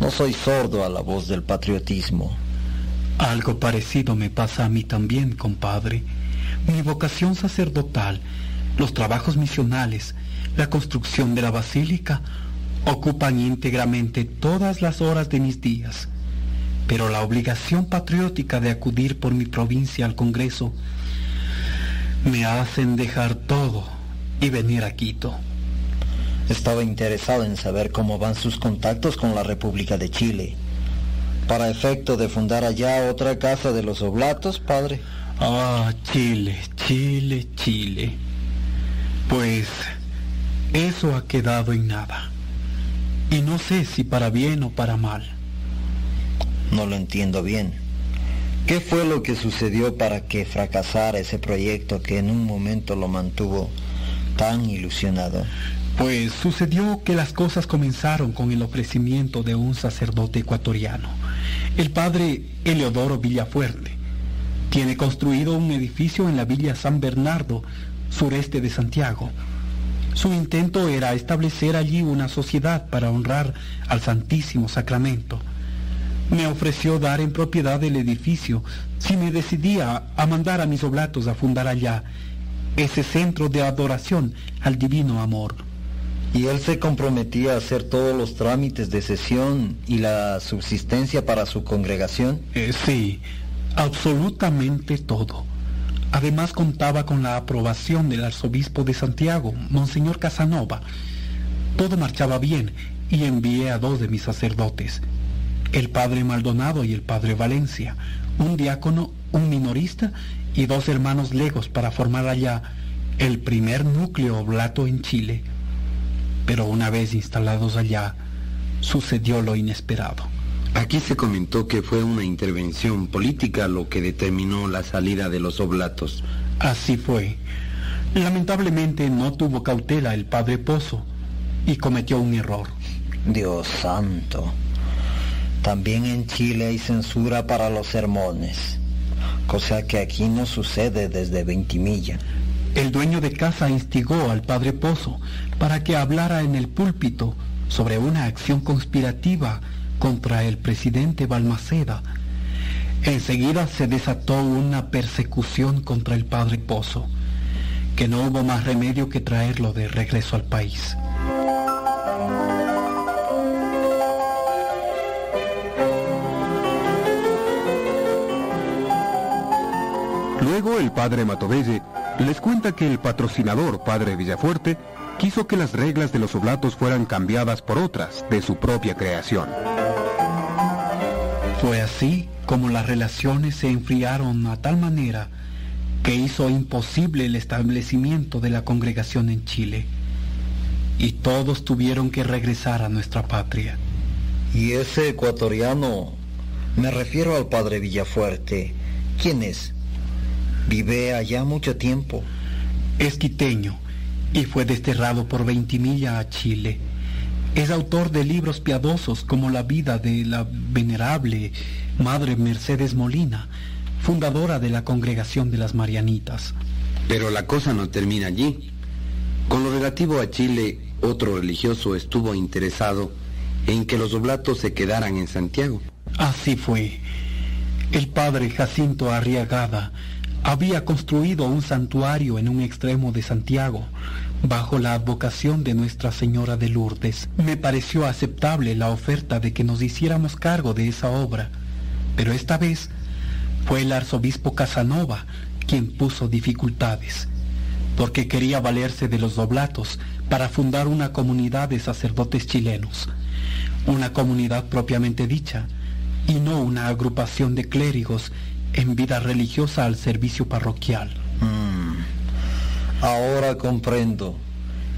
no soy sordo a la voz del patriotismo. Algo parecido me pasa a mí también, compadre. Mi vocación sacerdotal, los trabajos misionales, la construcción de la basílica, ocupan íntegramente todas las horas de mis días. Pero la obligación patriótica de acudir por mi provincia al Congreso me hacen dejar todo y venir a Quito. Estaba interesado en saber cómo van sus contactos con la República de Chile. Para efecto de fundar allá otra casa de los oblatos, padre. Ah, Chile, Chile, Chile. Pues eso ha quedado en nada. Y no sé si para bien o para mal. No lo entiendo bien. ¿Qué fue lo que sucedió para que fracasara ese proyecto que en un momento lo mantuvo tan ilusionado? Pues sucedió que las cosas comenzaron con el ofrecimiento de un sacerdote ecuatoriano, el padre Eleodoro Villafuerte. Tiene construido un edificio en la villa San Bernardo, sureste de Santiago. Su intento era establecer allí una sociedad para honrar al Santísimo Sacramento. Me ofreció dar en propiedad el edificio si me decidía a mandar a mis oblatos a fundar allá ese centro de adoración al divino amor. ¿Y él se comprometía a hacer todos los trámites de sesión y la subsistencia para su congregación? Eh, sí, absolutamente todo. Además contaba con la aprobación del arzobispo de Santiago, Monseñor Casanova. Todo marchaba bien y envié a dos de mis sacerdotes, el padre Maldonado y el padre Valencia, un diácono, un minorista y dos hermanos legos para formar allá el primer núcleo oblato en Chile. Pero una vez instalados allá, sucedió lo inesperado. Aquí se comentó que fue una intervención política lo que determinó la salida de los oblatos. Así fue. Lamentablemente no tuvo cautela el padre Pozo y cometió un error. Dios santo. También en Chile hay censura para los sermones, cosa que aquí no sucede desde Ventimilla. El dueño de casa instigó al padre Pozo para que hablara en el púlpito sobre una acción conspirativa contra el presidente Balmaceda. Enseguida se desató una persecución contra el padre Pozo, que no hubo más remedio que traerlo de regreso al país. Luego el padre Matovelle les cuenta que el patrocinador, padre Villafuerte, quiso que las reglas de los oblatos fueran cambiadas por otras de su propia creación. Fue así como las relaciones se enfriaron a tal manera que hizo imposible el establecimiento de la congregación en Chile. Y todos tuvieron que regresar a nuestra patria. Y ese ecuatoriano, me refiero al padre Villafuerte, ¿quién es? Vive allá mucho tiempo. Es quiteño y fue desterrado por Veintimilla a Chile. Es autor de libros piadosos como La vida de la venerable Madre Mercedes Molina, fundadora de la Congregación de las Marianitas. Pero la cosa no termina allí. Con lo relativo a Chile, otro religioso estuvo interesado en que los oblatos se quedaran en Santiago. Así fue. El padre Jacinto Arriagada había construido un santuario en un extremo de Santiago, bajo la advocación de Nuestra Señora de Lourdes. Me pareció aceptable la oferta de que nos hiciéramos cargo de esa obra, pero esta vez fue el arzobispo Casanova quien puso dificultades, porque quería valerse de los doblatos para fundar una comunidad de sacerdotes chilenos, una comunidad propiamente dicha, y no una agrupación de clérigos en vida religiosa al servicio parroquial. Mm. Ahora comprendo.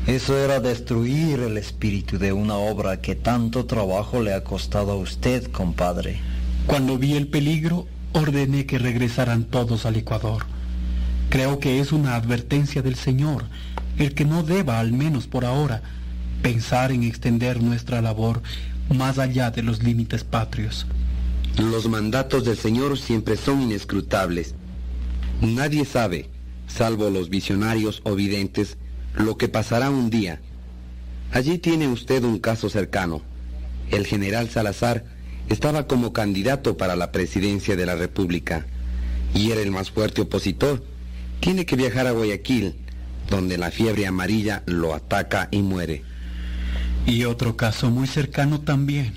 Eso era destruir el espíritu de una obra que tanto trabajo le ha costado a usted, compadre. Cuando vi el peligro, ordené que regresaran todos al Ecuador. Creo que es una advertencia del Señor, el que no deba, al menos por ahora, pensar en extender nuestra labor más allá de los límites patrios. Los mandatos del Señor siempre son inescrutables. Nadie sabe, salvo los visionarios o videntes, lo que pasará un día. Allí tiene usted un caso cercano. El general Salazar estaba como candidato para la presidencia de la República y era el más fuerte opositor. Tiene que viajar a Guayaquil, donde la fiebre amarilla lo ataca y muere. Y otro caso muy cercano también.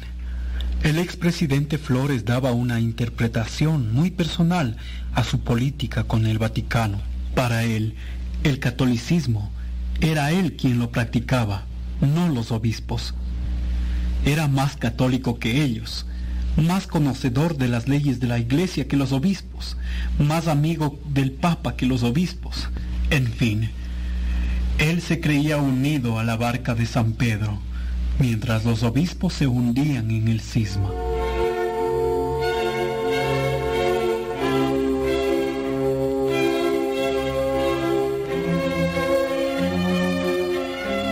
El expresidente Flores daba una interpretación muy personal a su política con el Vaticano. Para él, el catolicismo era él quien lo practicaba, no los obispos. Era más católico que ellos, más conocedor de las leyes de la iglesia que los obispos, más amigo del Papa que los obispos. En fin, él se creía unido a la barca de San Pedro mientras los obispos se hundían en el cisma.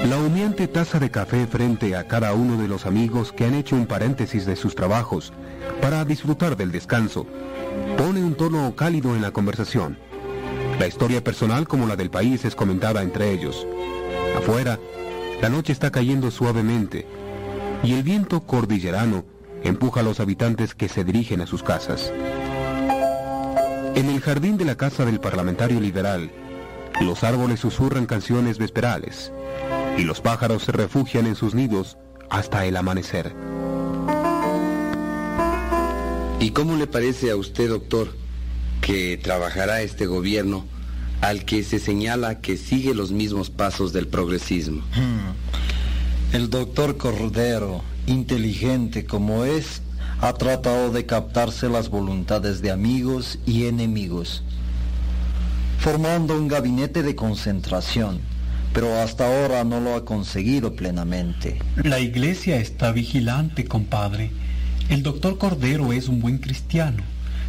La humeante taza de café frente a cada uno de los amigos que han hecho un paréntesis de sus trabajos para disfrutar del descanso pone un tono cálido en la conversación. La historia personal como la del país es comentada entre ellos. Afuera, la noche está cayendo suavemente y el viento cordillerano empuja a los habitantes que se dirigen a sus casas. En el jardín de la casa del parlamentario liberal, los árboles susurran canciones vesperales y los pájaros se refugian en sus nidos hasta el amanecer. ¿Y cómo le parece a usted, doctor, que trabajará este gobierno al que se señala que sigue los mismos pasos del progresismo. Hmm. El doctor Cordero, inteligente como es, ha tratado de captarse las voluntades de amigos y enemigos, formando un gabinete de concentración, pero hasta ahora no lo ha conseguido plenamente. La iglesia está vigilante, compadre. El doctor Cordero es un buen cristiano,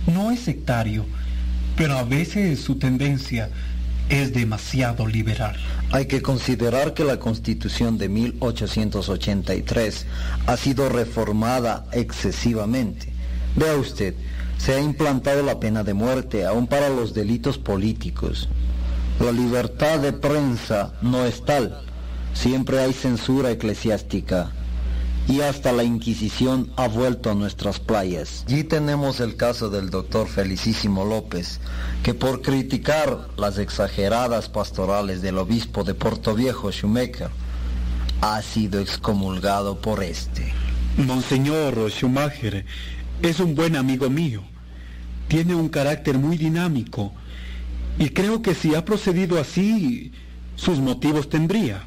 no es sectario, pero a veces su tendencia es demasiado liberal. Hay que considerar que la Constitución de 1883 ha sido reformada excesivamente. Vea usted, se ha implantado la pena de muerte aún para los delitos políticos. La libertad de prensa no es tal. Siempre hay censura eclesiástica. Y hasta la Inquisición ha vuelto a nuestras playas. Allí tenemos el caso del doctor Felicísimo López, que por criticar las exageradas pastorales del obispo de Portoviejo Schumacher, ha sido excomulgado por este. Monseñor Schumacher es un buen amigo mío. Tiene un carácter muy dinámico y creo que si ha procedido así, sus motivos tendría.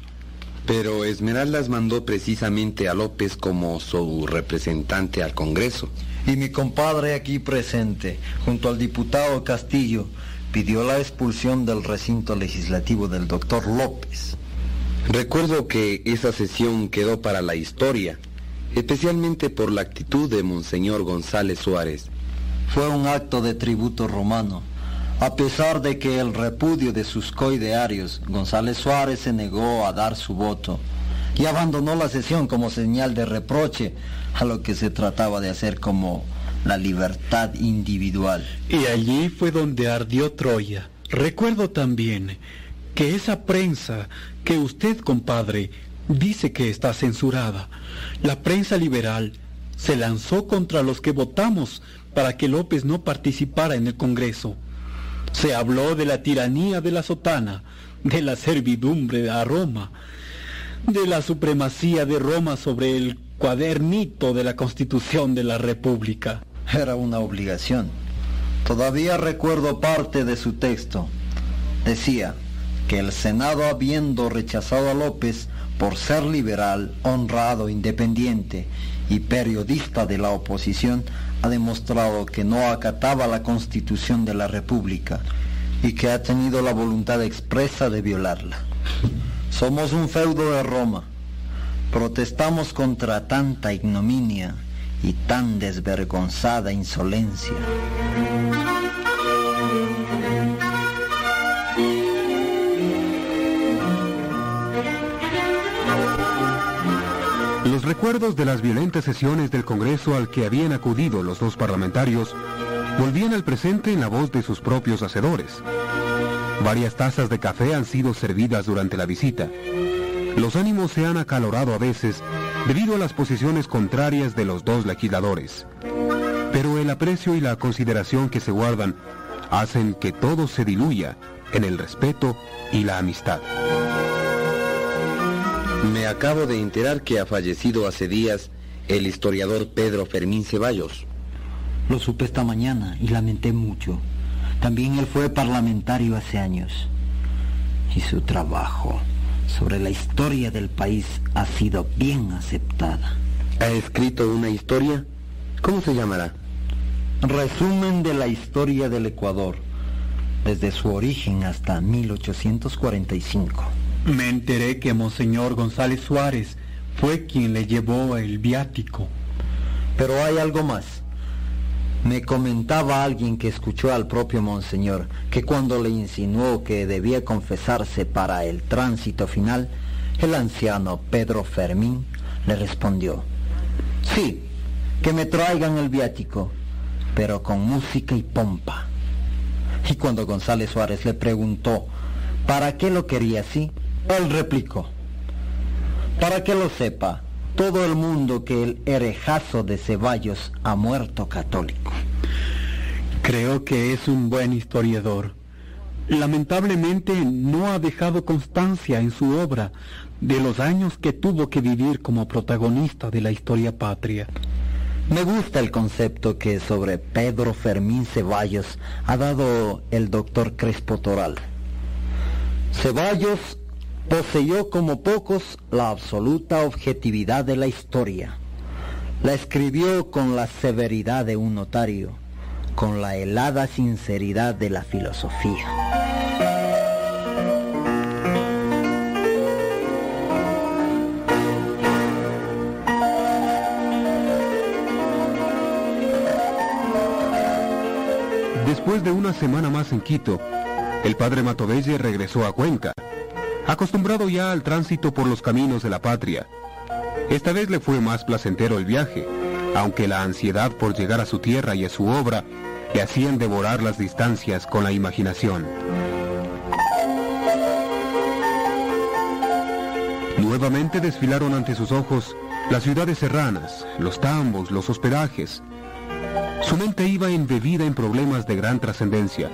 Pero Esmeraldas mandó precisamente a López como su representante al Congreso. Y mi compadre aquí presente, junto al diputado Castillo, pidió la expulsión del recinto legislativo del doctor López. Recuerdo que esa sesión quedó para la historia, especialmente por la actitud de Monseñor González Suárez. Fue un acto de tributo romano. A pesar de que el repudio de sus coidearios, González Suárez se negó a dar su voto y abandonó la sesión como señal de reproche a lo que se trataba de hacer como la libertad individual. Y allí fue donde ardió Troya. Recuerdo también que esa prensa que usted, compadre, dice que está censurada, la prensa liberal, se lanzó contra los que votamos para que López no participara en el Congreso. Se habló de la tiranía de la sotana, de la servidumbre a Roma, de la supremacía de Roma sobre el cuadernito de la Constitución de la República. Era una obligación. Todavía recuerdo parte de su texto. Decía que el Senado habiendo rechazado a López por ser liberal, honrado, independiente y periodista de la oposición, ha demostrado que no acataba la constitución de la República y que ha tenido la voluntad expresa de violarla. Somos un feudo de Roma. Protestamos contra tanta ignominia y tan desvergonzada insolencia. Los recuerdos de las violentas sesiones del Congreso al que habían acudido los dos parlamentarios volvían al presente en la voz de sus propios hacedores. Varias tazas de café han sido servidas durante la visita. Los ánimos se han acalorado a veces debido a las posiciones contrarias de los dos legisladores. Pero el aprecio y la consideración que se guardan hacen que todo se diluya en el respeto y la amistad. Me acabo de enterar que ha fallecido hace días el historiador Pedro Fermín Ceballos. Lo supe esta mañana y lamenté mucho. También él fue parlamentario hace años. Y su trabajo sobre la historia del país ha sido bien aceptada. ¿Ha escrito una historia? ¿Cómo se llamará? Resumen de la historia del Ecuador, desde su origen hasta 1845. Me enteré que Monseñor González Suárez fue quien le llevó el viático. Pero hay algo más. Me comentaba alguien que escuchó al propio Monseñor que cuando le insinuó que debía confesarse para el tránsito final, el anciano Pedro Fermín le respondió, sí, que me traigan el viático, pero con música y pompa. Y cuando González Suárez le preguntó, ¿para qué lo quería así? Él replicó, para que lo sepa todo el mundo que el herejazo de Ceballos ha muerto católico. Creo que es un buen historiador. Lamentablemente no ha dejado constancia en su obra de los años que tuvo que vivir como protagonista de la historia patria. Me gusta el concepto que sobre Pedro Fermín Ceballos ha dado el doctor Crespo Toral. Ceballos poseyó como pocos la absoluta objetividad de la historia. La escribió con la severidad de un notario, con la helada sinceridad de la filosofía. Después de una semana más en Quito, el padre Matovelle regresó a Cuenca, acostumbrado ya al tránsito por los caminos de la patria. Esta vez le fue más placentero el viaje, aunque la ansiedad por llegar a su tierra y a su obra le hacían devorar las distancias con la imaginación. Nuevamente desfilaron ante sus ojos las ciudades serranas, los tambos, los hospedajes. Su mente iba embebida en problemas de gran trascendencia.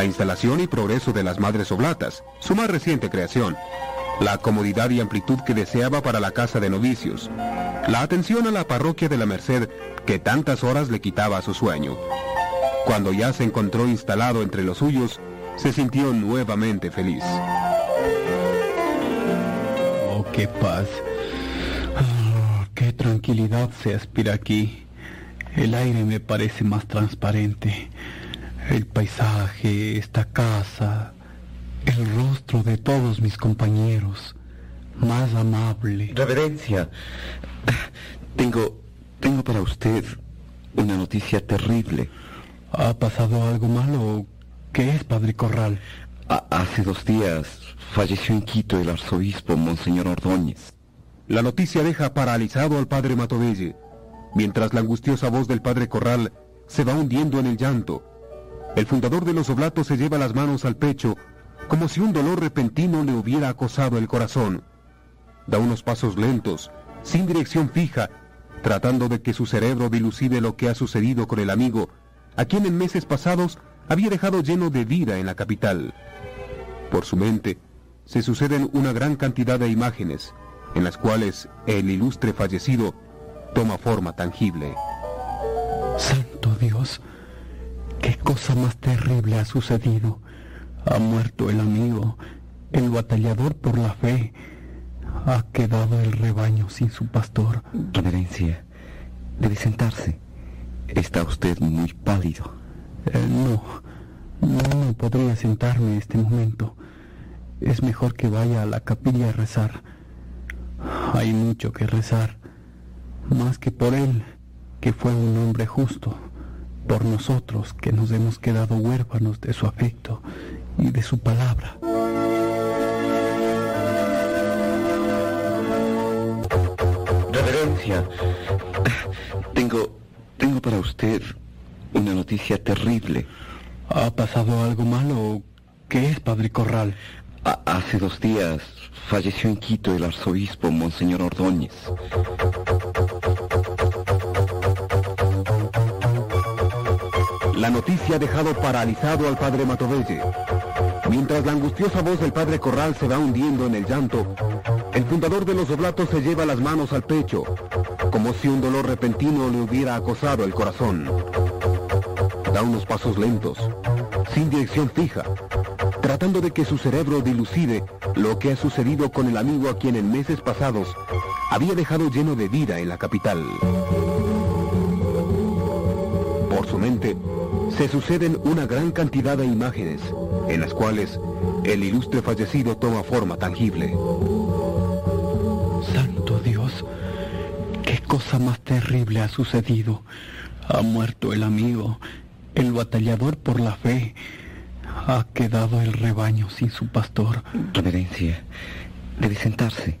La instalación y progreso de las Madres Oblatas, su más reciente creación. La comodidad y amplitud que deseaba para la casa de novicios. La atención a la parroquia de la Merced que tantas horas le quitaba a su sueño. Cuando ya se encontró instalado entre los suyos, se sintió nuevamente feliz. Oh, qué paz. Oh, qué tranquilidad se aspira aquí. El aire me parece más transparente. El paisaje, esta casa, el rostro de todos mis compañeros, más amable. Reverencia, tengo, tengo para usted una noticia terrible. ¿Ha pasado algo malo? ¿Qué es, Padre Corral? hace dos días falleció en Quito el arzobispo Monseñor Ordóñez. La noticia deja paralizado al padre Matovelle, mientras la angustiosa voz del padre Corral se va hundiendo en el llanto. El fundador de los oblatos se lleva las manos al pecho, como si un dolor repentino le hubiera acosado el corazón. Da unos pasos lentos, sin dirección fija, tratando de que su cerebro dilucide lo que ha sucedido con el amigo, a quien en meses pasados había dejado lleno de vida en la capital. Por su mente se suceden una gran cantidad de imágenes, en las cuales el ilustre fallecido toma forma tangible. Santo Dios, qué cosa más terrible ha sucedido. Ha muerto el amigo, el batallador por la fe. Ha quedado el rebaño sin su pastor. Reverencia, debe sentarse. Está usted muy pálido. Eh, no, no, no podría sentarme en este momento. Es mejor que vaya a la capilla a rezar. Hay mucho que rezar, más que por él, que fue un hombre justo, por nosotros que nos hemos quedado huérfanos de su afecto y de su palabra. Reverencia, tengo, tengo para usted una noticia terrible. ¿Ha pasado algo malo? ¿Qué es, Padre Corral? hace dos días falleció en Quito el arzobispo Monseñor Ordóñez. La noticia ha dejado paralizado al padre Matovelle. Mientras la angustiosa voz del padre Corral se va hundiendo en el llanto, el fundador de los oblatos se lleva las manos al pecho, como si un dolor repentino le hubiera acosado el corazón. Da unos pasos lentos, sin dirección fija, tratando de que su cerebro dilucide lo que ha sucedido con el amigo a quien en meses pasados había dejado lleno de vida en la capital. Por su mente se suceden una gran cantidad de imágenes en las cuales el ilustre fallecido toma forma tangible. Santo Dios, qué cosa más terrible ha sucedido. Ha muerto el amigo, el batallador por la fe. Ha quedado el rebaño sin su pastor. Reverencia, debe sentarse.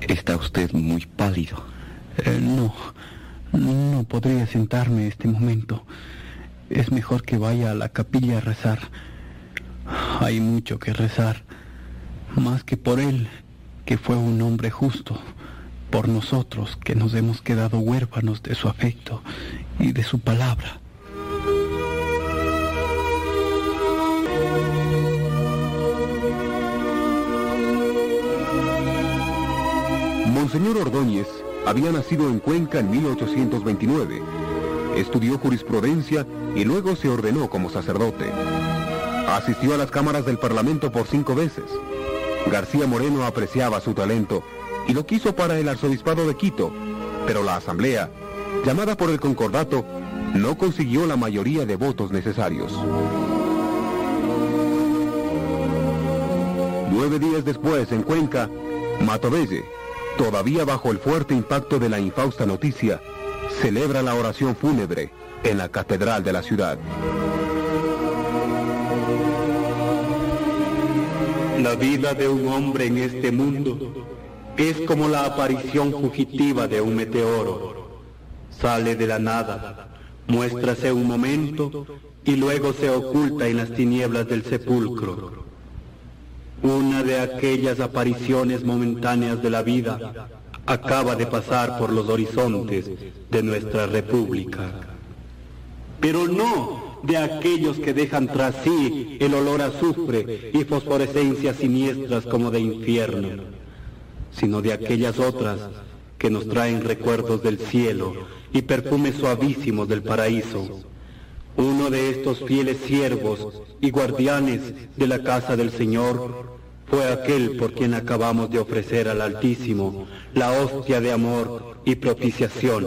Está usted muy pálido. Eh, no, no podría sentarme en este momento. Es mejor que vaya a la capilla a rezar. Hay mucho que rezar, más que por él, que fue un hombre justo, por nosotros que nos hemos quedado huérfanos de su afecto y de su palabra. Monseñor Ordóñez había nacido en Cuenca en 1829. Estudió jurisprudencia y luego se ordenó como sacerdote. Asistió a las cámaras del Parlamento por cinco veces. García Moreno apreciaba su talento y lo quiso para el arzobispado de Quito, pero la asamblea, llamada por el concordato, no consiguió la mayoría de votos necesarios. Nueve días después, en Cuenca, Matovelle, todavía bajo el fuerte impacto de la infausta noticia, celebra la oración fúnebre en la catedral de la ciudad. La vida de un hombre en este mundo es como la aparición fugitiva de un meteoro. Sale de la nada, muéstrase un momento y luego se oculta en las tinieblas del sepulcro. Una de aquellas apariciones momentáneas de la vida acaba de pasar por los horizontes de nuestra república. Pero no de aquellos que dejan tras sí el olor a azufre y fosforescencias siniestras como de infierno, sino de aquellas otras que nos traen recuerdos del cielo y perfumes suavísimos del paraíso. Uno de estos fieles siervos y guardianes de la casa del Señor fue aquel por quien acabamos de ofrecer al Altísimo la hostia de amor y propiciación,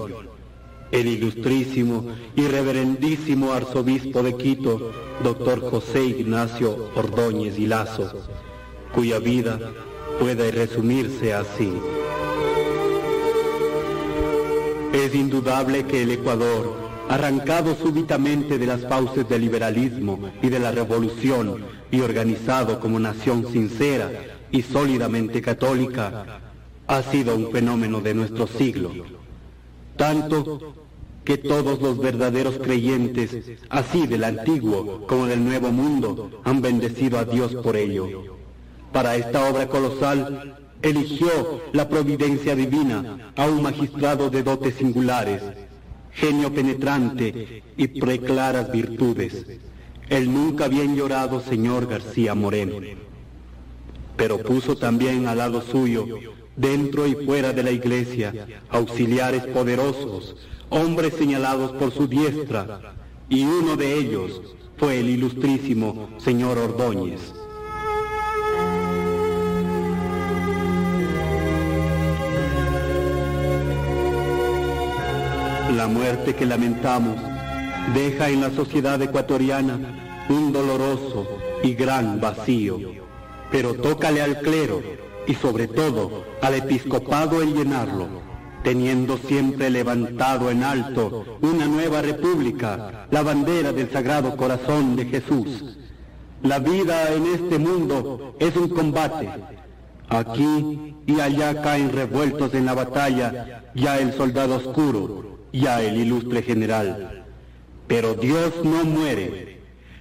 el ilustrísimo y reverendísimo arzobispo de Quito, doctor José Ignacio Ordóñez y Lazo, cuya vida puede resumirse así. Es indudable que el Ecuador, arrancado súbitamente de las fauces del liberalismo y de la revolución y organizado como nación sincera y sólidamente católica, ha sido un fenómeno de nuestro siglo. Tanto que todos los verdaderos creyentes, así del antiguo como del nuevo mundo, han bendecido a Dios por ello. Para esta obra colosal eligió la providencia divina a un magistrado de dotes singulares, genio penetrante y preclaras virtudes, el nunca bien llorado señor García Moreno. Pero puso también al lado suyo, dentro y fuera de la iglesia, auxiliares poderosos, hombres señalados por su diestra, y uno de ellos fue el ilustrísimo señor Ordóñez. La muerte que lamentamos deja en la sociedad ecuatoriana un doloroso y gran vacío, pero tócale al clero y sobre todo al episcopado el llenarlo, teniendo siempre levantado en alto una nueva república, la bandera del Sagrado Corazón de Jesús. La vida en este mundo es un combate. Aquí y allá caen revueltos en la batalla ya el soldado oscuro, ya el ilustre general. Pero Dios no muere.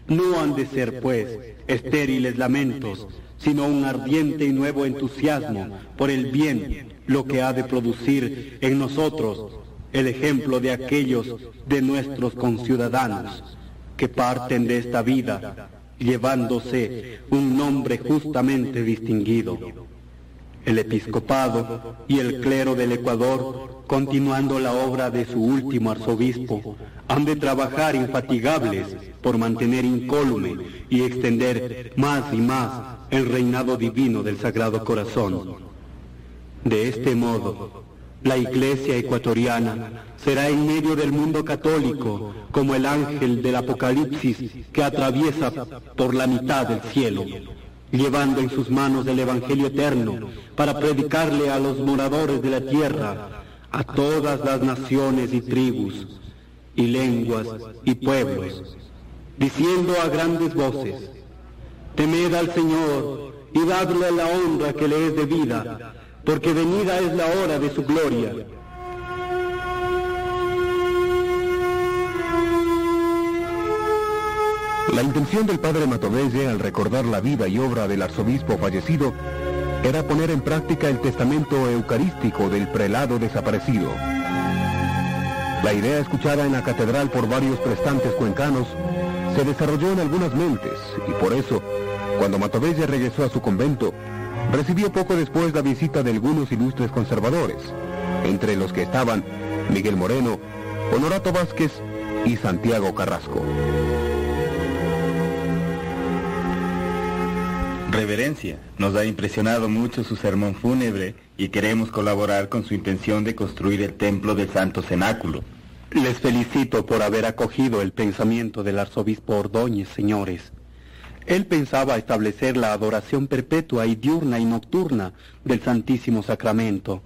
No han de ser, pues, estériles lamentos, sino un ardiente y nuevo entusiasmo por el bien, lo que ha de producir en nosotros el ejemplo de aquellos de nuestros conciudadanos que parten de esta vida llevándose un nombre justamente distinguido. El episcopado y el clero del Ecuador continuando la obra de su último arzobispo, han de trabajar infatigables por mantener incólume y extender más y más el reinado divino del Sagrado Corazón. De este modo, la Iglesia ecuatoriana será en medio del mundo católico como el ángel del Apocalipsis que atraviesa por la mitad del cielo, llevando en sus manos el Evangelio eterno para predicarle a los moradores de la tierra a todas las naciones y tribus, y lenguas y pueblos, diciendo a grandes voces, temed al Señor y dadle la honra que le es debida, porque venida es la hora de su gloria. La intención del padre Matovelle al recordar la vida y obra del arzobispo fallecido era poner en práctica el testamento eucarístico del prelado desaparecido. La idea escuchada en la catedral por varios prestantes cuencanos se desarrolló en algunas mentes y por eso, cuando Matovella regresó a su convento, recibió poco después la visita de algunos ilustres conservadores, entre los que estaban Miguel Moreno, Honorato Vázquez y Santiago Carrasco. Reverencia, nos ha impresionado mucho su sermón fúnebre y queremos colaborar con su intención de construir el templo del Santo Cenáculo. Les felicito por haber acogido el pensamiento del arzobispo Ordóñez, señores. Él pensaba establecer la adoración perpetua y diurna y nocturna del Santísimo Sacramento.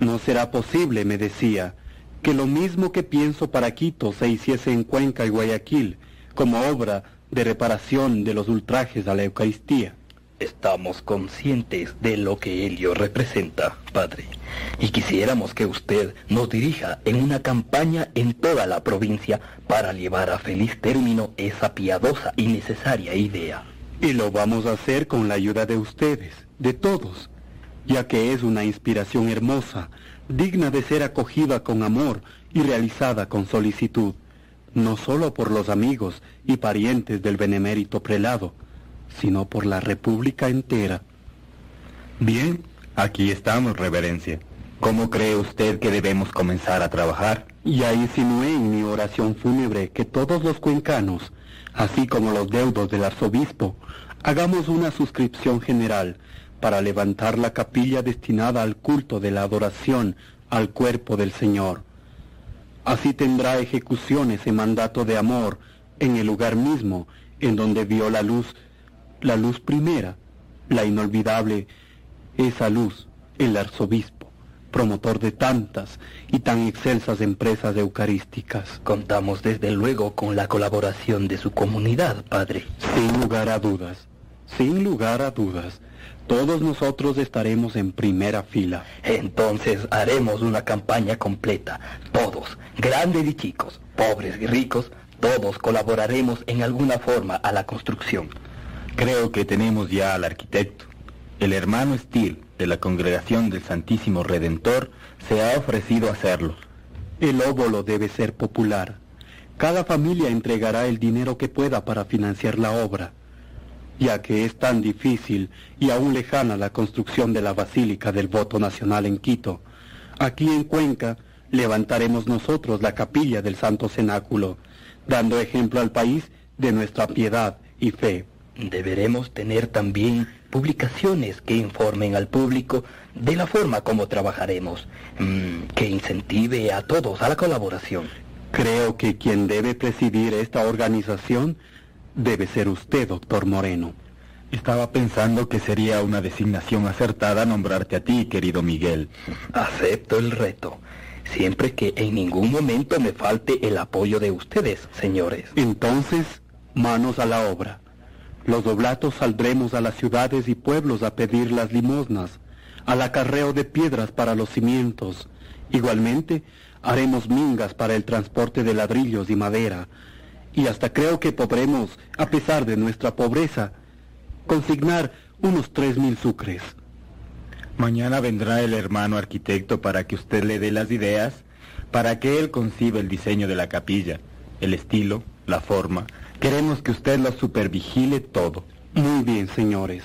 No será posible, me decía, que lo mismo que pienso para Quito se hiciese en Cuenca y Guayaquil, como obra de reparación de los ultrajes a la Eucaristía. Estamos conscientes de lo que ello representa, Padre, y quisiéramos que usted nos dirija en una campaña en toda la provincia para llevar a feliz término esa piadosa y necesaria idea. Y lo vamos a hacer con la ayuda de ustedes, de todos, ya que es una inspiración hermosa, digna de ser acogida con amor y realizada con solicitud, no sólo por los amigos y parientes del benemérito prelado, sino por la República entera. Bien, aquí estamos, Reverencia. ¿Cómo cree usted que debemos comenzar a trabajar? Ya insinué en mi oración fúnebre que todos los cuencanos, así como los deudos del arzobispo, hagamos una suscripción general para levantar la capilla destinada al culto de la adoración al cuerpo del Señor. Así tendrá ejecución ese mandato de amor en el lugar mismo en donde vio la luz, la luz primera, la inolvidable, esa luz, el arzobispo, promotor de tantas y tan excelsas empresas eucarísticas. Contamos desde luego con la colaboración de su comunidad, Padre. Sin lugar a dudas, sin lugar a dudas. Todos nosotros estaremos en primera fila. Entonces haremos una campaña completa. Todos, grandes y chicos, pobres y ricos, todos colaboraremos en alguna forma a la construcción. Creo que tenemos ya al arquitecto. El hermano Steele, de la Congregación del Santísimo Redentor, se ha ofrecido a hacerlo. El óvulo debe ser popular. Cada familia entregará el dinero que pueda para financiar la obra ya que es tan difícil y aún lejana la construcción de la Basílica del Voto Nacional en Quito. Aquí en Cuenca levantaremos nosotros la capilla del Santo Cenáculo, dando ejemplo al país de nuestra piedad y fe. Deberemos tener también publicaciones que informen al público de la forma como trabajaremos, mm, que incentive a todos a la colaboración. Creo que quien debe presidir esta organización Debe ser usted, doctor Moreno. Estaba pensando que sería una designación acertada nombrarte a ti, querido Miguel. Acepto el reto, siempre que en ningún momento me falte el apoyo de ustedes, señores. Entonces, manos a la obra. Los doblatos saldremos a las ciudades y pueblos a pedir las limosnas, al acarreo de piedras para los cimientos. Igualmente, haremos mingas para el transporte de ladrillos y madera, y hasta creo que podremos, a pesar de nuestra pobreza, consignar unos tres mil sucres. Mañana vendrá el hermano arquitecto para que usted le dé las ideas, para que él conciba el diseño de la capilla, el estilo, la forma. Queremos que usted lo supervigile todo. Muy bien, señores.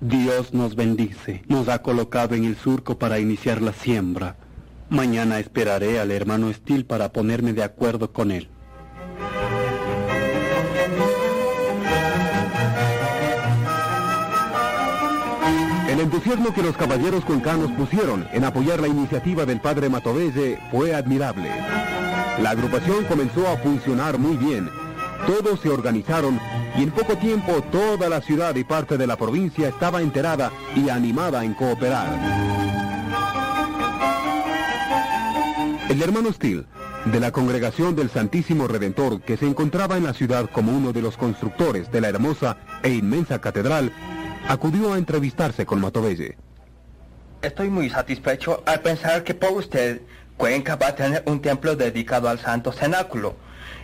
Dios nos bendice. Nos ha colocado en el surco para iniciar la siembra. Mañana esperaré al hermano Estil para ponerme de acuerdo con él. El entusiasmo que los caballeros cuencanos pusieron en apoyar la iniciativa del padre Matovelle fue admirable. La agrupación comenzó a funcionar muy bien. Todos se organizaron y en poco tiempo toda la ciudad y parte de la provincia estaba enterada y animada en cooperar. El hermano Steele, de la Congregación del Santísimo Redentor, que se encontraba en la ciudad como uno de los constructores de la hermosa e inmensa catedral, acudió a entrevistarse con Matovelle. Estoy muy satisfecho al pensar que por usted Cuenca va a tener un templo dedicado al Santo Cenáculo.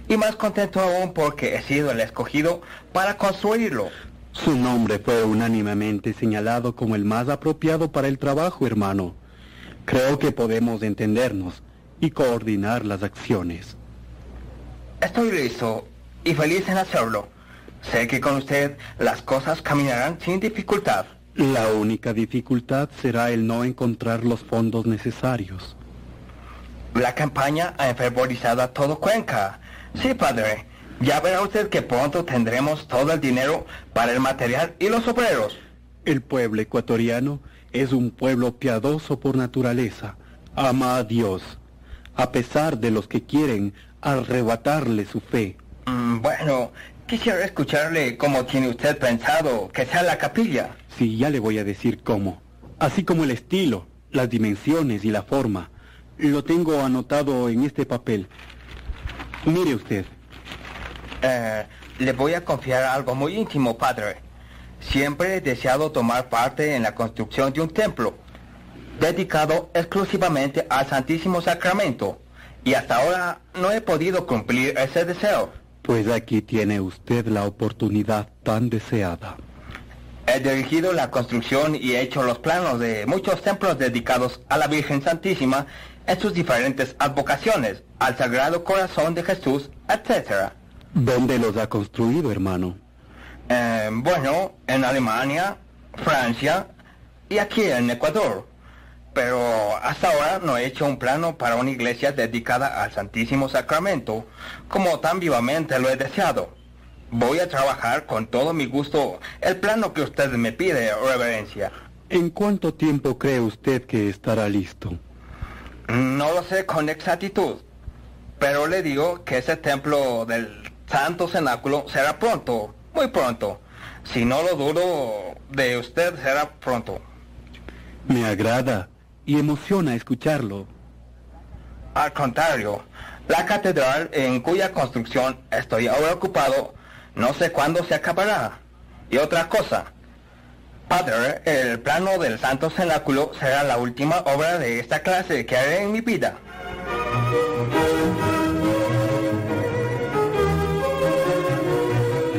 Y más contento aún porque he sido el escogido para construirlo. Su nombre fue unánimemente señalado como el más apropiado para el trabajo, hermano. Creo que podemos entendernos y coordinar las acciones. Estoy listo y feliz en hacerlo. Sé que con usted las cosas caminarán sin dificultad. La única dificultad será el no encontrar los fondos necesarios. La campaña ha enfervorizado a todo Cuenca. Sí, padre. Ya verá usted que pronto tendremos todo el dinero para el material y los obreros. El pueblo ecuatoriano es un pueblo piadoso por naturaleza. Ama a Dios, a pesar de los que quieren arrebatarle su fe. Mm, bueno, Quisiera escucharle cómo tiene usted pensado que sea la capilla. Sí, ya le voy a decir cómo. Así como el estilo, las dimensiones y la forma. Lo tengo anotado en este papel. Mire usted. Eh, le voy a confiar algo muy íntimo, padre. Siempre he deseado tomar parte en la construcción de un templo, dedicado exclusivamente al Santísimo Sacramento, y hasta ahora no he podido cumplir ese deseo. Pues aquí tiene usted la oportunidad tan deseada. He dirigido la construcción y he hecho los planos de muchos templos dedicados a la Virgen Santísima en sus diferentes advocaciones, al Sagrado Corazón de Jesús, etc. ¿Dónde los ha construido, hermano? Eh, bueno, en Alemania, Francia y aquí en Ecuador. Pero hasta ahora no he hecho un plano para una iglesia dedicada al Santísimo Sacramento, como tan vivamente lo he deseado. Voy a trabajar con todo mi gusto el plano que usted me pide, reverencia. ¿En cuánto tiempo cree usted que estará listo? No lo sé con exactitud, pero le digo que ese templo del Santo Cenáculo será pronto, muy pronto. Si no lo dudo de usted, será pronto. Me agrada y emociona escucharlo. Al contrario, la catedral en cuya construcción estoy ahora ocupado no sé cuándo se acabará. Y otra cosa, Padre, el plano del Santo Cenáculo será la última obra de esta clase que haré en mi vida.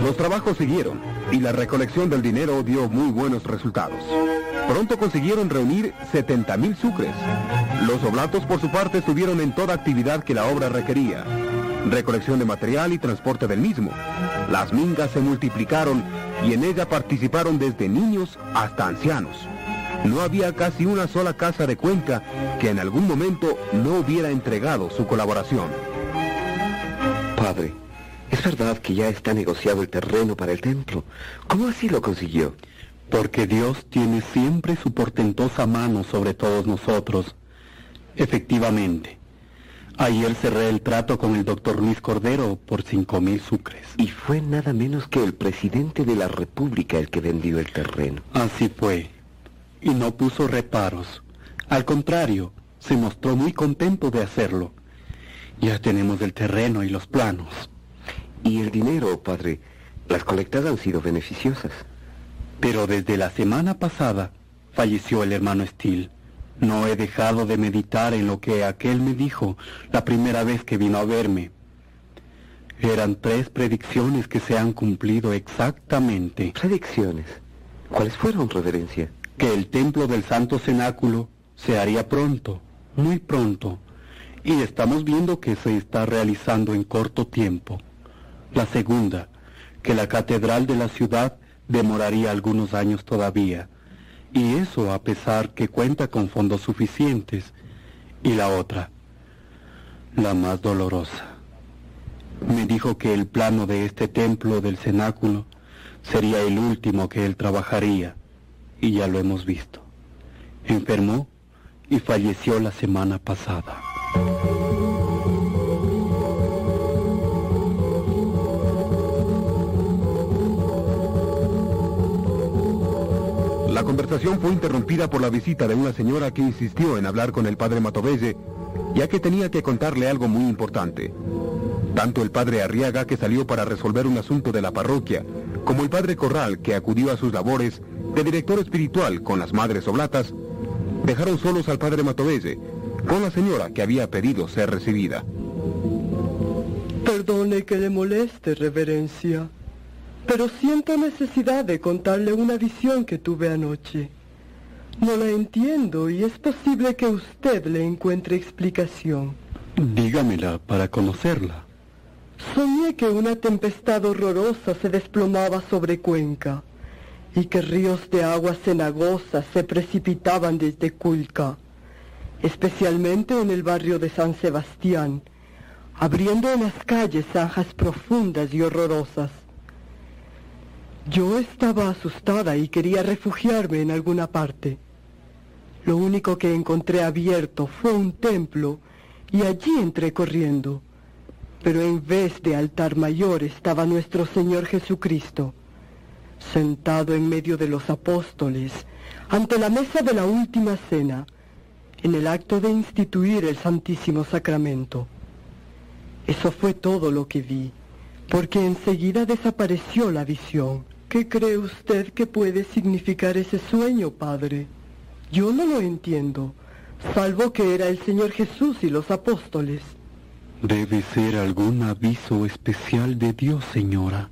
Los trabajos siguieron y la recolección del dinero dio muy buenos resultados. Pronto consiguieron reunir 70 mil sucres. Los oblatos por su parte estuvieron en toda actividad que la obra requería. Recolección de material y transporte del mismo. Las mingas se multiplicaron y en ella participaron desde niños hasta ancianos. No había casi una sola casa de Cuenca que en algún momento no hubiera entregado su colaboración. Padre, es verdad que ya está negociado el terreno para el templo. ¿Cómo así lo consiguió? Porque Dios tiene siempre su portentosa mano sobre todos nosotros. Efectivamente, ayer cerré el trato con el doctor Luis Cordero por cinco mil sucres. Y fue nada menos que el presidente de la República el que vendió el terreno. Así fue. Y no puso reparos. Al contrario, se mostró muy contento de hacerlo. Ya tenemos el terreno y los planos. Y el dinero, padre, las colectas han sido beneficiosas. Pero desde la semana pasada falleció el hermano Steele. No he dejado de meditar en lo que aquel me dijo la primera vez que vino a verme. Eran tres predicciones que se han cumplido exactamente. ¿Predicciones? ¿Cuáles fueron, reverencia? Que el templo del Santo Cenáculo se haría pronto, muy pronto, y estamos viendo que se está realizando en corto tiempo. La segunda, que la catedral de la ciudad demoraría algunos años todavía, y eso a pesar que cuenta con fondos suficientes. Y la otra, la más dolorosa, me dijo que el plano de este templo del cenáculo sería el último que él trabajaría, y ya lo hemos visto. Enfermó y falleció la semana pasada. La conversación fue interrumpida por la visita de una señora que insistió en hablar con el padre Matovelle, ya que tenía que contarle algo muy importante. Tanto el padre Arriaga, que salió para resolver un asunto de la parroquia, como el padre Corral, que acudió a sus labores de director espiritual con las madres oblatas, dejaron solos al padre Matovelle, con la señora que había pedido ser recibida. Perdone que le moleste, reverencia, pero siento necesidad de contarle una visión que tuve anoche. No la entiendo y es posible que usted le encuentre explicación. Dígamela para conocerla. Soñé que una tempestad horrorosa se desplomaba sobre Cuenca y que ríos de agua cenagosa se precipitaban desde Culca, especialmente en el barrio de San Sebastián, abriendo en las calles zanjas profundas y horrorosas. Yo estaba asustada y quería refugiarme en alguna parte. Lo único que encontré abierto fue un templo y allí entré corriendo. Pero en vez de altar mayor estaba nuestro Señor Jesucristo, sentado en medio de los apóstoles, ante la mesa de la última cena, en el acto de instituir el Santísimo Sacramento. Eso fue todo lo que vi, porque enseguida desapareció la visión. ¿Qué cree usted que puede significar ese sueño, Padre? Yo no lo entiendo, salvo que era el Señor Jesús y los apóstoles. Debe ser algún aviso especial de Dios, señora.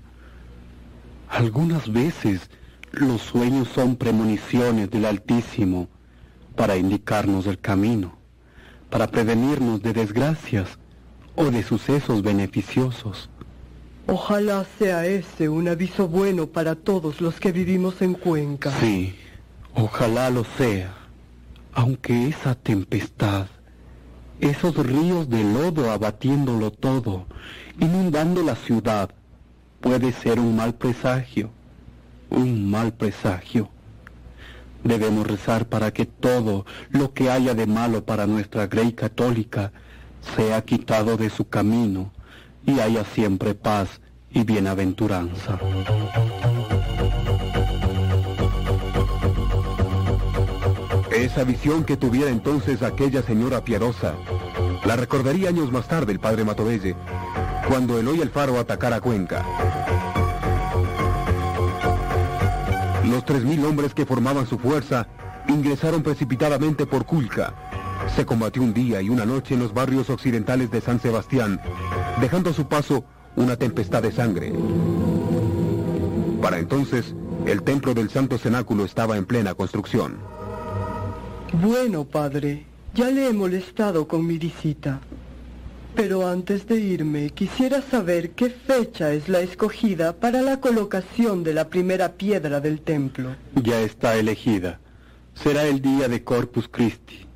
Algunas veces Los sueños son premoniciones del Altísimo para indicarnos el camino, para prevenirnos de desgracias o de sucesos beneficiosos. Ojalá sea ese un aviso bueno para todos los que vivimos en Cuenca. Sí, ojalá lo sea, aunque esa tempestad, esos ríos de lodo abatiéndolo todo, inundando la ciudad, puede ser un mal presagio, un mal presagio. Debemos rezar para que todo lo que haya de malo para nuestra Grey católica sea quitado de su camino y haya siempre paz y bienaventuranza. Esa visión que tuviera entonces aquella señora piadosa, la recordaría años más tarde el padre Matovelle, cuando Eloy el Faro atacara Cuenca. Los tres mil hombres que formaban su fuerza ingresaron precipitadamente por Culca. Se combatió un día y una noche en los barrios occidentales de San Sebastián, dejando a su paso una tempestad de sangre. Para entonces, el templo del Santo Cenáculo estaba en plena construcción. Bueno, padre, ya le he molestado con mi visita. Pero antes de irme, quisiera saber qué fecha es la escogida para la colocación de la primera piedra del templo. Ya está elegida. Será el día de Corpus Christi,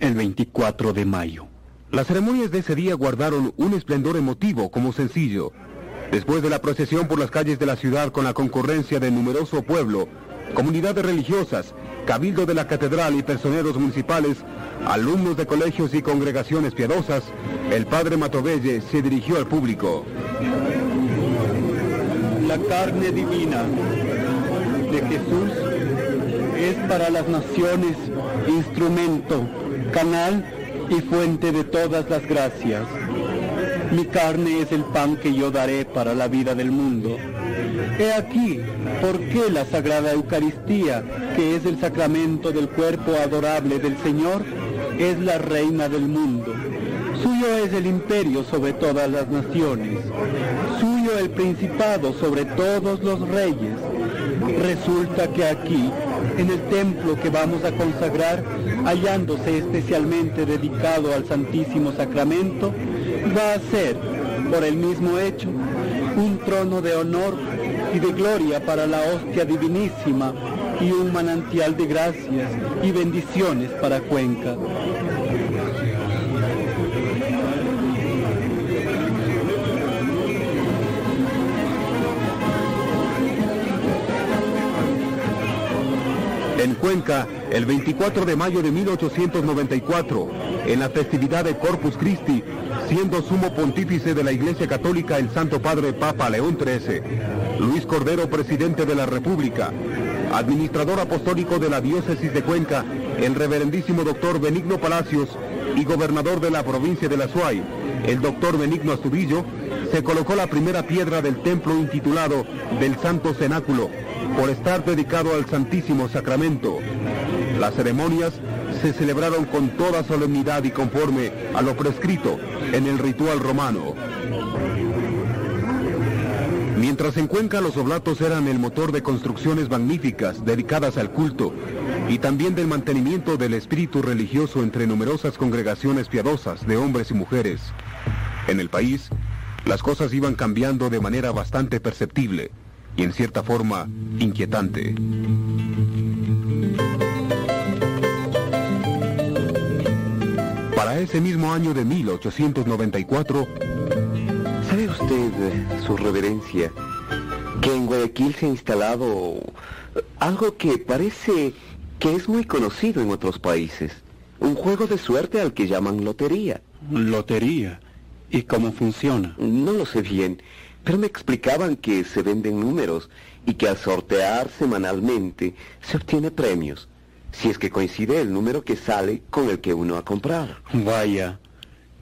el 24 de mayo. Las ceremonias de ese día guardaron un esplendor emotivo como sencillo. Después de la procesión por las calles de la ciudad con la concurrencia de numeroso pueblo, comunidades religiosas, cabildo de la catedral y personeros municipales, alumnos de colegios y congregaciones piadosas, el padre Matovelle se dirigió al público. La carne divina de Jesús es para las naciones instrumento, canal y fuente de todas las gracias. Mi carne es el pan que yo daré para la vida del mundo. He aquí por qué la Sagrada Eucaristía, que es el sacramento del cuerpo adorable del Señor, es la reina del mundo. Suyo es el imperio sobre todas las naciones. Suyo el principado sobre todos los reyes. Resulta que aquí, en el templo que vamos a consagrar, hallándose especialmente dedicado al Santísimo Sacramento, va a ser, por el mismo hecho, un trono de honor y de gloria para la hostia divinísima y un manantial de gracias y bendiciones para Cuenca. En Cuenca, el 24 de mayo de 1894, en la festividad de Corpus Christi, siendo sumo pontífice de la Iglesia Católica el Santo Padre Papa León XIII, Luis Cordero, presidente de la República, administrador apostólico de la diócesis de Cuenca, el reverendísimo doctor Benigno Palacios y gobernador de la provincia de La Suay, el doctor Benigno Astudillo, se colocó la primera piedra del templo intitulado del Santo Cenáculo, por estar dedicado al Santísimo Sacramento. Las ceremonias se celebraron con toda solemnidad y conforme a lo prescrito en el ritual romano. Mientras en Cuenca los oblatos eran el motor de construcciones magníficas dedicadas al culto y también del mantenimiento del espíritu religioso entre numerosas congregaciones piadosas de hombres y mujeres. En el país, las cosas iban cambiando de manera bastante perceptible y en cierta forma inquietante. Para ese mismo año de 1894, ¿Sabe usted, eh, su reverencia, que en Guayaquil se ha instalado algo que parece que es muy conocido en otros países? Un juego de suerte al que llaman lotería. ¿Lotería? ¿Y cómo funciona? No lo sé bien, pero me explicaban que se venden números y que al sortear semanalmente se obtiene premios, si es que coincide el número que sale con el que uno ha comprado. Vaya,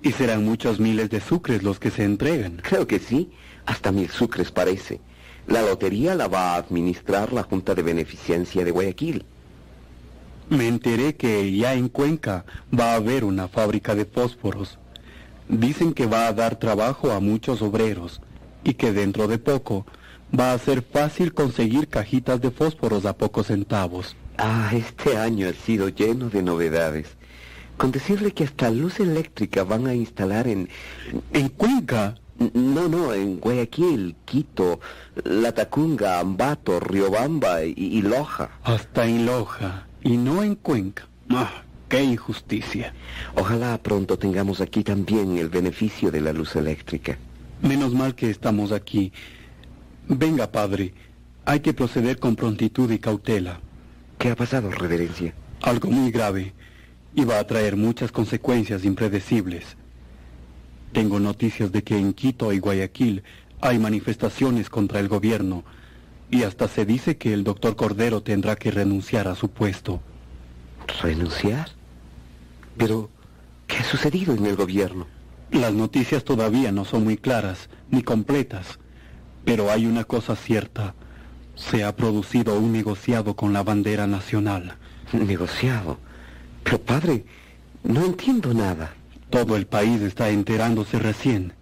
y serán muchos miles de sucres los que se entregan. Creo que sí, hasta mil sucres parece. La lotería la va a administrar la Junta de Beneficencia de Guayaquil. Me enteré que ya en Cuenca va a haber una fábrica de fósforos. Dicen que va a dar trabajo a muchos obreros y que dentro de poco Va a ser fácil conseguir cajitas de fósforos a pocos centavos. Ah, este año ha sido lleno de novedades. Con decirle que hasta luz eléctrica van a instalar en... ¿En Cuenca? No, no, en Guayaquil, Quito, Latacunga, Ambato, Riobamba y, y Loja. Hasta en Loja. Y no en Cuenca. Ah, qué injusticia. Ojalá pronto tengamos aquí también el beneficio de la luz eléctrica. Menos mal que estamos aquí. Venga, padre. Hay que proceder con prontitud y cautela. ¿Qué ha pasado, reverencia? Algo muy grave. Y va a traer muchas consecuencias impredecibles. Tengo noticias de que en Quito y Guayaquil hay manifestaciones contra el gobierno y hasta se dice que el doctor Cordero tendrá que renunciar a su puesto. ¿Renunciar? Pero, ¿qué ha sucedido en el gobierno? Las noticias todavía no son muy claras ni completas, pero hay una cosa cierta. Se ha producido un negociado con la bandera nacional. ¿Negociado? Pero padre, no entiendo nada. Todo el país está enterándose recién.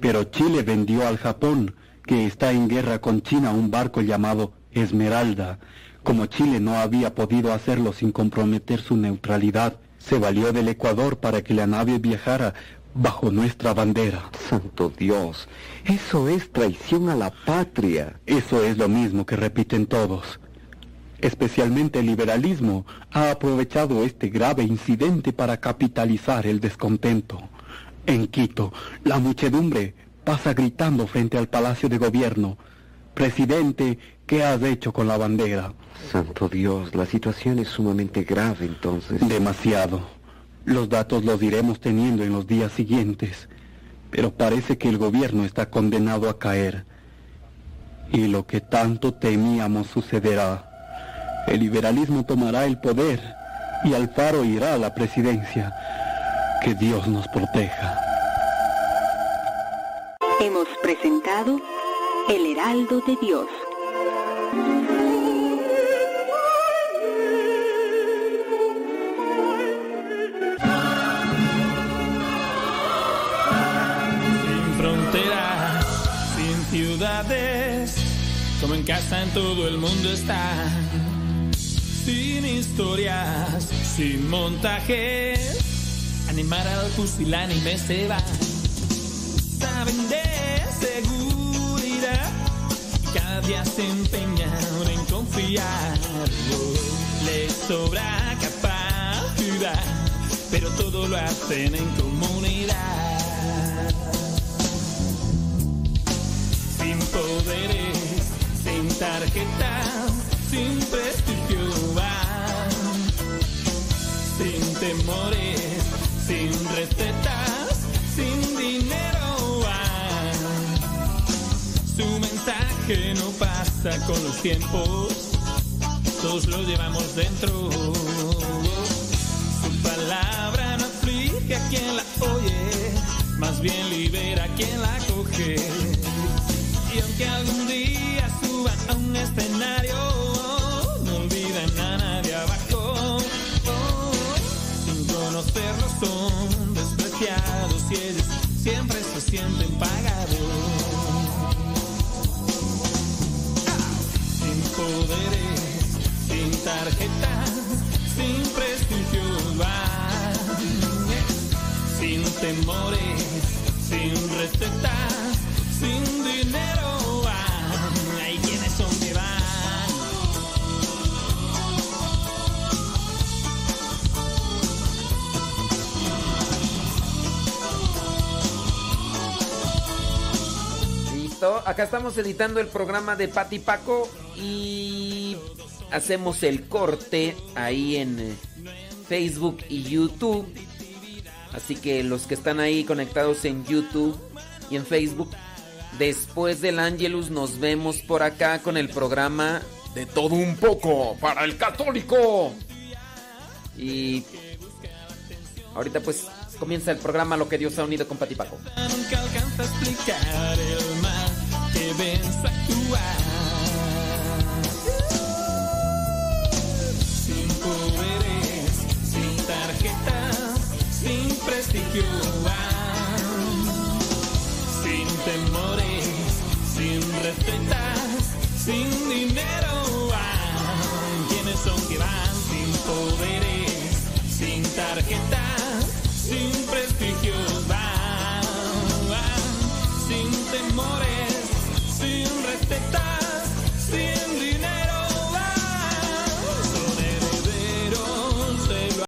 Pero Chile vendió al Japón, que está en guerra con China, un barco llamado Esmeralda. Como Chile no había podido hacerlo sin comprometer su neutralidad, se valió del Ecuador para que la nave viajara bajo nuestra bandera. Santo Dios, eso es traición a la patria. Eso es lo mismo que repiten todos. Especialmente el liberalismo ha aprovechado este grave incidente para capitalizar el descontento. En Quito, la muchedumbre pasa gritando frente al Palacio de Gobierno, Presidente, ¿qué has hecho con la bandera? Santo Dios, la situación es sumamente grave entonces. Demasiado. Los datos los iremos teniendo en los días siguientes, pero parece que el gobierno está condenado a caer. Y lo que tanto temíamos sucederá. El liberalismo tomará el poder y Alfaro irá a la presidencia. Que Dios nos proteja. Hemos presentado El Heraldo de Dios. Sin fronteras, sin ciudades, como en casa en todo el mundo está. Sin historias, sin montajes, animar al pusilánime se va. Saben de seguridad, cada día se empeñan en confiar. Les sobra capacidad, pero todo lo hacen en comunidad. Sin poderes, sin tarjetas, sin prestigio van. Sin temores, con los tiempos, todos lo llevamos dentro. Su palabra no aflige a quien la oye, más bien libera a quien la coge. Y aunque algún día suban a un escenario, no olvidan a nadie abajo. Sin conocerlos son despreciados y ellos siempre se sienten sin tarjetas, sin prestigios van. Sin temores, sin recetas, sin dinero van. Hay quienes son que van. Listo, acá estamos editando el programa de Pati Paco y hacemos el corte ahí en eh, Facebook y YouTube. Así que los que están ahí conectados en YouTube y en Facebook, después del Angelus nos vemos por acá con el programa de todo un poco para el católico. Y ahorita pues comienza el programa Lo que Dios ha unido con Pati Paco. Nunca alcanza a explicar el mal que ven su actuar. Jehová. Sin temores, sin recetas, sin dinero van. ¿Quiénes son que van sin poderes, sin tarjetas?